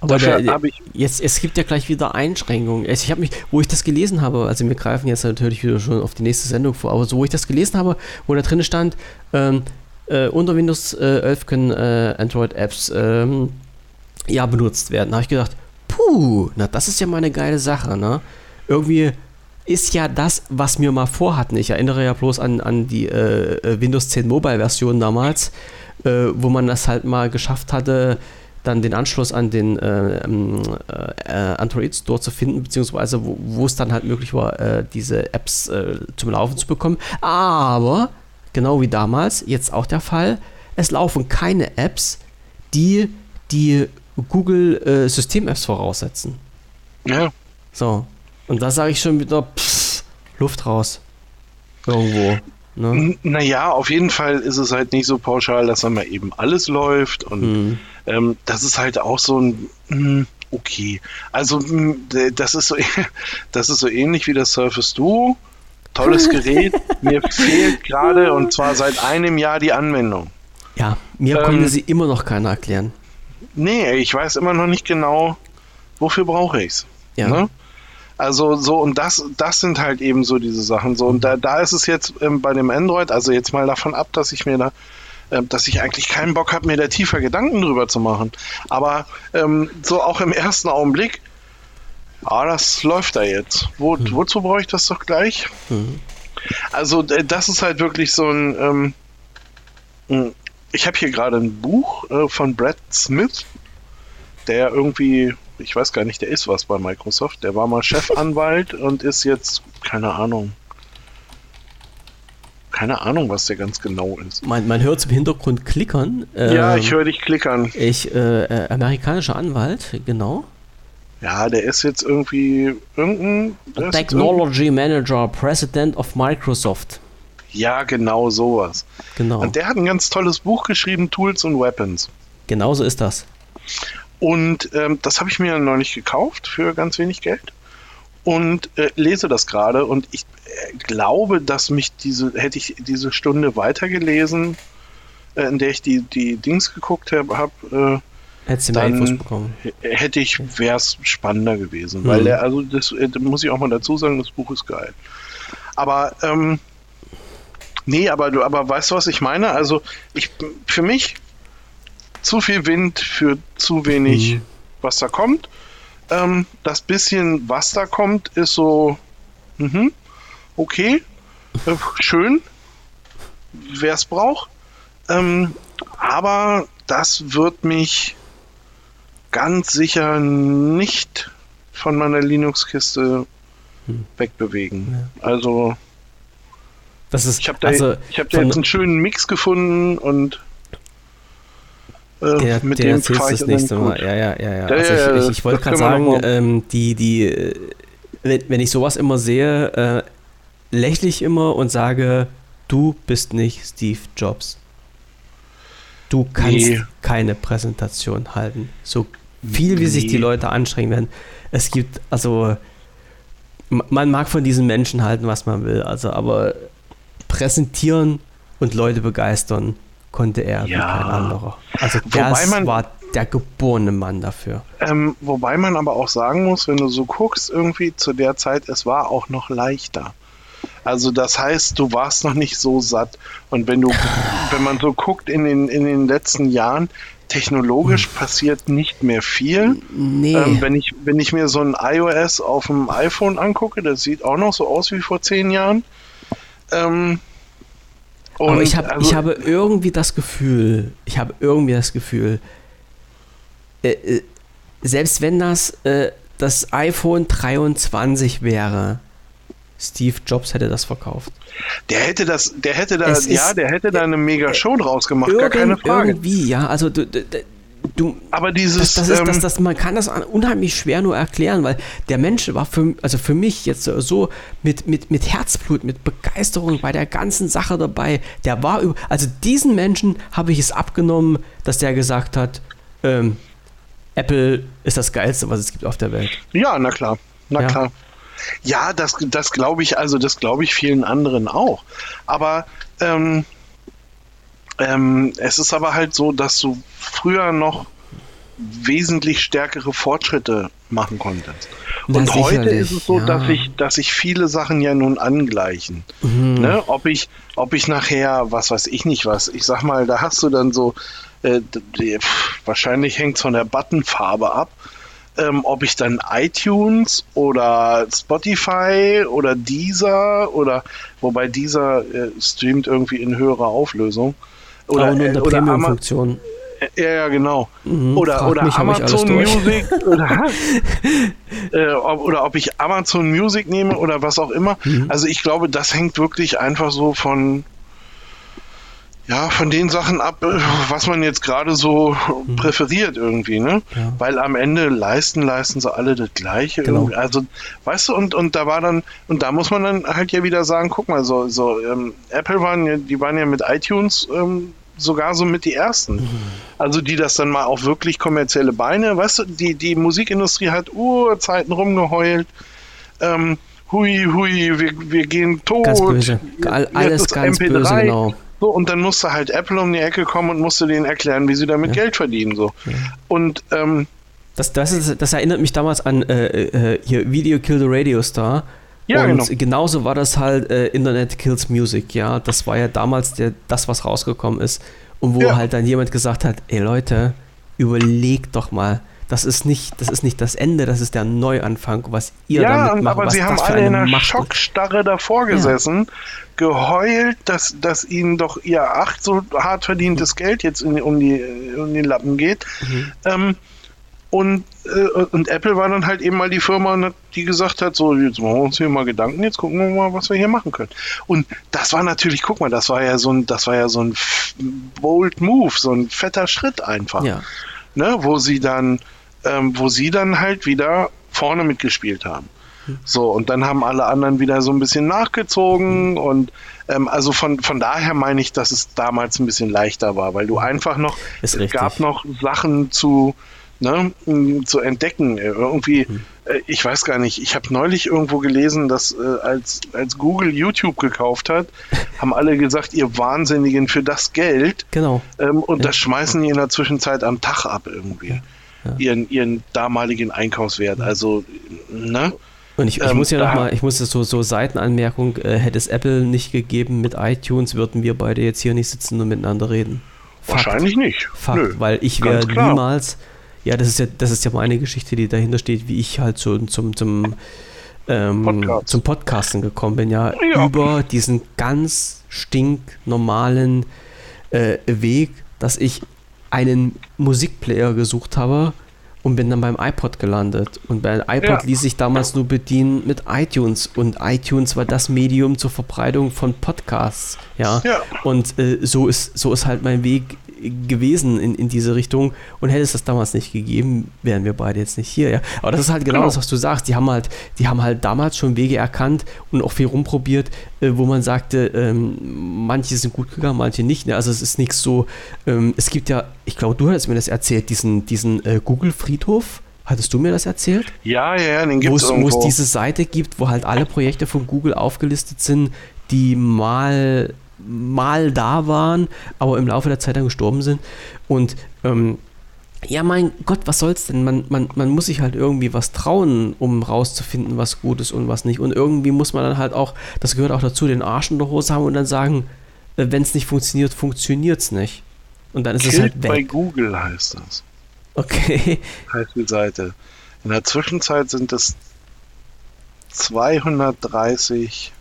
Aber der, der, jetzt, es gibt ja gleich wieder Einschränkungen. Ich habe mich, wo ich das gelesen habe, also wir greifen jetzt natürlich wieder schon auf die nächste Sendung vor, aber so wo ich das gelesen habe, wo da drin stand, ähm, äh, unter Windows äh, 11 können äh, Android-Apps ähm, ja benutzt werden. Da habe ich gedacht, puh, na das ist ja mal eine geile Sache, ne? Irgendwie ist ja das, was wir mal vorhatten. Ich erinnere ja bloß an, an die äh, äh Windows 10 Mobile-Version damals, äh, wo man das halt mal geschafft hatte, dann den Anschluss an den äh, ähm, äh, Android Store zu finden, beziehungsweise wo, es dann halt möglich war, äh, diese Apps zum Laufen zu bekommen. Aber, genau wie damals, jetzt auch der Fall, es laufen keine Apps, die die Google System-Apps voraussetzen. Ja. So, und da sage ich schon wieder, pff, Luft raus. Irgendwo. Ne? Naja, auf jeden Fall ist es halt nicht so pauschal, dass dann mal eben alles läuft. Und mhm. ähm, das ist halt auch so ein. Mh, hm, okay. Also das ist so, das ist so ähnlich wie das Surface Duo. Tolles Gerät. Mir fehlt gerade und zwar seit einem Jahr die Anwendung. Ja, mir ähm, konnte sie immer noch keiner erklären. Nee, ich weiß immer noch nicht genau, wofür brauche ich es. Ja. Ne? Also so, und das, das sind halt eben so diese Sachen. So, und da, da ist es jetzt ähm, bei dem Android, also jetzt mal davon ab, dass ich mir da, äh, dass ich eigentlich keinen Bock habe, mir da tiefer Gedanken drüber zu machen. Aber ähm, so auch im ersten Augenblick, ah, das läuft da jetzt. Wo, mhm. Wozu brauche ich das doch gleich? Mhm. Also, das ist halt wirklich so ein. Ähm, hm, ich habe hier gerade ein Buch äh, von Brad Smith, der irgendwie ich weiß gar nicht, der ist was bei Microsoft. Der war mal Chefanwalt und ist jetzt, keine Ahnung. Keine Ahnung, was der ganz genau ist. Man, man hört im Hintergrund klickern. ja, ähm, ich höre dich klickern. Ich, äh, äh, amerikanischer Anwalt, genau. Ja, der ist jetzt irgendwie irgendein. Technology Manager, President of Microsoft. Ja, genau sowas. Genau. Und der hat ein ganz tolles Buch geschrieben, Tools und Weapons. Genauso ist das. Und ähm, das habe ich mir neulich gekauft für ganz wenig Geld und äh, lese das gerade und ich äh, glaube, dass mich diese, hätte ich diese Stunde weitergelesen, äh, in der ich die, die Dings geguckt habe, hab, äh, Hättest du mehr Infos bekommen. Hätte ich, wäre es spannender gewesen. Mhm. Weil der, also das, äh, muss ich auch mal dazu sagen, das Buch ist geil. Aber ähm, nee, aber du, aber weißt du, was ich meine? Also ich für mich zu viel Wind für zu wenig, mhm. was da kommt. Ähm, das bisschen, was da kommt, ist so, mh, okay, äh, schön, wer es braucht. Ähm, aber das wird mich ganz sicher nicht von meiner Linux-Kiste hm. wegbewegen. Ja. Also, das ist, ich habe da, also ich hab da jetzt einen schönen Mix gefunden und äh, der, mit dem erzählst das nächste Mal. Ja, ja, ja, ja. Also ja, ich, ich, ich wollte gerade sagen, ähm, die, die, äh, wenn, wenn ich sowas immer sehe, äh, lächle ich immer und sage, du bist nicht Steve Jobs. Du kannst nee. keine Präsentation halten. So viel, wie nee. sich die Leute anstrengen werden. Es gibt, also, man mag von diesen Menschen halten, was man will, also, aber präsentieren und Leute begeistern, konnte er ja. wie kein anderer. Also das man, war der geborene Mann dafür. Ähm, wobei man aber auch sagen muss, wenn du so guckst, irgendwie zu der Zeit, es war auch noch leichter. Also das heißt, du warst noch nicht so satt. Und wenn du, wenn man so guckt in den, in den letzten Jahren, technologisch hm. passiert nicht mehr viel. Nee. Ähm, wenn, ich, wenn ich mir so ein iOS auf dem iPhone angucke, das sieht auch noch so aus wie vor zehn Jahren. Ähm, und Aber ich, hab, also, ich habe irgendwie das Gefühl, ich habe irgendwie das Gefühl, äh, äh, selbst wenn das äh, das iPhone 23 wäre, Steve Jobs hätte das verkauft. Der hätte das, der hätte da, ja, der hätte da eine mega Show draus gemacht, gar keine Frage. Irgendwie, ja, also du, du, du, aber dieses, das, das ist, ähm, das, das, man kann das unheimlich schwer nur erklären, weil der Mensch war für, also für mich jetzt so mit, mit, mit Herzblut, mit Begeisterung bei der ganzen Sache dabei. Der war, also diesen Menschen habe ich es abgenommen, dass der gesagt hat, ähm, Apple ist das Geilste, was es gibt auf der Welt. Ja, na klar, na ja. klar. Ja, das, das glaube ich, also das glaube ich vielen anderen auch. Aber ähm, ähm, es ist aber halt so, dass du früher noch wesentlich stärkere Fortschritte machen konntest. Und heute ist es so, ja. dass sich dass sich viele Sachen ja nun angleichen. Mhm. Ne? Ob ich ob ich nachher was weiß ich nicht was. Ich sag mal, da hast du dann so äh, wahrscheinlich hängt es von der Buttonfarbe ab. Ähm, ob ich dann iTunes oder Spotify oder Deezer oder wobei Deezer äh, streamt irgendwie in höherer Auflösung oder, nur in der Premium-Funktion. Ja, ja, genau. Mhm, oder oder mich, Amazon Music oder, äh, ob, oder ob ich Amazon Music nehme oder was auch immer. Mhm. Also ich glaube, das hängt wirklich einfach so von ja, von den Sachen ab, äh, was man jetzt gerade so mhm. präferiert irgendwie, ne? Ja. Weil am Ende leisten, leisten sie alle das Gleiche. Genau. Also, weißt du, und, und da war dann, und da muss man dann halt ja wieder sagen, guck mal, so, so ähm, Apple waren ja, die waren ja mit iTunes ähm, sogar so mit die ersten. Mhm. Also die das dann mal auf wirklich kommerzielle Beine, weißt du, die, die Musikindustrie hat Urzeiten rumgeheult. Ähm, hui, hui, wir, wir gehen tot. Ganz böse. Alles ganz MP3. böse, genau. So, und dann musste halt Apple um die Ecke kommen und musste denen erklären, wie sie damit ja. Geld verdienen. So. Ja. Und ähm, das, das, ist, das erinnert mich damals an äh, äh, hier Video Kill the Radio Star. Ja, und genau. genauso war das halt äh, Internet Kills Music, ja. Das war ja damals der, das, was rausgekommen ist. Und wo ja. halt dann jemand gesagt hat, ey Leute, überlegt doch mal, das ist nicht, das ist nicht das Ende, das ist der Neuanfang, was ihr ja, damit macht. aber sie haben alle in einer Macht Schockstarre davor gesessen, ja. geheult, dass, dass ihnen doch ihr acht so hart verdientes mhm. Geld jetzt in, um, die, um die Lappen geht. Mhm. Ähm, und, äh, und Apple war dann halt eben mal die Firma, die gesagt hat, so, jetzt machen wir uns hier mal Gedanken, jetzt gucken wir mal, was wir hier machen können. Und das war natürlich, guck mal, das war ja so ein, das war ja so ein bold Move, so ein fetter Schritt einfach. Ja. Ne, wo sie dann, ähm, wo sie dann halt wieder vorne mitgespielt haben. So, und dann haben alle anderen wieder so ein bisschen nachgezogen mhm. und ähm, also von, von daher meine ich, dass es damals ein bisschen leichter war, weil du einfach noch, es gab noch Sachen zu, ne, zu entdecken. Irgendwie, hm. äh, ich weiß gar nicht, ich habe neulich irgendwo gelesen, dass äh, als, als Google YouTube gekauft hat, haben alle gesagt, ihr Wahnsinnigen für das Geld. Genau. Ähm, und ja. das schmeißen die in der Zwischenzeit am Tag ab irgendwie. Ja. Ihren, ihren damaligen Einkaufswert. Also, ne? Und ich, ich ähm, muss ja nochmal, ich muss so, so Seitenanmerkung, äh, hätte es Apple nicht gegeben mit iTunes, würden wir beide jetzt hier nicht sitzen und miteinander reden. Fakt. Wahrscheinlich nicht. Fakt, Nö, weil ich wäre niemals ja, das ist ja, das ist ja mal eine Geschichte, die dahinter steht, wie ich halt so zum, zum, ähm, Podcast. zum Podcasten gekommen bin, ja, ja, über diesen ganz stinknormalen äh, Weg, dass ich einen Musikplayer gesucht habe und bin dann beim iPod gelandet. Und bei iPod ja. ließ sich damals nur bedienen mit iTunes. Und iTunes war das Medium zur Verbreitung von Podcasts. Ja. ja. Und äh, so, ist, so ist halt mein Weg gewesen in, in diese Richtung und hätte es das damals nicht gegeben, wären wir beide jetzt nicht hier, ja. Aber das ist halt genau, genau. das, was du sagst. Die haben halt, die haben halt damals schon Wege erkannt und auch viel rumprobiert, äh, wo man sagte, ähm, manche sind gut gegangen, manche nicht. Ne? Also es ist nichts so, ähm, es gibt ja, ich glaube, du hattest mir das erzählt, diesen, diesen äh, Google-Friedhof. Hattest du mir das erzählt? Ja, ja, den gibt es Wo es diese Seite gibt, wo halt alle Projekte von Google aufgelistet sind, die mal mal da waren, aber im Laufe der Zeit dann gestorben sind. Und ähm, ja, mein Gott, was soll's denn? Man, man, man muss sich halt irgendwie was trauen, um rauszufinden, was gut ist und was nicht. Und irgendwie muss man dann halt auch, das gehört auch dazu, den Arsch in der Hose haben und dann sagen, äh, wenn es nicht funktioniert, funktioniert es nicht. Und dann ist Killed es halt weg. bei Google heißt das. Okay. Heißt die Seite. In der Zwischenzeit sind es 230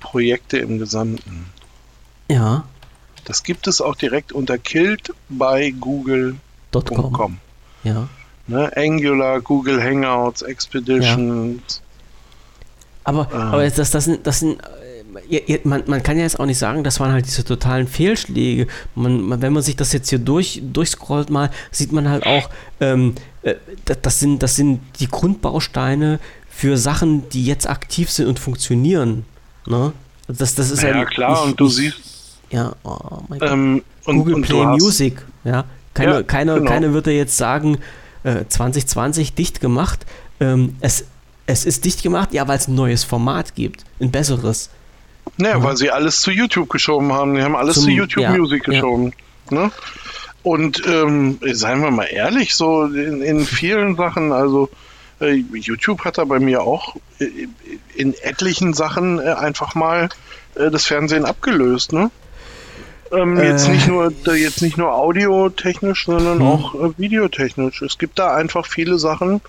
Projekte im Gesamten. Ja. Das gibt es auch direkt unter Killed bei Google.com. Ja. Ne, Angular, Google Hangouts, Expeditions. Ja. Aber, äh. aber das, das sind, das sind äh, man, man kann ja jetzt auch nicht sagen, das waren halt diese totalen Fehlschläge. Man, man, wenn man sich das jetzt hier durch, durchscrollt mal, sieht man halt auch, ähm, äh, das, sind, das sind die Grundbausteine für Sachen, die jetzt aktiv sind und funktionieren. Ne? Das, das ist ja, ja klar, ich, und du ich, siehst. Ja, oh mein Gott. Ähm, und, Google und Play Music, ja. Keine, ja, keine, genau. keine würde jetzt sagen, äh, 2020 dicht gemacht. Ähm, es, es ist dicht gemacht, ja, weil es ein neues Format gibt, ein besseres. Naja, ja. weil sie alles zu YouTube geschoben haben. Die haben alles Zum, zu YouTube ja, Music geschoben. Ne? Und ähm, seien wir mal ehrlich, so in, in vielen Sachen, also äh, YouTube hat da bei mir auch äh, in etlichen Sachen äh, einfach mal das Fernsehen abgelöst, ne? Ähm, äh, jetzt nicht nur jetzt nicht nur audiotechnisch, sondern hm. auch äh, videotechnisch. Es gibt da einfach viele Sachen,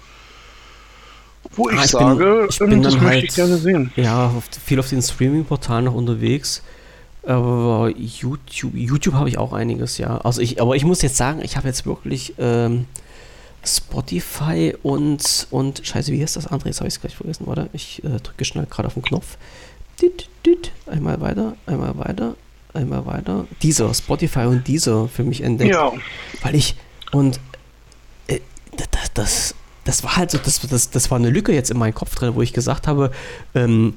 wo ich, ah, ich sage, bin, ich bin ähm, das möchte halt, ich gerne sehen. Ja, auf, viel auf den Streaming-Portalen noch unterwegs. Aber YouTube, YouTube habe ich auch einiges, ja. Also ich, aber ich muss jetzt sagen, ich habe jetzt wirklich ähm, Spotify und, und, scheiße, wie heißt das andere? Jetzt habe ich es gleich vergessen, warte, ich äh, drücke schnell gerade auf den Knopf. Dit, dit, einmal weiter, einmal weiter, einmal weiter. Dieser, Spotify und dieser für mich entdeckt. Ja. Weil ich, und äh, das, das, das war halt so, das, das, das war eine Lücke jetzt in meinem Kopf drin, wo ich gesagt habe, ähm,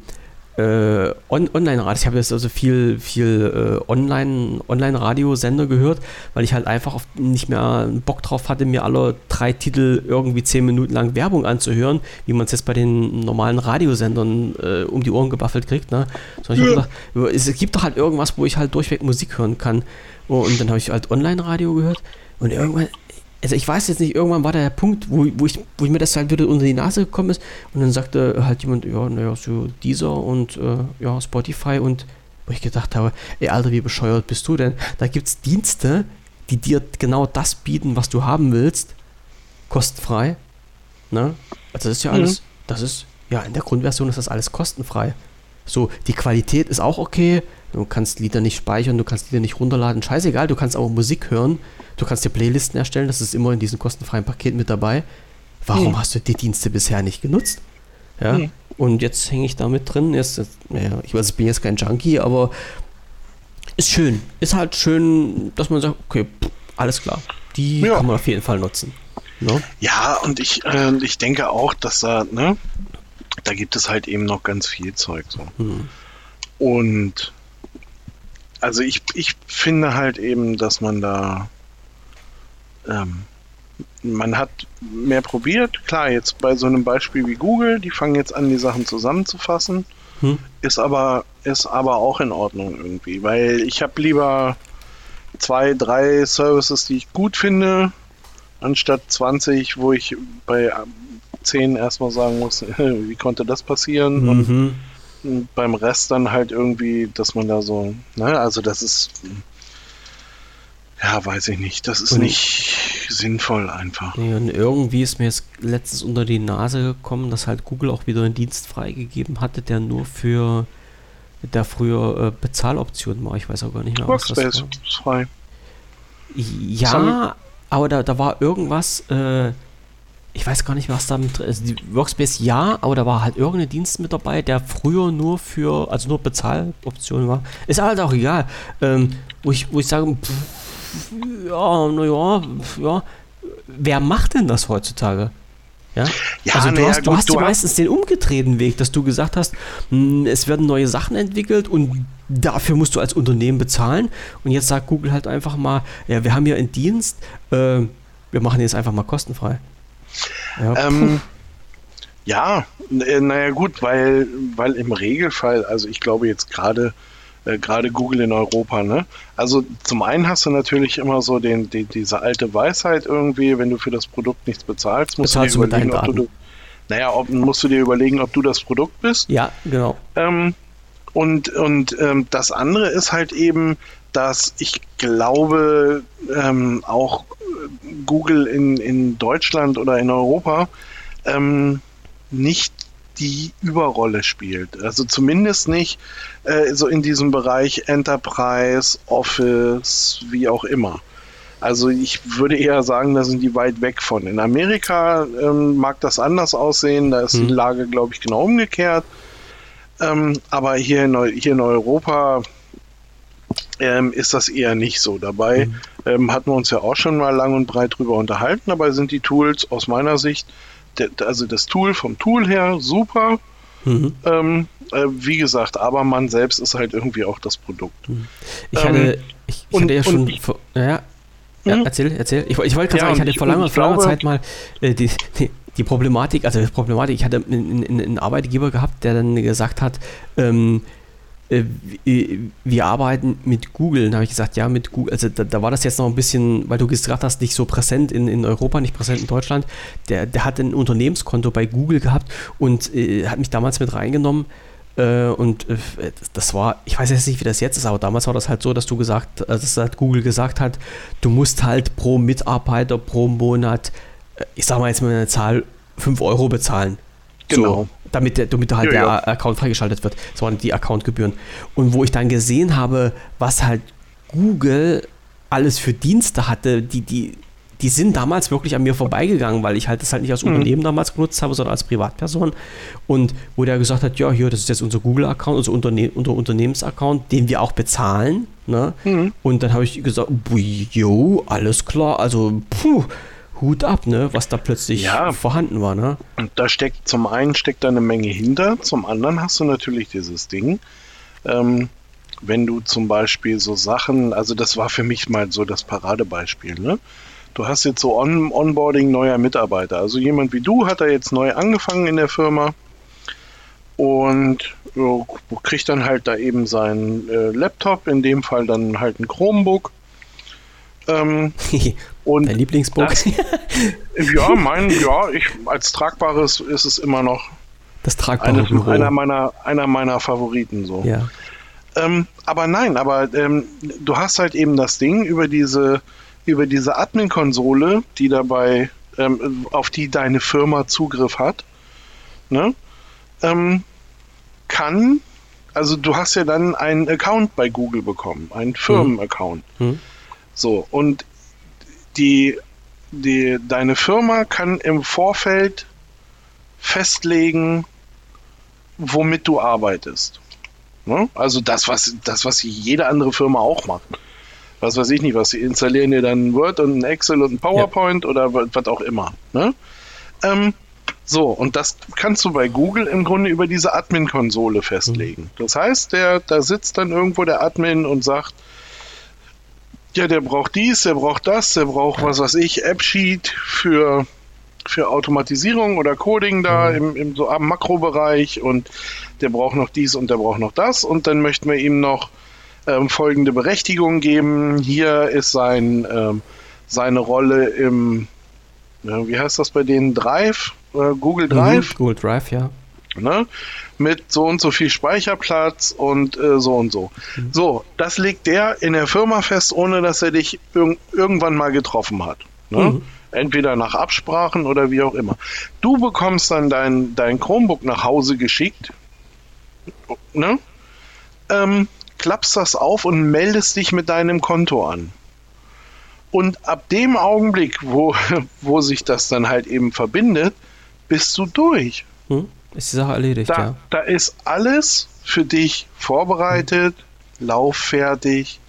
äh, on Online-Radio. Ich habe jetzt also viel, viel äh, Online, Online-Radiosender gehört, weil ich halt einfach nicht mehr Bock drauf hatte, mir alle drei Titel irgendwie zehn Minuten lang Werbung anzuhören, wie man es jetzt bei den normalen Radiosendern äh, um die Ohren gebaffelt kriegt. Ne? Sondern ich ja. gedacht, es gibt doch halt irgendwas, wo ich halt durchweg Musik hören kann. Und dann habe ich halt Online-Radio gehört und irgendwann, also ich weiß jetzt nicht, irgendwann war der Punkt, wo, wo, ich, wo ich mir das halt wieder unter die Nase gekommen ist und dann sagte halt jemand, ja, naja, so dieser und äh, ja, Spotify und wo ich gedacht habe, ey Alter, wie bescheuert bist du denn? Da gibt es Dienste, die dir genau das bieten, was du haben willst, kostenfrei. Ne? Also das ist ja mhm. alles, das ist, ja, in der Grundversion ist das alles kostenfrei. So, die Qualität ist auch okay, du kannst Lieder nicht speichern, du kannst Lieder nicht runterladen, scheißegal, du kannst auch Musik hören Du kannst dir Playlisten erstellen, das ist immer in diesem kostenfreien Paket mit dabei. Warum hm. hast du die Dienste bisher nicht genutzt? Ja. Hm. Und jetzt hänge ich da mit drin. Jetzt, ja, ich weiß, ich bin jetzt kein Junkie, aber ist schön. Ist halt schön, dass man sagt, okay, alles klar. Die ja. kann man auf jeden Fall nutzen. No? Ne? Ja, und ich, äh, ich denke auch, dass da, ne, da gibt es halt eben noch ganz viel Zeug so. Hm. Und also ich, ich finde halt eben, dass man da ähm, man hat mehr probiert. Klar, jetzt bei so einem Beispiel wie Google, die fangen jetzt an, die Sachen zusammenzufassen. Hm. Ist aber ist aber auch in Ordnung irgendwie, weil ich habe lieber zwei, drei Services, die ich gut finde, anstatt 20, wo ich bei 10 erstmal sagen muss, wie konnte das passieren? Mhm. Und, und beim Rest dann halt irgendwie, dass man da so, ne, also das ist ja, weiß ich nicht. Das ist und, nicht sinnvoll einfach. Nee, und irgendwie ist mir jetzt letztens unter die Nase gekommen, dass halt Google auch wieder einen Dienst freigegeben hatte, der nur für der früher äh, Bezahloptionen war. Ich weiß auch gar nicht mehr, was das war. ist frei. Ja, aber da, da war irgendwas, äh, ich weiß gar nicht, was da mit also die Workspace ja, aber da war halt irgendein Dienst mit dabei, der früher nur für, also nur Bezahloptionen war. Ist halt auch egal. Ähm, wo, ich, wo ich sage, pff, ja, naja, ja. Wer macht denn das heutzutage? Ja, ja also du ja, hast, du gut, hast du meistens den umgedrehten Weg, dass du gesagt hast, mh, hm, es werden neue Sachen entwickelt und dafür musst du als Unternehmen bezahlen. Und jetzt sagt Google halt einfach mal, ja, wir haben hier einen Dienst, äh, wir machen jetzt einfach mal kostenfrei. Ja, ähm, ja naja gut, weil, weil im Regelfall, also ich glaube jetzt gerade äh, gerade Google in Europa. Ne? Also zum einen hast du natürlich immer so den, die, diese alte Weisheit irgendwie, wenn du für das Produkt nichts bezahlst, musst Bezahlst du dir überlegen, ob du, naja, ob, musst du dir überlegen, ob du das Produkt bist. Ja, genau. Ähm, und und ähm, das andere ist halt eben, dass ich glaube, ähm, auch Google in, in Deutschland oder in Europa ähm, nicht die Überrolle spielt. Also zumindest nicht äh, so in diesem Bereich Enterprise, Office, wie auch immer. Also ich würde eher sagen, da sind die weit weg von. In Amerika ähm, mag das anders aussehen, da ist hm. die mhm. Lage, glaube ich, genau umgekehrt. Ähm, aber hier in, hier in Europa ähm, ist das eher nicht so. Dabei mhm. ähm, hatten wir uns ja auch schon mal lang und breit drüber unterhalten. Dabei sind die Tools aus meiner Sicht der, also das Tool vom Tool her super. Mhm. Ähm, äh, wie gesagt, aber man selbst ist halt irgendwie auch das Produkt. Mhm. Ich ähm, hatte, ich, ich und, hatte ja schon, und, vor, ja, ja, mhm. erzähl, erzähl. Ich, ich wollte gerade ja, sagen, ich hatte vor langer, vor langer Zeit mal äh, die, die, die, Problematik, also die Problematik, ich hatte einen, einen Arbeitgeber gehabt, der dann gesagt hat, ähm, äh, wir arbeiten mit Google. Dann habe ich gesagt, ja, mit Google. Also da, da, war das jetzt noch ein bisschen, weil du gesagt hast, nicht so präsent in, in Europa, nicht präsent in Deutschland. Der, der hat ein Unternehmenskonto bei Google gehabt und äh, hat mich damals mit reingenommen. Äh, und äh, das war, ich weiß jetzt nicht, wie das jetzt ist, aber damals war das halt so, dass du gesagt, äh, dass halt Google gesagt hat, du musst halt pro Mitarbeiter pro Monat, äh, ich sag mal jetzt mal eine Zahl, 5 Euro bezahlen. Genau. So, damit, der, damit halt ja, der ja. Account freigeschaltet wird. Das waren die Accountgebühren. Und wo ich dann gesehen habe, was halt Google alles für Dienste hatte, die, die, die sind damals wirklich an mir vorbeigegangen, weil ich halt das halt nicht als mhm. Unternehmen damals genutzt habe, sondern als Privatperson. Und wo der gesagt hat, ja, hier, das ist jetzt unser Google-Account, unser, Unterne unser Unternehmensaccount, den wir auch bezahlen. Ne? Mhm. Und dann habe ich gesagt, jo, alles klar, also puh, Hut ab, ne, was da plötzlich ja. vorhanden war, ne? Und da steckt zum einen steckt da eine Menge hinter, zum anderen hast du natürlich dieses Ding. Ähm, wenn du zum Beispiel so Sachen, also das war für mich mal so das Paradebeispiel, ne? Du hast jetzt so On Onboarding neuer Mitarbeiter. Also jemand wie du hat da jetzt neu angefangen in der Firma und ja, kriegt dann halt da eben seinen äh, Laptop, in dem Fall dann halt ein Chromebook. Ähm, und Dein Lieblingsbook? Das, ja, mein, ja, ich, als tragbares ist es immer noch das tragbare eine, einer meiner einer meiner Favoriten so. Ja. Ähm, aber nein, aber ähm, du hast halt eben das Ding über diese über diese Admin-Konsole, die dabei ähm, auf die deine Firma Zugriff hat. Ne? ähm, kann, also du hast ja dann einen Account bei Google bekommen, einen Firmenaccount. Mhm. mhm. So, und die, die, deine Firma kann im Vorfeld festlegen, womit du arbeitest. Ne? Also das, was, das, was jede andere Firma auch macht. Was weiß ich nicht, was sie installieren dir dann Word und ein Excel und ein PowerPoint ja. oder was auch immer. Ne? Ähm, so, und das kannst du bei Google im Grunde über diese Admin-Konsole festlegen. Mhm. Das heißt, der, da sitzt dann irgendwo der Admin und sagt, ja, der braucht dies, der braucht das, der braucht, was weiß ich, AppSheet für, für Automatisierung oder Coding da mhm. im, im so am Makrobereich und der braucht noch dies und der braucht noch das und dann möchten wir ihm noch ähm, folgende Berechtigung geben. Hier ist sein, ähm, seine Rolle im, ja, wie heißt das bei denen, Drive? äh, Google Drive. Mhm, Google Drive, ja. Ne? Mit so und so viel Speicherplatz und äh, so und so. Mhm. So, das legt der in der Firma fest, ohne dass er dich irg irgendwann mal getroffen hat. Ne? Mhm. Entweder nach Absprachen oder wie auch immer. Du bekommst dann dein, dein Chromebook nach Hause geschickt, ne? Ähm, klappst das auf und meldest dich mit deinem Konto an. Und ab dem Augenblick, wo, wo sich das dann halt eben verbindet, bist du durch. Hm? Ist die Sache erledigt, da, ja. Da ist alles für dich vorbereitet, hm. lauffärtig,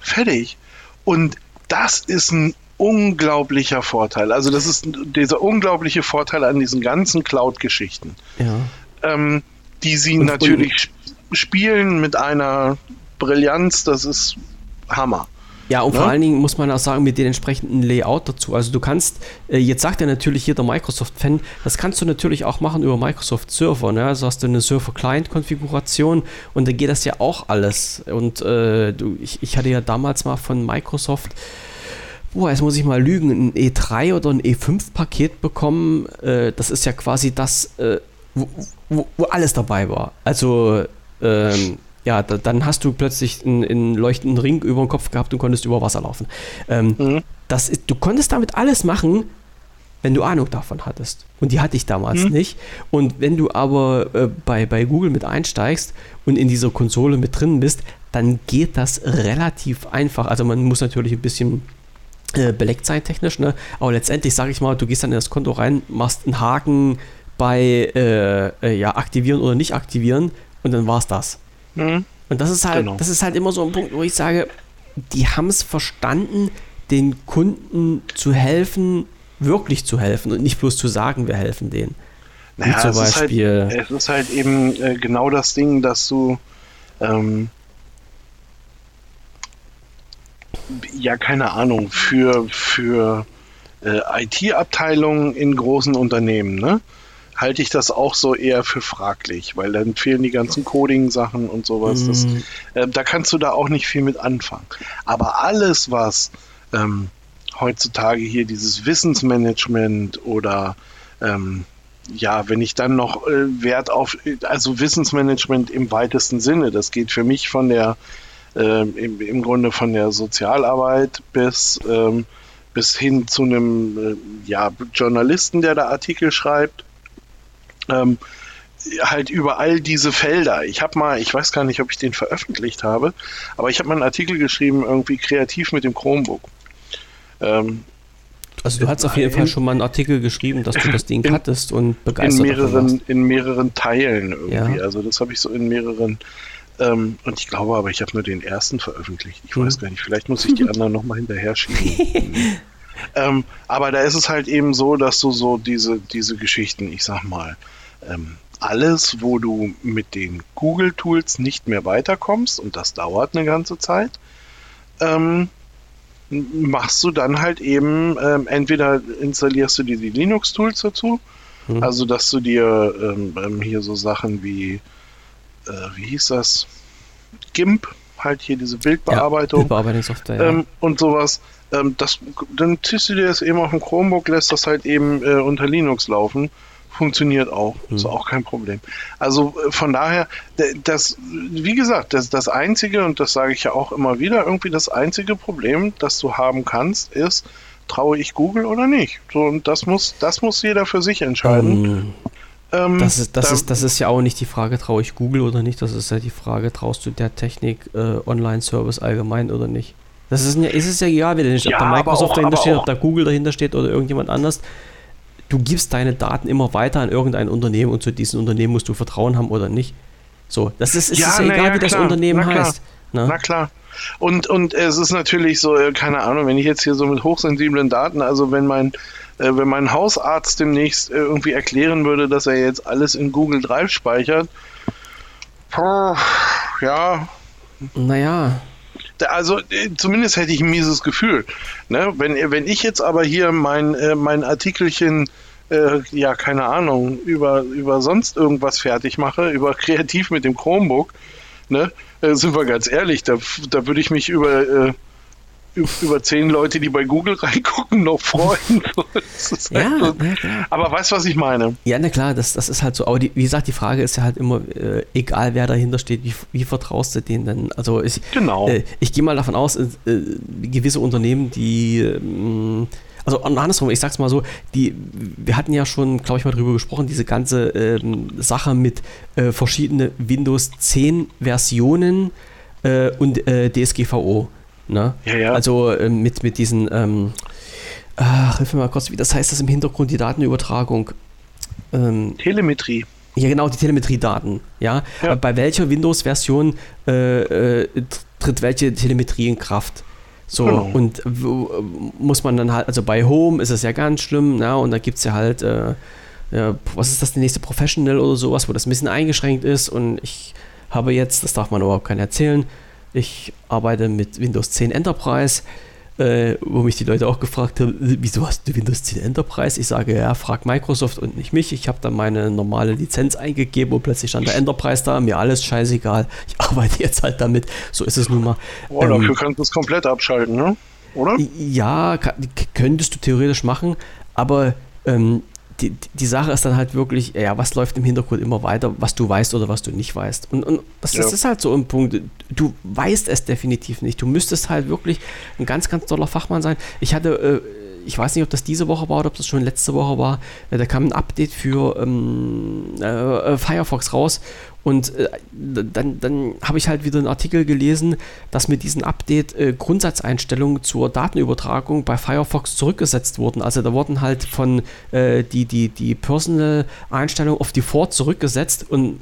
fertig. Und das ist ein unglaublicher Vorteil. Also das ist dieser unglaubliche Vorteil an diesen ganzen Cloud-Geschichten. Ja. Ähm, die sie und, natürlich und, spielen mit einer Brillanz, das ist Hammer. Ja, und ja? vor allen Dingen muss man auch sagen, mit den entsprechenden Layout dazu. Also du kannst, äh, jetzt sagt ja natürlich jeder Microsoft-Fan, das kannst du natürlich auch machen über Microsoft Server. Ne? Also hast du eine Server-Client-Konfiguration und da geht das ja auch alles. Und äh, du, ich, ich hatte ja damals mal von Microsoft boah, jetzt muss ich mal lügen, ein E3 oder ein E5-Paket bekommen. Äh, das ist ja quasi das, äh, wo, wo, wo, alles dabei war. Also ähm, ja, da, dann hast du plötzlich einen, einen, leuchtenden Ring über den Kopf gehabt und konntest über Wasser laufen. Ähm, mhm. das ist, du konntest damit alles machen, wenn du Ahnung davon hattest. Und die hatte ich damals mhm. nicht. Und wenn du aber äh, bei, bei Google mit einsteigst und in dieser Konsole mit drin bist, dann geht das relativ einfach. Also man muss natürlich ein bisschen äh, beleckt sein technisch, ne? aber letztendlich sage ich mal, du gehst dann in das Konto rein, machst einen Haken bei äh, äh ja, aktivieren oder nicht aktivieren und dann war es das. Mhm. Und das ist halt, genau. das ist halt immer so ein Punkt, wo ich sage, die haben es verstanden, den Kunden zu helfen, wirklich zu helfen und nicht bloß zu sagen, wir helfen denen. Naja, zum es Beispiel. Ist halt, es ist halt eben äh, genau das Ding, dass du ähm, ja keine Ahnung für für äh, IT-Abteilungen in großen Unternehmen, ne? Halte ich das auch so eher für fraglich, weil dann fehlen die ganzen Coding-Sachen und sowas. Mhm. Das, äh, da kannst du da auch nicht viel mit anfangen. Aber alles, was ähm, heutzutage hier dieses Wissensmanagement oder ähm, ja, wenn ich dann noch äh, Wert auf, also Wissensmanagement im weitesten Sinne, das geht für mich von der, äh, im, im, Grunde von der Sozialarbeit bis, ähm, bis hin zu einem äh, ja, Journalisten, der da Artikel schreibt ähm, halt über all diese Felder. Ich habe mal, ich weiß gar nicht, ob ich den veröffentlicht habe, aber ich habe mal einen Artikel geschrieben, irgendwie kreativ mit dem Chromebook. Ähm, also du hast auf jeden Fall schon mal einen Artikel geschrieben, dass du das Ding in, hattest und begeistert in mehreren, in mehreren Teilen irgendwie. Ja. Also das habe ich so in mehreren ähm, und ich glaube aber, ich habe nur den ersten veröffentlicht. Ich hm. weiß gar nicht, vielleicht muss ich die anderen nochmal hinterher schieben. Ähm, aber da ist es halt eben so, dass du so diese, diese Geschichten, ich sag mal, ähm, alles, wo du mit den Google-Tools nicht mehr weiterkommst, und das dauert eine ganze Zeit, ähm, machst du dann halt eben, ähm, entweder installierst du dir die Linux-Tools dazu, mhm. also dass du dir ähm, ähm, hier so Sachen wie, äh, wie hieß das, GIMP, halt hier diese Bildbearbeitung, ja, Bildbearbeitungssoftware, ja. Und sowas, ähm, das, dann ziehst du dir das eben auf dem Chromebook, lässt das halt eben äh, unter Linux laufen funktioniert auch. Mhm. Ist auch kein Problem. Also äh, von daher, das, wie gesagt, das, das einzige, und das sage ich ja auch immer wieder, irgendwie das einzige Problem, das du haben kannst, ist, traue ich Google oder nicht? So, und das muss, das muss jeder für sich entscheiden. Mhm. Ähm, das, ist, das, da, ist, das ist ja auch nicht die Frage, traue ich Google oder nicht, das ist ja die Frage, traust du der Technik äh, Online-Service allgemein oder nicht? Das ist, ja, ist es ja egal, wer nicht, ob ja, da Microsoft auch, dahinter steht, ob da Google dahinter steht oder irgendjemand anders du gibst deine Daten immer weiter an irgendein Unternehmen und zu diesem Unternehmen musst du Vertrauen haben oder nicht. So, das ist, ja, ist ja egal, ja, wie das Unternehmen heißt. Na? Ne? na? klar. Und, und es ist natürlich so, äh, keine Ahnung, wenn ich jetzt hier so mit hochsensiblen Daten, also wenn mein, äh, wenn mein Hausarzt demnächst äh, irgendwie erklären würde, dass er jetzt alles in Google Drive speichert, ja. Naja. Also zumindest hätte ich ein mieses Gefühl. Ne? Wenn, wenn ich jetzt aber hier mein, mein Artikelchen äh, ja, keine Ahnung, über, über sonst irgendwas fertig mache, über kreativ mit dem Chromebook, ne, äh, sind wir ganz ehrlich, da, da würde ich mich über, äh, über zehn Leute, die bei Google reingucken, noch freuen. ja, halt so. ja, Aber weißt du, was ich meine? Ja, na klar, das, das ist halt so. Aber die, wie gesagt, die Frage ist ja halt immer, äh, egal wer dahinter steht, wie, wie vertraust du denen denn? Also ich, genau. Äh, ich gehe mal davon aus, äh, gewisse Unternehmen, die ähm, also andersrum, ich sag's mal so, die, wir hatten ja schon, glaube ich, mal drüber gesprochen, diese ganze ähm, Sache mit äh, verschiedenen Windows 10 Versionen äh, und äh, DSGVO. Ne? Ja, ja. Also äh, mit, mit diesen, ähm, ach, hilf mir mal kurz, wie das heißt das im Hintergrund, die Datenübertragung. Ähm, Telemetrie. Ja, genau, die Telemetriedaten. Ja? ja. Bei welcher Windows-Version äh, äh, tritt welche Telemetrie in Kraft? So, genau. und muss man dann halt, also bei Home ist es ja ganz schlimm, na, und da gibt es ja halt, äh, was ist das, die nächste Professional oder sowas, wo das ein bisschen eingeschränkt ist und ich habe jetzt, das darf man überhaupt keiner erzählen, ich arbeite mit Windows 10 Enterprise äh, wo mich die Leute auch gefragt haben, wieso hast du Windows 10 Enterprise? Ich sage, ja, frag Microsoft und nicht mich. Ich habe dann meine normale Lizenz eingegeben und plötzlich stand der Enterprise da, mir alles scheißegal. Ich arbeite jetzt halt damit. So ist es nun mal. Oh, ähm, dafür kannst du es komplett abschalten, ne? Oder? Ja, könntest du theoretisch machen, aber ähm, die, die Sache ist dann halt wirklich, ja, was läuft im Hintergrund immer weiter, was du weißt oder was du nicht weißt. Und, und das, ja. das ist halt so ein Punkt. Du weißt es definitiv nicht. Du müsstest halt wirklich ein ganz, ganz toller Fachmann sein. Ich hatte, äh, ich weiß nicht, ob das diese Woche war oder ob das schon letzte Woche war, äh, da kam ein Update für ähm, äh, Firefox raus und äh, dann, dann habe ich halt wieder einen Artikel gelesen, dass mit diesem Update äh, Grundsatzeinstellungen zur Datenübertragung bei Firefox zurückgesetzt wurden. Also da wurden halt von äh, die, die, die Personal-Einstellung auf Default zurückgesetzt und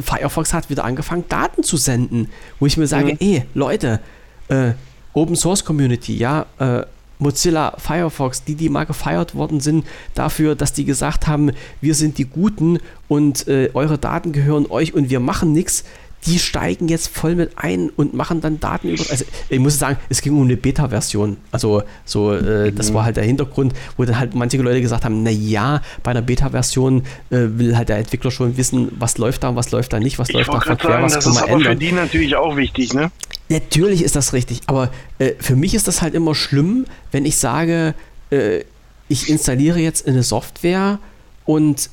Firefox hat wieder angefangen, Daten zu senden. Wo ich mir sage, mhm. ey, Leute, äh, Open Source Community, ja, äh, Mozilla Firefox, die, die mal gefeiert worden sind dafür, dass die gesagt haben, wir sind die Guten und äh, eure Daten gehören euch und wir machen nichts, die steigen jetzt voll mit ein und machen dann Daten über. Also ich muss sagen, es ging um eine Beta-Version. Also so, äh, das mhm. war halt der Hintergrund, wo dann halt manche Leute gesagt haben, naja, bei einer Beta-Version äh, will halt der Entwickler schon wissen, was läuft da, was läuft da nicht, was ich läuft da sagen, was das kann man ist aber für die natürlich auch wichtig, ne? Natürlich ist das richtig, aber äh, für mich ist das halt immer schlimm, wenn ich sage, äh, ich installiere jetzt eine Software und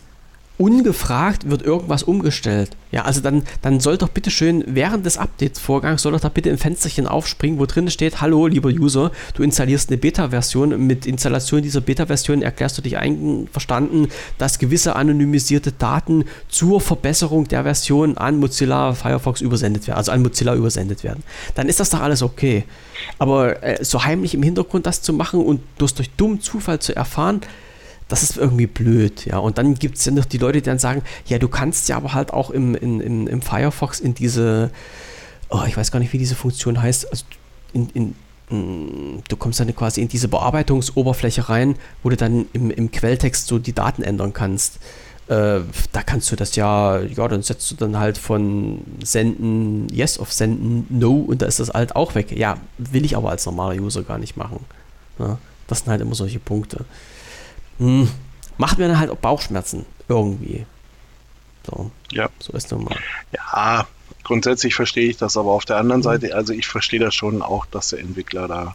ungefragt wird irgendwas umgestellt. Ja, also dann, dann soll doch bitte schön während des Updates-Vorgangs soll doch da bitte ein Fensterchen aufspringen, wo drin steht, hallo lieber User, du installierst eine Beta-Version. Mit Installation dieser Beta-Version erklärst du dich einverstanden, dass gewisse anonymisierte Daten zur Verbesserung der Version an Mozilla Firefox übersendet werden, also an Mozilla übersendet werden. Dann ist das doch alles okay. Aber äh, so heimlich im Hintergrund das zu machen und bloß durch dummen Zufall zu erfahren, das ist irgendwie blöd, ja. Und dann gibt es ja noch die Leute, die dann sagen, ja, du kannst ja aber halt auch im, in, im Firefox in diese, oh, ich weiß gar nicht, wie diese Funktion heißt, also in, in du kommst dann quasi in diese Bearbeitungsoberfläche rein, wo du dann im, im Quelltext so die Daten ändern kannst. Äh, da kannst du das ja, ja, dann setzt du dann halt von Senden Yes auf Senden No und da ist das halt auch weg. Ja, will ich aber als normaler User gar nicht machen. Ja, das sind halt immer solche Punkte. Hm, macht mir dann halt auch Bauchschmerzen irgendwie. So, ja. so ist nun mal. Ja, grundsätzlich verstehe ich das, aber auf der anderen Seite, also ich verstehe das schon auch, dass der Entwickler da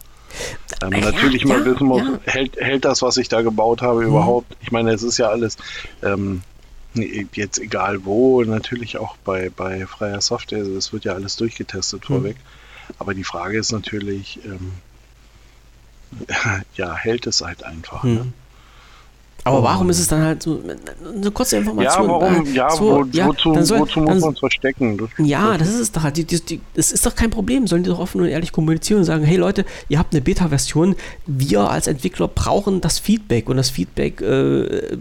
ähm, ja, natürlich mal wissen muss, ja. hält, hält das, was ich da gebaut habe, mhm. überhaupt? Ich meine, es ist ja alles ähm, jetzt egal wo, natürlich auch bei, bei freier Software, es wird ja alles durchgetestet mhm. vorweg. Aber die Frage ist natürlich, ähm, ja, hält es halt einfach. Mhm. Ne? Aber warum ist es dann halt so eine kurze Information? Ja, warum? Ja, so, wo, ja wozu, soll, wozu muss man es verstecken? Das, ja, das ist es doch halt. Die, die, die, das ist doch kein Problem. Sollen die doch offen und ehrlich kommunizieren und sagen, hey Leute, ihr habt eine Beta-Version. Wir als Entwickler brauchen das Feedback. Und das Feedback, äh,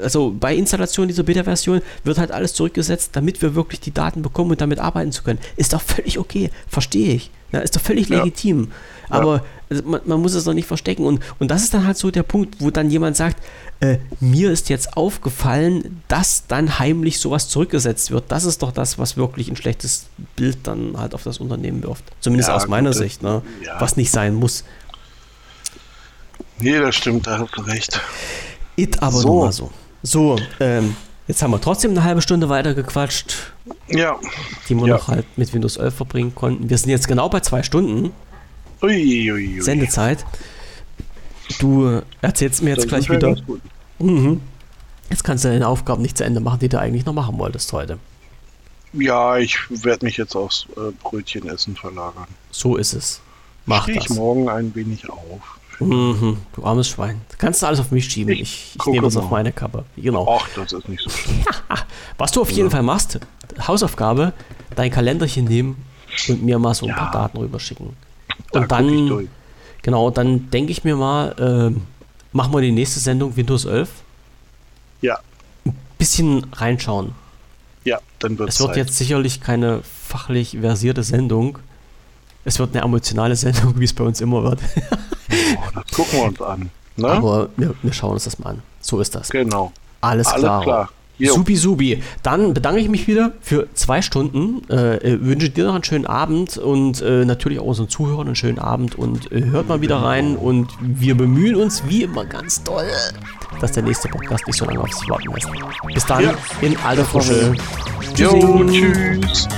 also bei Installation dieser Beta-Version wird halt alles zurückgesetzt, damit wir wirklich die Daten bekommen und damit arbeiten zu können. Ist doch völlig okay. Verstehe ich. Ja, ist doch völlig ja. legitim. Aber ja. man, man, muss es doch nicht verstecken. Und, und das ist dann halt so der Punkt, wo dann jemand sagt, äh, mir ist jetzt aufgefallen, dass dann heimlich sowas zurückgesetzt wird. Das ist doch das, was wirklich ein schlechtes Bild dann halt auf das Unternehmen wirft. Zumindest aus meiner gut, Sicht, ne? was nicht sein muss. Nee, das stimmt, da hast du recht. It aber so. nur mal so. So, ähm, jetzt haben wir trotzdem eine halbe Stunde weiter gequatscht. Ja. Die wir ja. noch halt mit Windows 11 verbringen konnten. Wir sind jetzt genau bei zwei Stunden. Ui, ui, ui. Sendezeit. Du erzählst mir jetzt das gleich wieder. Mhm. Jetzt kannst du deine Aufgaben nicht zu Ende machen, die du eigentlich noch machen wolltest heute. Ja, ich werde mich jetzt aufs äh, Brötchenessen verlagern. So ist es. Mach Steh das. ich morgen ein wenig auf. Mhm, du armes Schwein. Du kannst alles auf mich schieben. Ich, ich, ich nehme das auf meine Kappe. Genau. Ach, das ist nicht so schlimm. Was du auf jeden ja. Fall machst, Hausaufgabe, dein Kalenderchen nehmen und mir mal so ein ja. paar Daten rüberschicken. Und da dann, genau, dann denke ich mir mal, äh, machen wir die nächste Sendung Windows 11. Ja. Ein bisschen reinschauen. Ja, dann wird es. Es wird Zeit. jetzt sicherlich keine fachlich versierte Sendung. Es wird eine emotionale Sendung, wie es bei uns immer wird. oh, das gucken wir uns an. Ne? Aber wir, wir, schauen uns das mal an. So ist das. Genau. Alles, Alles klar. Jo. Supi, supi. Dann bedanke ich mich wieder für zwei Stunden. Äh, äh, wünsche dir noch einen schönen Abend und äh, natürlich auch unseren Zuhörern einen schönen Abend und äh, hört mal wieder rein. Und wir bemühen uns wie immer ganz toll, dass der nächste Podcast nicht so lange auf sich warten lässt. Bis dann ja. in alter Frische. Jo, tschüss.